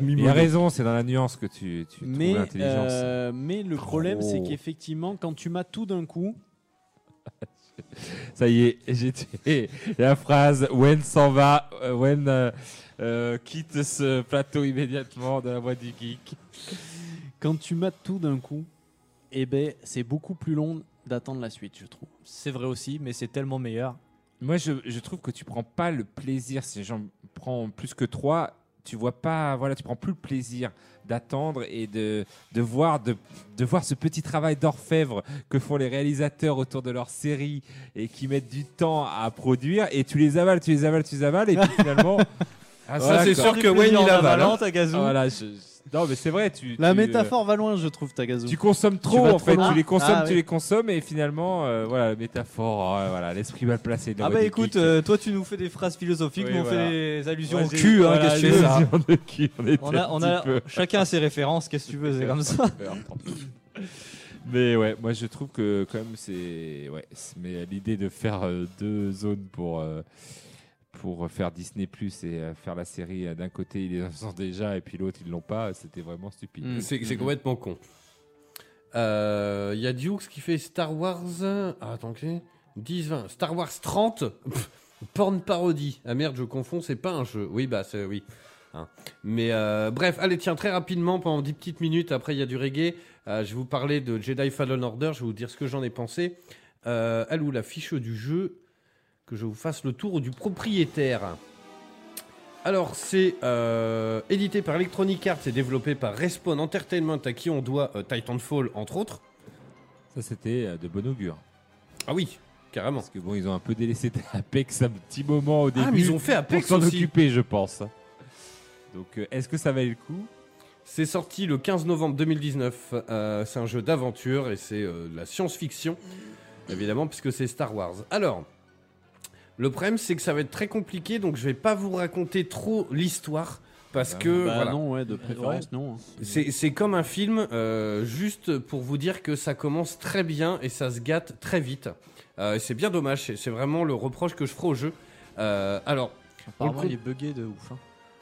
Il a raison, c'est dans la nuance que tu, tu Mais, trouves l'intelligence. euh, mais le problème, c'est qu'effectivement, quand tu m'as tout d'un coup, Ça y est, j'ai tué la phrase Wen s'en va, euh, Wen euh, euh, quitte ce plateau immédiatement de la voix du geek. quand tu m'as tout d'un coup, eh ben, c'est beaucoup plus long d'attendre la suite, je trouve. C'est vrai aussi, mais c'est tellement meilleur. Moi, je, je trouve que tu prends pas le plaisir. Si j'en prends plus que trois, tu vois pas, voilà, tu prends plus le plaisir d'attendre et de, de, voir, de, de voir ce petit travail d'orfèvre que font les réalisateurs autour de leur série et qui mettent du temps à produire. Et tu les avales, tu les avales, tu les avales, et puis finalement. Ah, ça, Voilà, c'est sûr que Wayne il avale. hein. Ah, voilà, je- je- non, mais c'est vrai. Tu, La tu, euh, métaphore va loin, je trouve, Tagazu. Tu consommes trop vas en trop fait, loin. tu les consommes, Ah, tu oui. les consommes et finalement, euh, voilà, la métaphore, euh, voilà, l'esprit mal placé. Ah bah écoute, geek. euh, toi tu nous fais des phrases philosophiques, Oui, nous on voilà. fait des allusions Moi, au j'ai- cul, hein, voilà, qu'est-ce que veux allusions de on était On a, un on petit a peu- chacun ses références, qu'est-ce que tu veux, c'est comme ça. Mais ouais, moi je trouve que quand même c'est ouais, c'est- mais l'idée de faire euh, deux zones pour euh, pour faire Disney Plus et euh, faire la série euh, d'un côté ils les ont déjà et puis l'autre ils l'ont pas, c'était vraiment stupide. Mm. C'est c'est complètement con. Il y a Dukes qui fait Star Wars. Ah, attends, ok. 10, 20. Star Wars 30. Pff, Porn parodie. Ah merde, je confonds, c'est pas un jeu. Oui, bah, c'est oui. Hein. Mais euh, bref, allez, tiens, très rapidement, pendant 10 petites minutes, après il y a du reggae. euh, je vais vous parler de Jedi Fallen Order, je vais vous dire ce que j'en ai pensé. Euh, elle ou la fiche du jeu, que je vous fasse le tour du propriétaire. Alors, c'est euh, édité par Electronic Arts et développé par Respawn Entertainment, à qui on doit euh, Titanfall, entre autres. Ça c'était euh, de bon augure Ah oui, carrément. parce que bon, ils ont un peu délaissé Apex un petit moment au début. Ah, mais ils ont fait pour Apex s'en aussi. occuper, je pense. Donc est-ce que ça valait le coup? C'est sorti le 15 novembre 2019. Euh, c'est un jeu d'aventure et c'est de la science-fiction, évidemment, puisque c'est Star Wars. Alors, le problème, c'est que ça va être très compliqué, donc je vais pas vous raconter trop l'histoire. Parce Bah, que Bah voilà. non, ouais, de préférence, non. hein. C'est c'est comme un film, euh, juste pour vous dire que ça commence très bien et ça se gâte très vite. Euh, et c'est bien dommage, c'est- c'est vraiment le reproche que je ferai au jeu. Euh, alors, Apparemment, il est bugué de ouf. hein.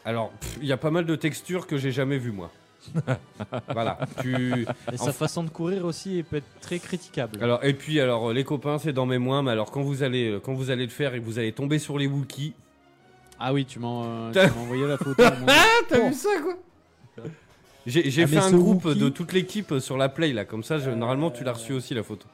alors, pff, il y a pas mal de textures que j'ai jamais vues moi. voilà. Tu... Et sa façon de courir aussi peut être très critiquable. Alors et puis alors les copains c'est dans mes moins mais alors quand vous allez quand vous allez le faire et que vous allez tomber sur les Wookiees. Ah oui, tu m'as euh, m'as envoyé la photo. mon- Ah t'as Oh. vu ça quoi J'ai Ah, fait un groupe Wookie- de toute l'équipe sur la play là comme ça je- normalement tu l'as reçu aussi la photo.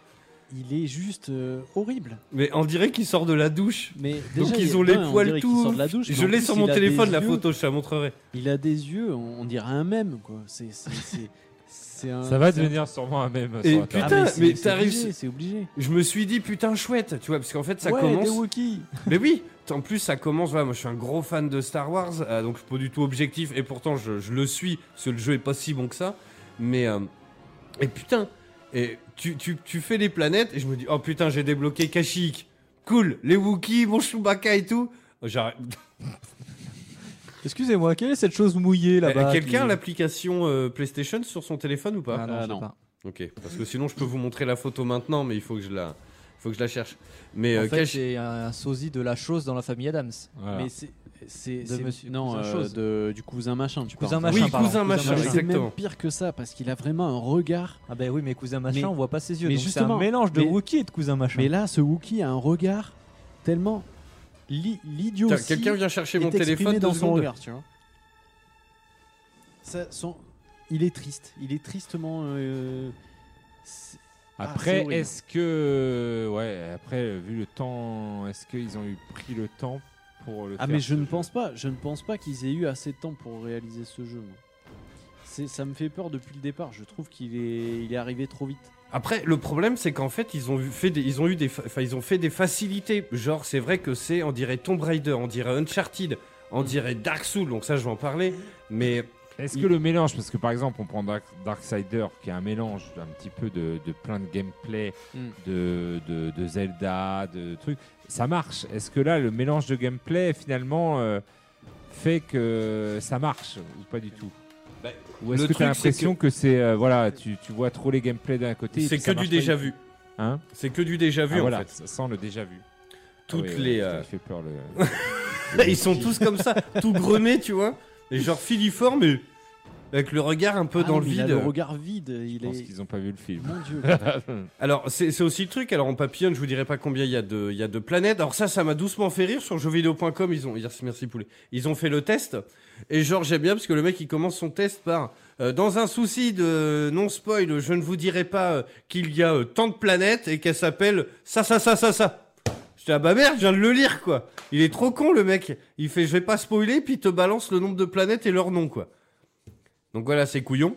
Il est juste euh, horrible. Mais on dirait qu'il sort de la douche. Mais Donc déjà, ils il- ont les poils tout. la douche, je l'ai sur mon téléphone la yeux. photo, je te la montrerai. Il a des yeux, on, on dirait un mème quoi. C'est c'est- c'est- c'est un. Ça va un- devenir sûrement un même. Et putain, Ah, c'est- mais t'arrives- obligé, C'est obligé. Je me suis dit putain chouette, tu vois, parce qu'en fait ça ouais, commence. Mais oui, en plus ça commence, voilà, moi je suis un gros fan de Star Wars, euh, donc je suis pas du tout objectif, et pourtant je, je le suis, parce que le jeu est pas si bon que ça. Mais, euh, et putain, et tu, tu, tu fais les planètes, et je me dis, oh putain, j'ai débloqué Kashyyyk. Cool, les Wookiees, mon Chewbacca et tout. Oh, J'arrête. Excusez-moi, quelle est cette chose mouillée là-bas Euh, Quelqu'un a qui- l'application euh, PlayStation sur son téléphone ou pas? Ah non, je sais non. pas. Ok, parce que sinon je peux vous montrer la photo maintenant, mais il faut que je la, faut que je la cherche. Mais En euh, fait, Kashi- c'est un, un sosie de la chose dans la famille Adams. Voilà. Mais c'est. C'est De c'est- monsieur- non euh, chose. de, du cousin machin tu Cousin machin, oui, cousin machin, c'est exactement. même pire que ça parce qu'il a vraiment un regard. Ah ben oui, mais cousin machin, Mais- on voit pas ses yeux. mais donc c'est justement, un mélange de mais- Wookie et de cousin machin. Mais là, ce Wookie a un regard tellement li- l'idiot. Quelqu'un vient chercher mon téléphone dans son regard, tu vois. Ça, son- Il est triste. Il est tristement. euh, Ah, Après, horrible. est-ce que. Ouais, après, vu le temps, est-ce qu'ils ont eu pris le temps pour le Ah faire mais je ne jeu pense pas. Je ne pense pas qu'ils aient eu assez de temps pour réaliser ce jeu. C'est, ça me fait peur depuis le départ. Je trouve qu'il est, il est arrivé trop vite. Après, le problème, c'est qu'en fait, ils ont fait des, ils ont eu des, fa- enfin, ils ont fait des facilités. Genre, c'est vrai que c'est, on dirait Tomb Raider, on dirait Uncharted, on dirait Dark Souls. Donc ça, je vais en parler. Mais Est-ce Il- que le mélange, parce que par exemple, on prend Dark, Darksider, qui est un mélange un petit peu de, de plein de gameplay, Mm. de, de, de Zelda, de trucs, ça marche. Est-ce que là, le mélange de gameplay, finalement, euh, fait que ça marche ou pas du tout? Bah, Ou est-ce que tu as l'impression que, c'est. euh, voilà, tu, tu vois trop les gameplays d'un côté et c'est ça que du déjà vu. Hein? C'est que du déjà vu Ah, en voilà, fait. ça sent le déjà vu. Toutes Ah oui, les, ouais, euh, Ça fait peur le. Ils sont tous comme ça, tout grenés, tu vois. Et genre filiformes, mais avec le regard un peu Ah dans le mais il a vide. le regard vide. Il Je pense est. qu'ils n'ont pas vu le film. Mon Dieu. Alors, c'est c'est aussi le truc. Alors, en papillonne, je vous dirai pas combien il y, a de- il y a de planètes. Alors, ça, ça m'a doucement fait rire. Sur jeuxvideo.com, ils ont. Merci, merci, poulet. Ils ont fait le test. Et genre, j'aime bien parce que le mec, il commence son test par. euh, dans un souci de non-spoil, je ne vous dirai pas euh, qu'il y a euh, tant de planètes et qu'elles s'appellent ça, ça, ça, ça, ça. J'étais ah bah merde, je viens de le lire quoi. Il est trop con le mec. Il fait je vais pas spoiler puis il te balance le nombre de planètes et leur nom quoi. Donc voilà, c'est couillon.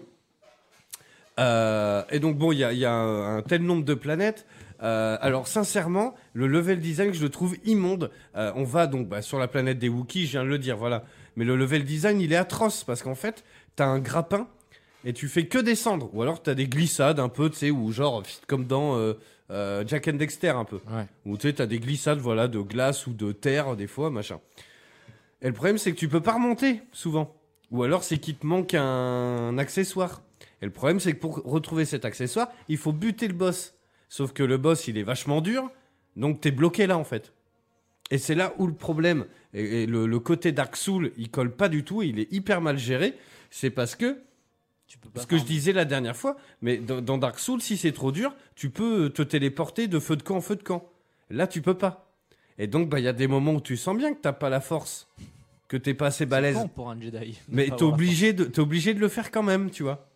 Euh, et donc bon, il y a, un tel nombre de planètes. Euh, alors sincèrement, le level design, je le trouve immonde. Euh, on va donc bah, sur la planète des Wookiees, je viens de le dire, voilà. Mais le level design, il est atroce parce qu'en fait, t'as un grappin et tu fais que descendre. Ou alors t'as des glissades un peu, tu sais, ou genre comme dans euh, Jack and Dexter un peu. Ouais. Où tu sais, t'as des glissades, voilà, de glace ou de terre des fois, machin. Et le problème, c'est que tu peux pas remonter souvent. Ou alors, c'est qu'il te manque un accessoire. Et le problème, c'est que pour retrouver cet accessoire, il faut buter le boss. Sauf que le boss, il est vachement dur, donc t'es bloqué là, en fait. Et c'est là où le problème, et, et le, le côté Dark Soul, il colle pas du tout, il est hyper mal géré. C'est parce que Tu peux pas ce que je disais la dernière fois, mais dans, dans Dark Souls, si c'est trop dur, tu peux te téléporter de feu de camp en feu de camp. Là, tu peux pas. Et donc, bah, il y a des moments où tu sens bien que t'as pas la force, que t'es pas assez balèze. pour un Jedi. Mais t'es obligé, de, t'es obligé de le faire quand même, tu vois.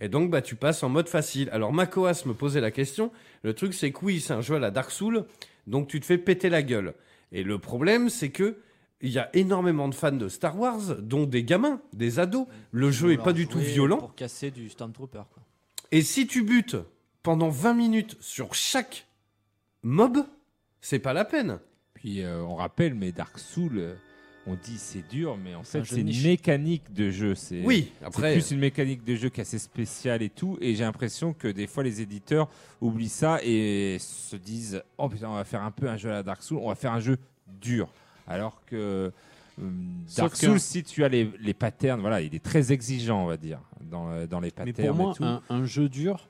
Et donc, bah, tu passes en mode facile. Alors, Makoas me posait la question. Le truc, c'est que oui, c'est un jeu à la Dark Souls, donc tu te fais péter la gueule. Et le problème, c'est que il y a énormément de fans de Star Wars, dont des gamins, des ados. Le jeu est pas du tout violent. Pour casser du Stormtrooper. Quoi. Et si tu butes pendant 20 minutes sur chaque mob, c'est pas la peine. Puis euh, on rappelle, mais Dark Souls, euh, on dit c'est dur, mais en fait c'est une mécanique de jeu. C'est Oui, c'est après. plus une mécanique de jeu qui est assez spéciale et tout. Et j'ai l'impression que des fois les éditeurs oublient ça et se disent oh putain on va faire un peu un jeu à la Dark Souls, on va faire un jeu dur. Alors que euh, Dark Souls, si tu as les, les patterns, voilà, il est très exigeant, on va dire, dans, euh, dans les Mais patterns pour moi, et tout. un, un jeu dur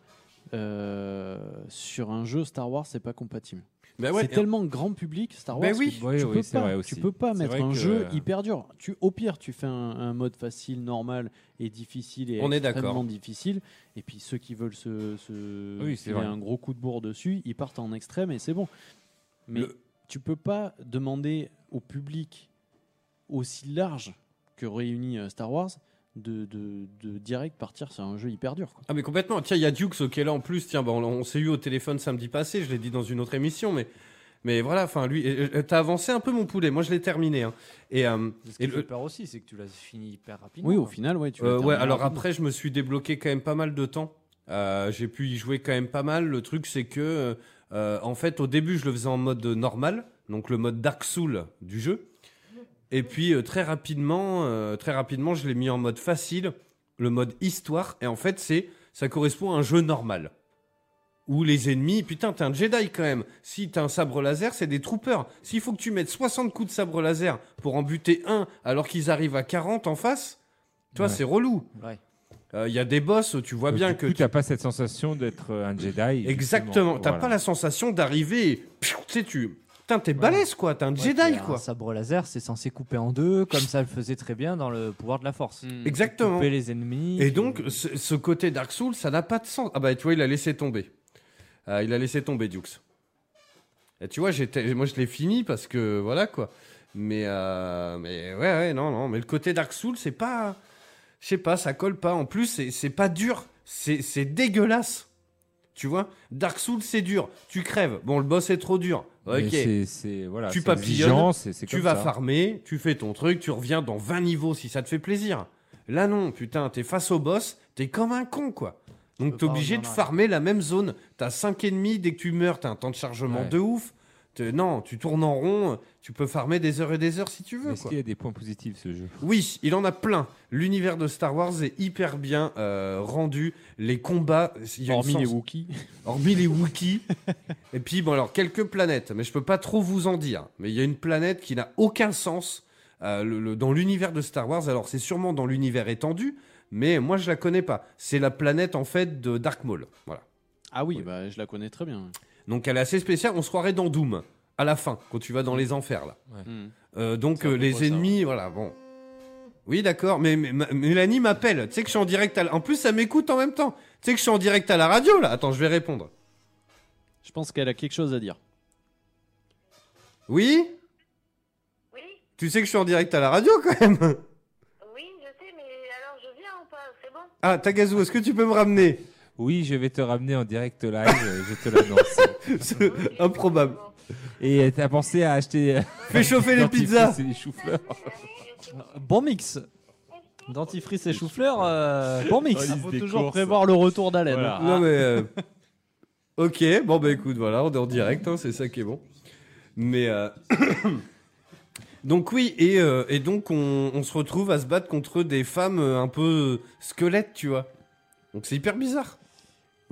euh, sur un jeu Star Wars, c'est pas compatible. Bah ouais, c'est et- tellement grand public Star Wars. Ben oui. que Oui, tu oui, peux pas, vrai tu peux pas mettre un que- jeu hyper dur. Tu, au pire, tu fais un, un mode facile, normal et difficile et On est d'accord. extrêmement difficile. Et puis ceux qui veulent se, se un gros coup de bourre dessus, ils partent en extrême et c'est bon. Mais Le- tu peux pas demander au public aussi large que réunit euh, Star Wars de, de, de direct partir sur un jeu hyper dur. quoi. Ah mais complètement. Tiens, il y a Dukes qui est là en plus. Tiens, bah, on, on s'est eu au téléphone samedi passé. Je l'ai dit dans une autre émission, mais mais voilà. Enfin, lui, euh, euh, t'as avancé un peu mon poulet. Moi, je l'ai terminé. hein. Et euh, Ce qui Et me le- fait peur aussi, c'est que tu l'as fini hyper rapidement. Oui, au quoi. final, ouais, tu euh, ouais. Alors rapidement. après, je me suis débloqué quand même pas mal de temps. Euh, J'ai pu y jouer quand même pas mal. Le truc, c'est que euh, en fait, au début, je le faisais en mode normal, donc le mode Dark Soul du jeu. Et puis euh, très rapidement, euh, très rapidement, je l'ai mis en mode facile, le mode histoire. Et en fait, c'est ça correspond à un jeu normal. Où les ennemis, putain, t'es un Jedi quand même. Si t'as un sabre laser, c'est des troopers. S'il faut que tu mettes 60 coups de sabre laser pour en buter un alors qu'ils arrivent à 40 en face, toi, Ouais. c'est relou. Ouais. Il y a des boss, tu vois Donc, bien du que coup, tu- t'as pas cette sensation d'être euh, un Jedi. Exactement. T'as Voilà. pas la sensation d'arriver. Tu sais, tu. Putain, t'es balèze quoi. T'es un Ouais, Jedi quoi. Un sabre laser, c'est censé couper en deux, comme ça le faisait très bien dans le pouvoir de la force. Exactement. Couper les ennemis. Et donc, ce, ce côté Dark Souls, ça n'a pas de sens. Ah bah, tu vois, il a laissé tomber. Euh, il a laissé tomber Dukes. Et tu vois, j'étais, moi, je l'ai fini parce que voilà quoi. Mais, euh, mais ouais, ouais, non, non. Mais le côté Dark Souls, c'est pas, je sais pas, ça colle pas. En plus, c'est, c'est pas dur. C'est, c'est dégueulasse. Tu vois, Dark Souls, c'est dur. Tu crèves. Bon, le boss est trop dur. Mais Ok. c'est- c'est voilà, Tu papillonnes, exigeant, c'est- c'est Tu comme vas ça. farmer, tu fais ton truc, tu reviens dans 20 niveaux si ça te fait plaisir. Là non, putain, t'es face au boss, t'es comme un con quoi. Donc t'es obligé de farmer la même zone. T'as 5 ennemis, dès que tu meurs, t'as un temps de chargement Ouais. de ouf. Non, tu tournes en rond, tu peux farmer des heures et des heures si tu veux. Est-ce qu'il y a des points positifs ce jeu Oui, il en a plein. L'univers de Star Wars est hyper bien euh, rendu. Les combats, il y a Hormis les Wookiees. hormis les Wookiees. et puis, bon, alors, quelques planètes, mais je peux pas trop vous en dire. Mais il y a une planète qui n'a aucun sens euh, le- le- dans l'univers de Star Wars. Alors, c'est sûrement dans l'univers étendu, mais moi, je la connais pas. C'est la planète, en fait, de Dark Maul. Voilà. Ah oui, bah, je la connais très bien. Donc, elle est assez spéciale. On se croirait dans Doom, à la fin, quand tu vas dans les enfers, là. Hmm. Euh, donc, euh, les ça, ennemis, voilà, bon. Oui, d'accord, mais, mais- ma- Mélanie m'appelle. Tu sais que je suis en direct à la... En plus, ça m'écoute en même temps. Tu sais que je suis en direct à la radio, là. Attends, je vais répondre. Je pense qu'elle a quelque chose à dire. Oui? Oui, Tu sais que je suis en direct à la radio quand même oui, je sais, mais alors je viens ou pas? C'est bon? Ah, Tagazu, est-ce que tu peux me ramener? Oui, je vais te ramener en direct live, euh, je te l'annonce. C'est Improbable. Et t'as pensé à acheter euh, Fais chauffer les pizzas et les choux-fleurs Bon mix. Dentifrice et chou-fleur, euh, bon mix. Liste faut toujours courses. prévoir le retour d'haleine. Voilà. Non mais... euh, Ok, bon bah écoute, voilà, on est en direct, hein, c'est ça qui est bon. Mais... euh, donc oui, et, euh, et donc on, on se retrouve à se battre contre des femmes euh, un peu squelettes, tu vois. Donc c'est hyper bizarre.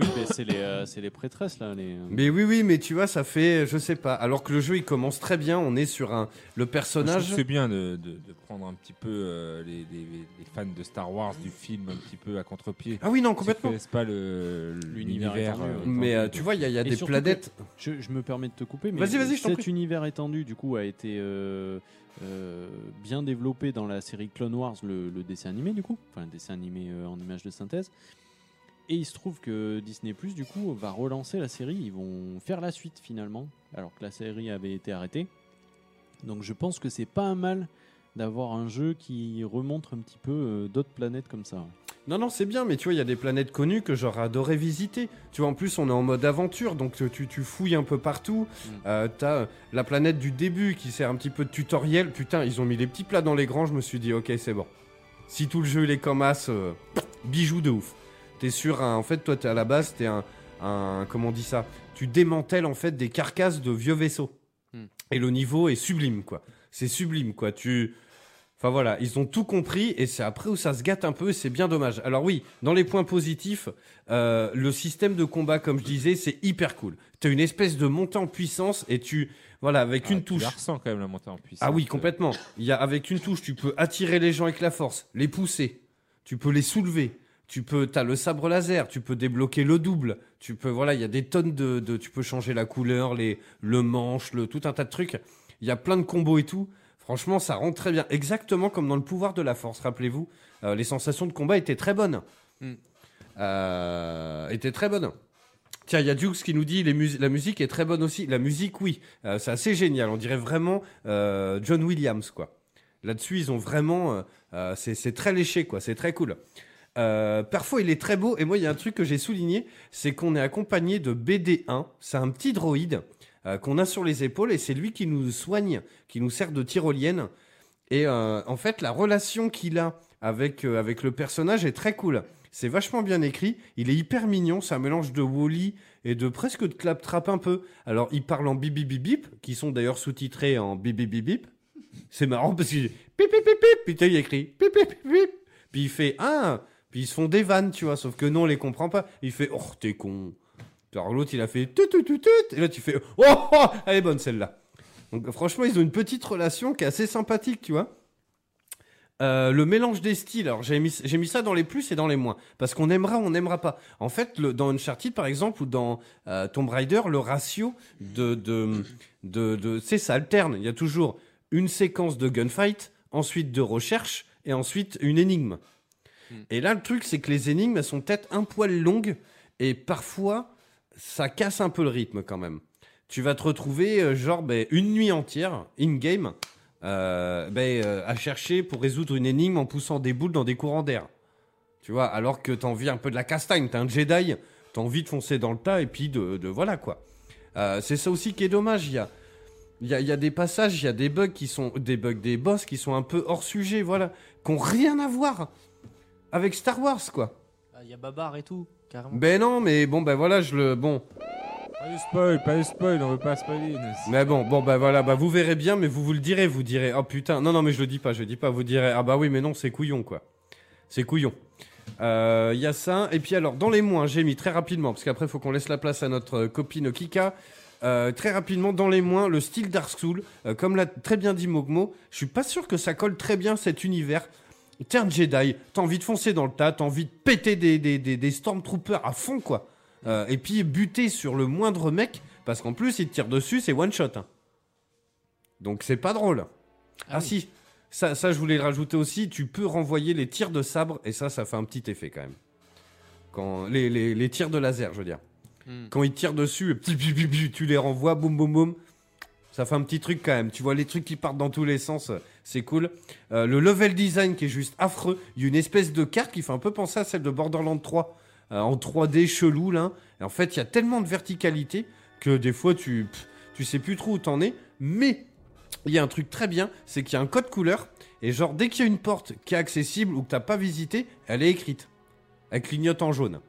Oui, mais c'est les, euh, c'est les prêtresses là. Les... euh, Mais oui, oui, mais tu vois, ça fait, je sais pas. Alors que le jeu, il commence très bien. On est sur un le Je trouve personnage. que C'est bien de, de- de prendre un petit peu euh, les, les- les fans de Star Wars, du film, un petit peu à contre-pied. Ah oui, non, complètement. connaissent pas le- L'univers étendu, euh. Mais euh, tu vois, il y a, il y a des planètes. Je, je me permets de te couper, mais Vas-y, vas-y, je cet prie. univers étendu du coup a été euh, euh, bien développé dans la série Clone Wars, le, le dessin animé du coup, enfin le dessin animé euh, en image de synthèse. Et il se trouve que Disney Plus du coup va relancer la série, ils vont faire la suite finalement, alors que la série avait été arrêtée. Donc je pense que c'est pas un mal d'avoir un jeu qui remonte un petit peu euh, d'autres planètes comme ça. Non, non, c'est bien, mais tu vois, il y a des planètes connues que j'aurais adoré visiter. Tu vois, en plus, on est en mode aventure, donc tu, tu- fouilles un peu partout. Mm. Euh, T'as euh, la planète du début qui sert un petit peu de tutoriel. Putain, ils ont mis les petits plats dans les grands. Je me suis dit, ok, c'est bon. Si tout le jeu il est comme as, euh, bijou de ouf. T'es sur un. En fait, toi, t'es à la base, t'es un, un. Comment on dit ça? Tu démantèles en fait des carcasses de vieux vaisseaux. Mm. Et le niveau est sublime, quoi. C'est sublime, quoi. Tu. Enfin voilà, ils ont tout compris et c'est après où ça se gâte un peu et c'est bien dommage. Alors oui, dans les points positifs, euh, le système de combat, comme je disais, c'est hyper cool. Tu as une espèce de montée en puissance et tu, voilà, avec Ah, une tu touche. la ressens quand même la montée en puissance. Ah oui, complètement. Il y a avec une touche, tu peux attirer les gens avec la force, les pousser, tu peux les soulever, Tu peux, t'as le sabre laser, tu peux débloquer le double, tu peux, voilà, il y a des tonnes de, de- tu peux changer la couleur, les, le manche, le, tout un tas de trucs. Il y a plein de combos et tout. Franchement, ça rend très bien. Exactement comme dans le pouvoir de la force, rappelez-vous. euh, les sensations de combat étaient très bonnes. Mm. Euh, étaient très bonnes. Tiens, il y a Dukes qui nous dit les mus- la musique est très bonne aussi. La musique, oui, Euh, c'est assez génial. On dirait vraiment John Williams, quoi. Là-dessus, ils ont vraiment, c'est c'est très léché, quoi. C'est très cool. Euh, parfois, il est très beau. Et moi, il y a un truc que j'ai souligné, c'est qu'on est accompagné de BD1. C'est un petit droïde euh, qu'on a sur les épaules et c'est lui qui nous soigne, qui nous sert de tyrolienne. Et euh, en fait, la relation qu'il a avec, avec le personnage est très cool. C'est vachement bien écrit. Il est hyper mignon. C'est un mélange de Wally et de presque de claptrap un peu. Alors, il parle en bip bip bip bip, qui sont d'ailleurs sous-titrés en bip bip bip bip. C'est marrant parce dit pip pip pip pip, puis il écrit pip pip pip. Puis il fait ah, puis ils se font des vannes, tu vois. Sauf que non, on les comprend pas. Il fait oh t'es con. Alors l'autre il a fait tout tout tout tout. Et là tu fais oh, oh elle est bonne celle-là. Donc franchement ils ont une petite relation qui est assez sympathique, tu vois. Euh, le mélange des styles, alors j'ai mis, mis ça dans les plus et dans les moins, parce qu'on aimera on n'aimera pas. En fait, dans Uncharted par exemple ou dans euh, Tomb Raider, le ratio de, de, de, de c'est ça alterne. Il y a toujours une séquence de gunfight, ensuite de recherche et ensuite une énigme. Et là, le truc, c'est que les énigmes, elles sont peut-être un poil longues et parfois, ça casse un peu le rythme quand même. Tu vas te retrouver, euh, genre, ben, une nuit entière, in-game, euh, ben, euh, à chercher pour résoudre une énigme en poussant des boules dans des courants d'air. Tu vois, alors que t'as envie un peu de la castagne, t'es un Jedi, t'as envie de foncer dans le tas et puis de, voilà quoi. C'est ça aussi qui est dommage. Il y a, il y, a, des passages, il y a des bugs qui sont des bugs, des boss qui sont un peu hors sujet, voilà, qui ont rien à voir avec Star Wars quoi. Ah, Il y a Babar et tout, carrément. Ben non, mais bon ben voilà, je le bon. Pas de spoil, pas de spoil, on veut pas spoiler. Mais bon, bon bah voilà, bah vous verrez bien, mais vous vous le direz, vous direz, oh putain, non non mais je le dis pas, je le dis pas, vous direz, ah bah oui mais non c'est couillon quoi, c'est couillon. Il y a ça, et puis alors dans les moins j'ai mis très rapidement, parce qu'après il faut qu'on laisse la place à notre euh, copine Kika. Euh, très rapidement, dans les moins, le style Dark Souls, euh, comme l'a très bien dit Mogmo, je suis pas sûr que ça colle très bien cet univers. T'es un Jedi, t'as envie de foncer dans le tas, t'as envie de péter des, des, des, des Stormtroopers à fond, quoi. Euh, et puis buter sur le moindre mec, parce qu'en plus, il te tire dessus, c'est one shot. hein. Donc c'est pas drôle. Ah, si, ça, ça je voulais le rajouter aussi, tu peux renvoyer les tirs de sabre, et ça, ça fait un petit effet quand même. Quand, les, les, les tirs de laser, je veux dire. Hmm. Quand ils tirent dessus, tu les renvoies, boum boum boum. Ça fait un petit truc quand même. Tu vois les trucs qui partent dans tous les sens, c'est cool. Euh, le level design qui est juste affreux. Il y a une espèce de carte qui fait un peu penser à celle de Borderlands 3. euh, en 3D chelou là. En fait, il y a tellement de verticalité que des fois tu, tu sais plus trop où t'en es. Mais il y a un truc très bien, c'est qu'il y a un code couleur. Et genre, dès qu'il y a une porte qui est accessible ou que t'as pas visité, elle est écrite. Elle clignote en jaune.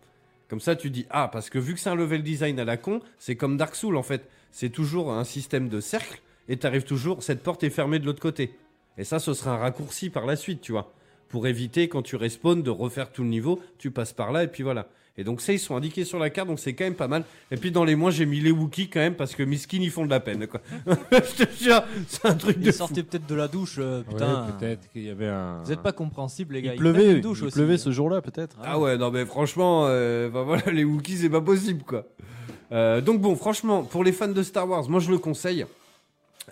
Comme ça, tu dis ah parce que vu que c'est un level design à la con, c'est comme Dark Souls en fait. C'est toujours un système de cercle et t'arrives toujours cette porte est fermée de l'autre côté. Et ça, ce sera un raccourci par la suite, tu vois, pour éviter quand tu respawns de refaire tout le niveau, tu passes par là et puis voilà. Et donc ça, ils sont indiqués sur la carte, donc c'est quand même pas mal. Et puis dans les mois, j'ai mis les Wookiees quand même parce que Miskin, ils font de la peine, quoi. Je te jure, c'est un truc de Ils sortaient peut-être de la douche, euh, Ouais, putain. peut-être qu'il y avait un. Vous êtes pas compréhensibles, les gars. Il pleuvait, une douche il aussi. pleuvait ce jour-là peut-être. Ah ouais, non mais franchement, euh, bah voilà, les Wookiees, c'est pas possible quoi. Euh, donc bon, franchement, pour les fans de Star Wars, moi je le conseille.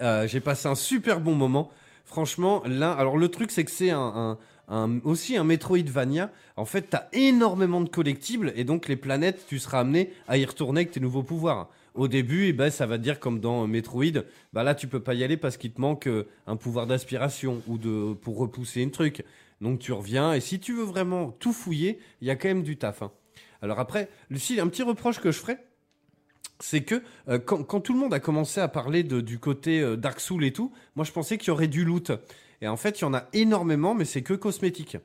Euh, J'ai passé un super bon moment. Franchement, là, alors le truc c'est que c'est un, un- un- aussi un Metroidvania. En fait, t'as énormément de collectibles et donc les planètes, tu seras amené à y retourner avec tes nouveaux pouvoirs. Au début, eh ben, ça va te dire comme dans Metroid, bah là tu peux pas y aller parce qu'il te manque euh, un pouvoir d'aspiration ou de pour repousser une truc. Donc tu reviens et si tu veux vraiment tout fouiller, il y a quand même du taf. hein. Alors après, Lucie, un petit reproche que je ferais, c'est que euh, quand, tout le monde a commencé à parler du côté euh, Dark Soul et tout, moi je pensais qu'il y aurait du loot. Et en fait, il y en a énormément, mais c'est que cosmétique.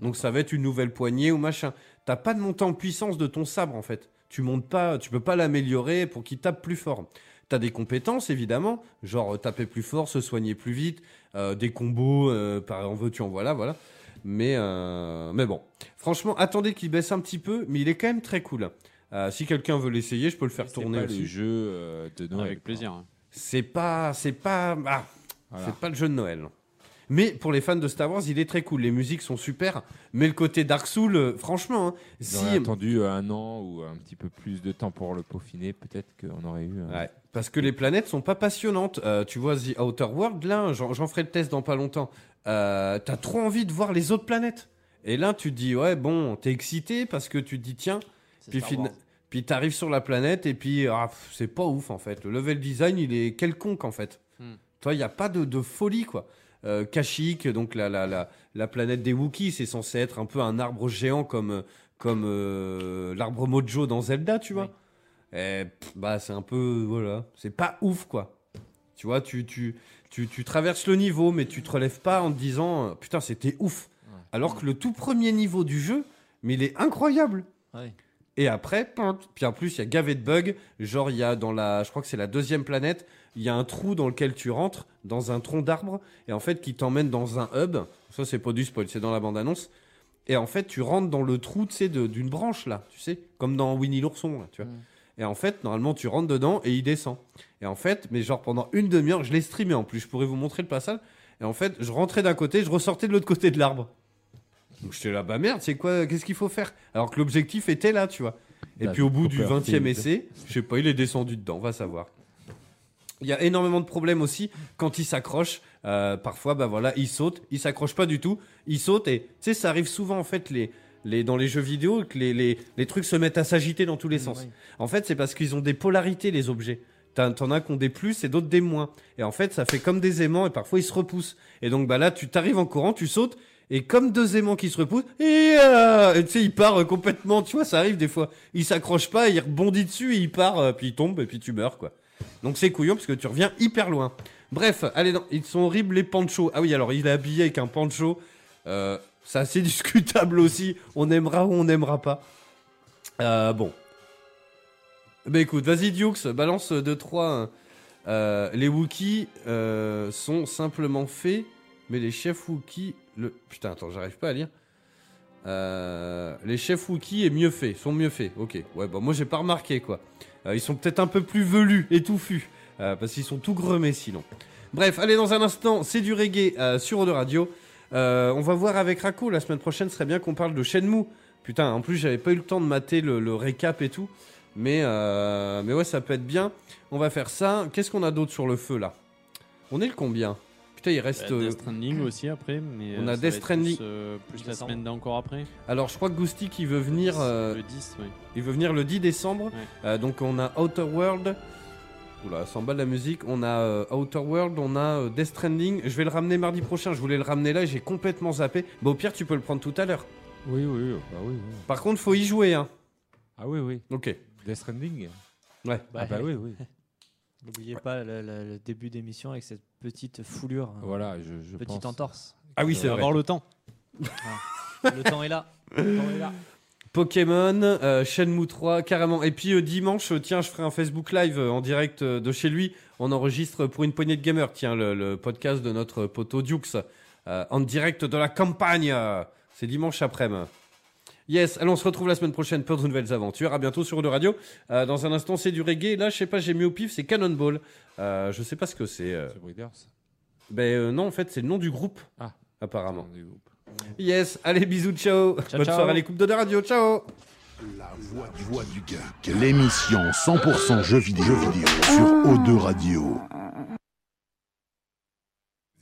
Donc ça va être une nouvelle poignée ou machin. T'as pas de montée en puissance de ton sabre en fait. Tu montes pas, tu peux pas l'améliorer pour qu'il tape plus fort. T'as des compétences évidemment, genre euh, taper plus fort, se soigner plus vite, des combos, par en veux-tu en voilà, voilà. Mais mais bon, franchement, attendez qu'il baisse un petit peu, mais il est quand même très cool. Euh, si quelqu'un veut l'essayer, je peux le faire tourner pas le jeu euh, de Noël. Avec plaisir. hein. C'est pas, c'est pas, ah, Voilà. c'est pas le jeu de Noël. Mais pour les fans de Star Wars, il est très cool. Les musiques sont super. Mais le côté Dark Souls, euh, franchement, hein, si. attendu un an ou un petit peu plus de temps pour le peaufiner, peut-être qu'on aurait eu. un- Ouais, parce que les planètes sont pas passionnantes. Euh, tu vois, The Outer World, là, j'en ferai le test dans pas longtemps. Euh, T'as trop envie de voir les autres planètes. Et là, tu te dis, ouais, bon, t'es excité parce que tu te dis, tiens, puis, Star fin- Wars. Puis t'arrives sur la planète et puis ah, c'est pas ouf en fait. Le level design, il est quelconque en fait. Hmm. Toi, il n'y a pas de, de folie quoi. Euh, Kashyyyk, donc la, la, la, la planète des Wookiees, c'est censé être un peu un arbre géant comme, comme euh, l'arbre Mojo dans Zelda, tu vois. Et, pff, bah, c'est un peu. Voilà. C'est pas ouf quoi. Tu vois, tu, tu, tu, tu traverses le niveau, mais tu te relèves pas en te disant euh, putain, c'était ouf. Alors que le tout premier niveau du jeu, mais il est incroyable. Ouais. Et après, puis en plus, il y a gavé de bugs. Genre, il y a dans la, je crois que c'est la deuxième planète, il y a un trou dans lequel tu rentres, dans un tronc d'arbre, et en fait, qui t'emmène dans un hub. Ça, c'est pas du spoil, c'est dans la bande-annonce. Et en fait, tu rentres dans le trou, tu sais, d'une branche, là, tu sais, comme dans Winnie l'ourson, là, tu vois. Et en fait, normalement, tu rentres dedans et il descend. Et en fait, mais genre pendant une demi-heure, je l'ai streamé en plus, je pourrais vous montrer le passage. Et en fait, je rentrais d'un côté, je ressortais de l'autre côté de l'arbre. Donc j'étais là, bah merde, c'est quoi, qu'est-ce qu'il faut faire? Alors que l'objectif était là, tu vois. Et David puis au bout du 20 e Copperfield. essai, je sais pas, il est descendu dedans, on va savoir. Il y a énormément de problèmes aussi quand il s'accroche. Euh, parfois, bah voilà, il saute, il s'accroche pas du tout, il saute et tu sais, ça arrive souvent en fait les, les, dans les jeux vidéo que les, les, les trucs se mettent à s'agiter dans tous les sens. oui. En fait, c'est parce qu'ils ont des polarités les objets. T'en t'en as qui ont des plus et d'autres des moins. Et en fait, ça fait comme des aimants et parfois ils se repoussent. Et donc bah là, tu t'arrives en courant, tu sautes et comme deux aimants qui se repoussent, et, tu sais, il part euh, complètement. Tu vois, ça arrive des fois. Il s'accroche pas, il rebondit dessus, il part, euh, puis il tombe et puis tu meurs quoi. Donc c'est couillon parce que tu reviens hyper loin. Bref, allez, non, ils sont horribles les panchos. Ah oui, alors il est habillé avec un pancho. Euh, c'est assez discutable aussi. On aimera ou on n'aimera pas. Euh, bon. Bah écoute, vas-y Dukes, balance 2-3. Euh, les Wookiees sont simplement faits, mais les chefs Wookiees... Le... Putain, attends, j'arrive pas à lire. Euh, les chefs Wookiees est mieux faits, sont mieux faits. Ok, ouais, bah moi j'ai pas remarqué quoi. Euh, ils sont peut-être un peu plus velus et touffus, euh, parce qu'ils sont tout gremés sinon. Bref, allez dans un instant, c'est du reggae sur Eau de Radio. On va voir avec Rako la semaine prochaine, serait bien qu'on parle de Shenmue. Putain, en plus j'avais pas eu le temps de mater le, le récap et tout. Mais, mais ouais, ça peut être bien. On va faire ça. Qu'est-ce qu'on a d'autre sur le feu là? On est le combien? Il reste. Bah, euh, Death Stranding aussi après, mais on euh, a ça Death Stranding. Plus, euh, plus la Décembre. semaine d'encore après. Alors, je crois que Goustic il veut venir. euh, Le 10, oui. Il veut venir le 10 décembre. Ouais. Euh, donc on a Outer World. Oula, 100 balles la musique. On a euh, Outer World, on a euh, Death Stranding. Je vais le ramener mardi prochain. Je voulais le ramener là et j'ai complètement zappé. Bah, au pire, tu peux le prendre tout à l'heure. Oui, oui, bah oui, oui. Par contre, faut y jouer. Hein. Ah oui, oui. Ok. Death Stranding Ouais. Ah bah oui, oui. N'oubliez pas le, le- le début d'émission avec cette petite foulure, hein, Voilà, je, je petite pense. entorse. Ah oui, c'est avoir le temps. Le temps est là. Le temps est là. Pokémon, euh, Shenmue 3, carrément. Et puis euh, dimanche, euh, tiens, je ferai un Facebook Live euh, en direct euh, de chez lui. On enregistre pour une poignée de gamers, tiens, le, le podcast de notre poteau Dukes, euh, en direct de la campagne. C'est dimanche après-midi. Yes, allez, on se retrouve la semaine prochaine pour de nouvelles aventures. À bientôt sur de radio. Euh, dans un instant, c'est du reggae. Là, je sais pas, j'ai mis au pif, c'est Cannonball. Euh, je sais pas ce que c'est. euh. Breeders. Ben euh, non, en fait, c'est le nom du groupe. Ah. Apparemment. Du groupe. Yes, allez, bisous, ciao. Bonne ciao. soirée à l'écoute de radio. Ciao. La voix du, voix du geek. L'émission 100% jeux vidéo, jeux vidéo sur O2 Radio.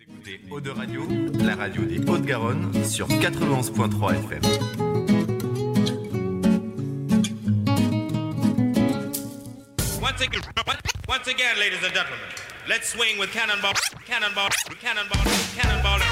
Écoutez Eau de Radio, la radio des Hauts-de-Garonne sur 91.3 FM. Once again, once again, ladies and gentlemen, let's swing with cannonball, cannonball, cannonball, cannonball.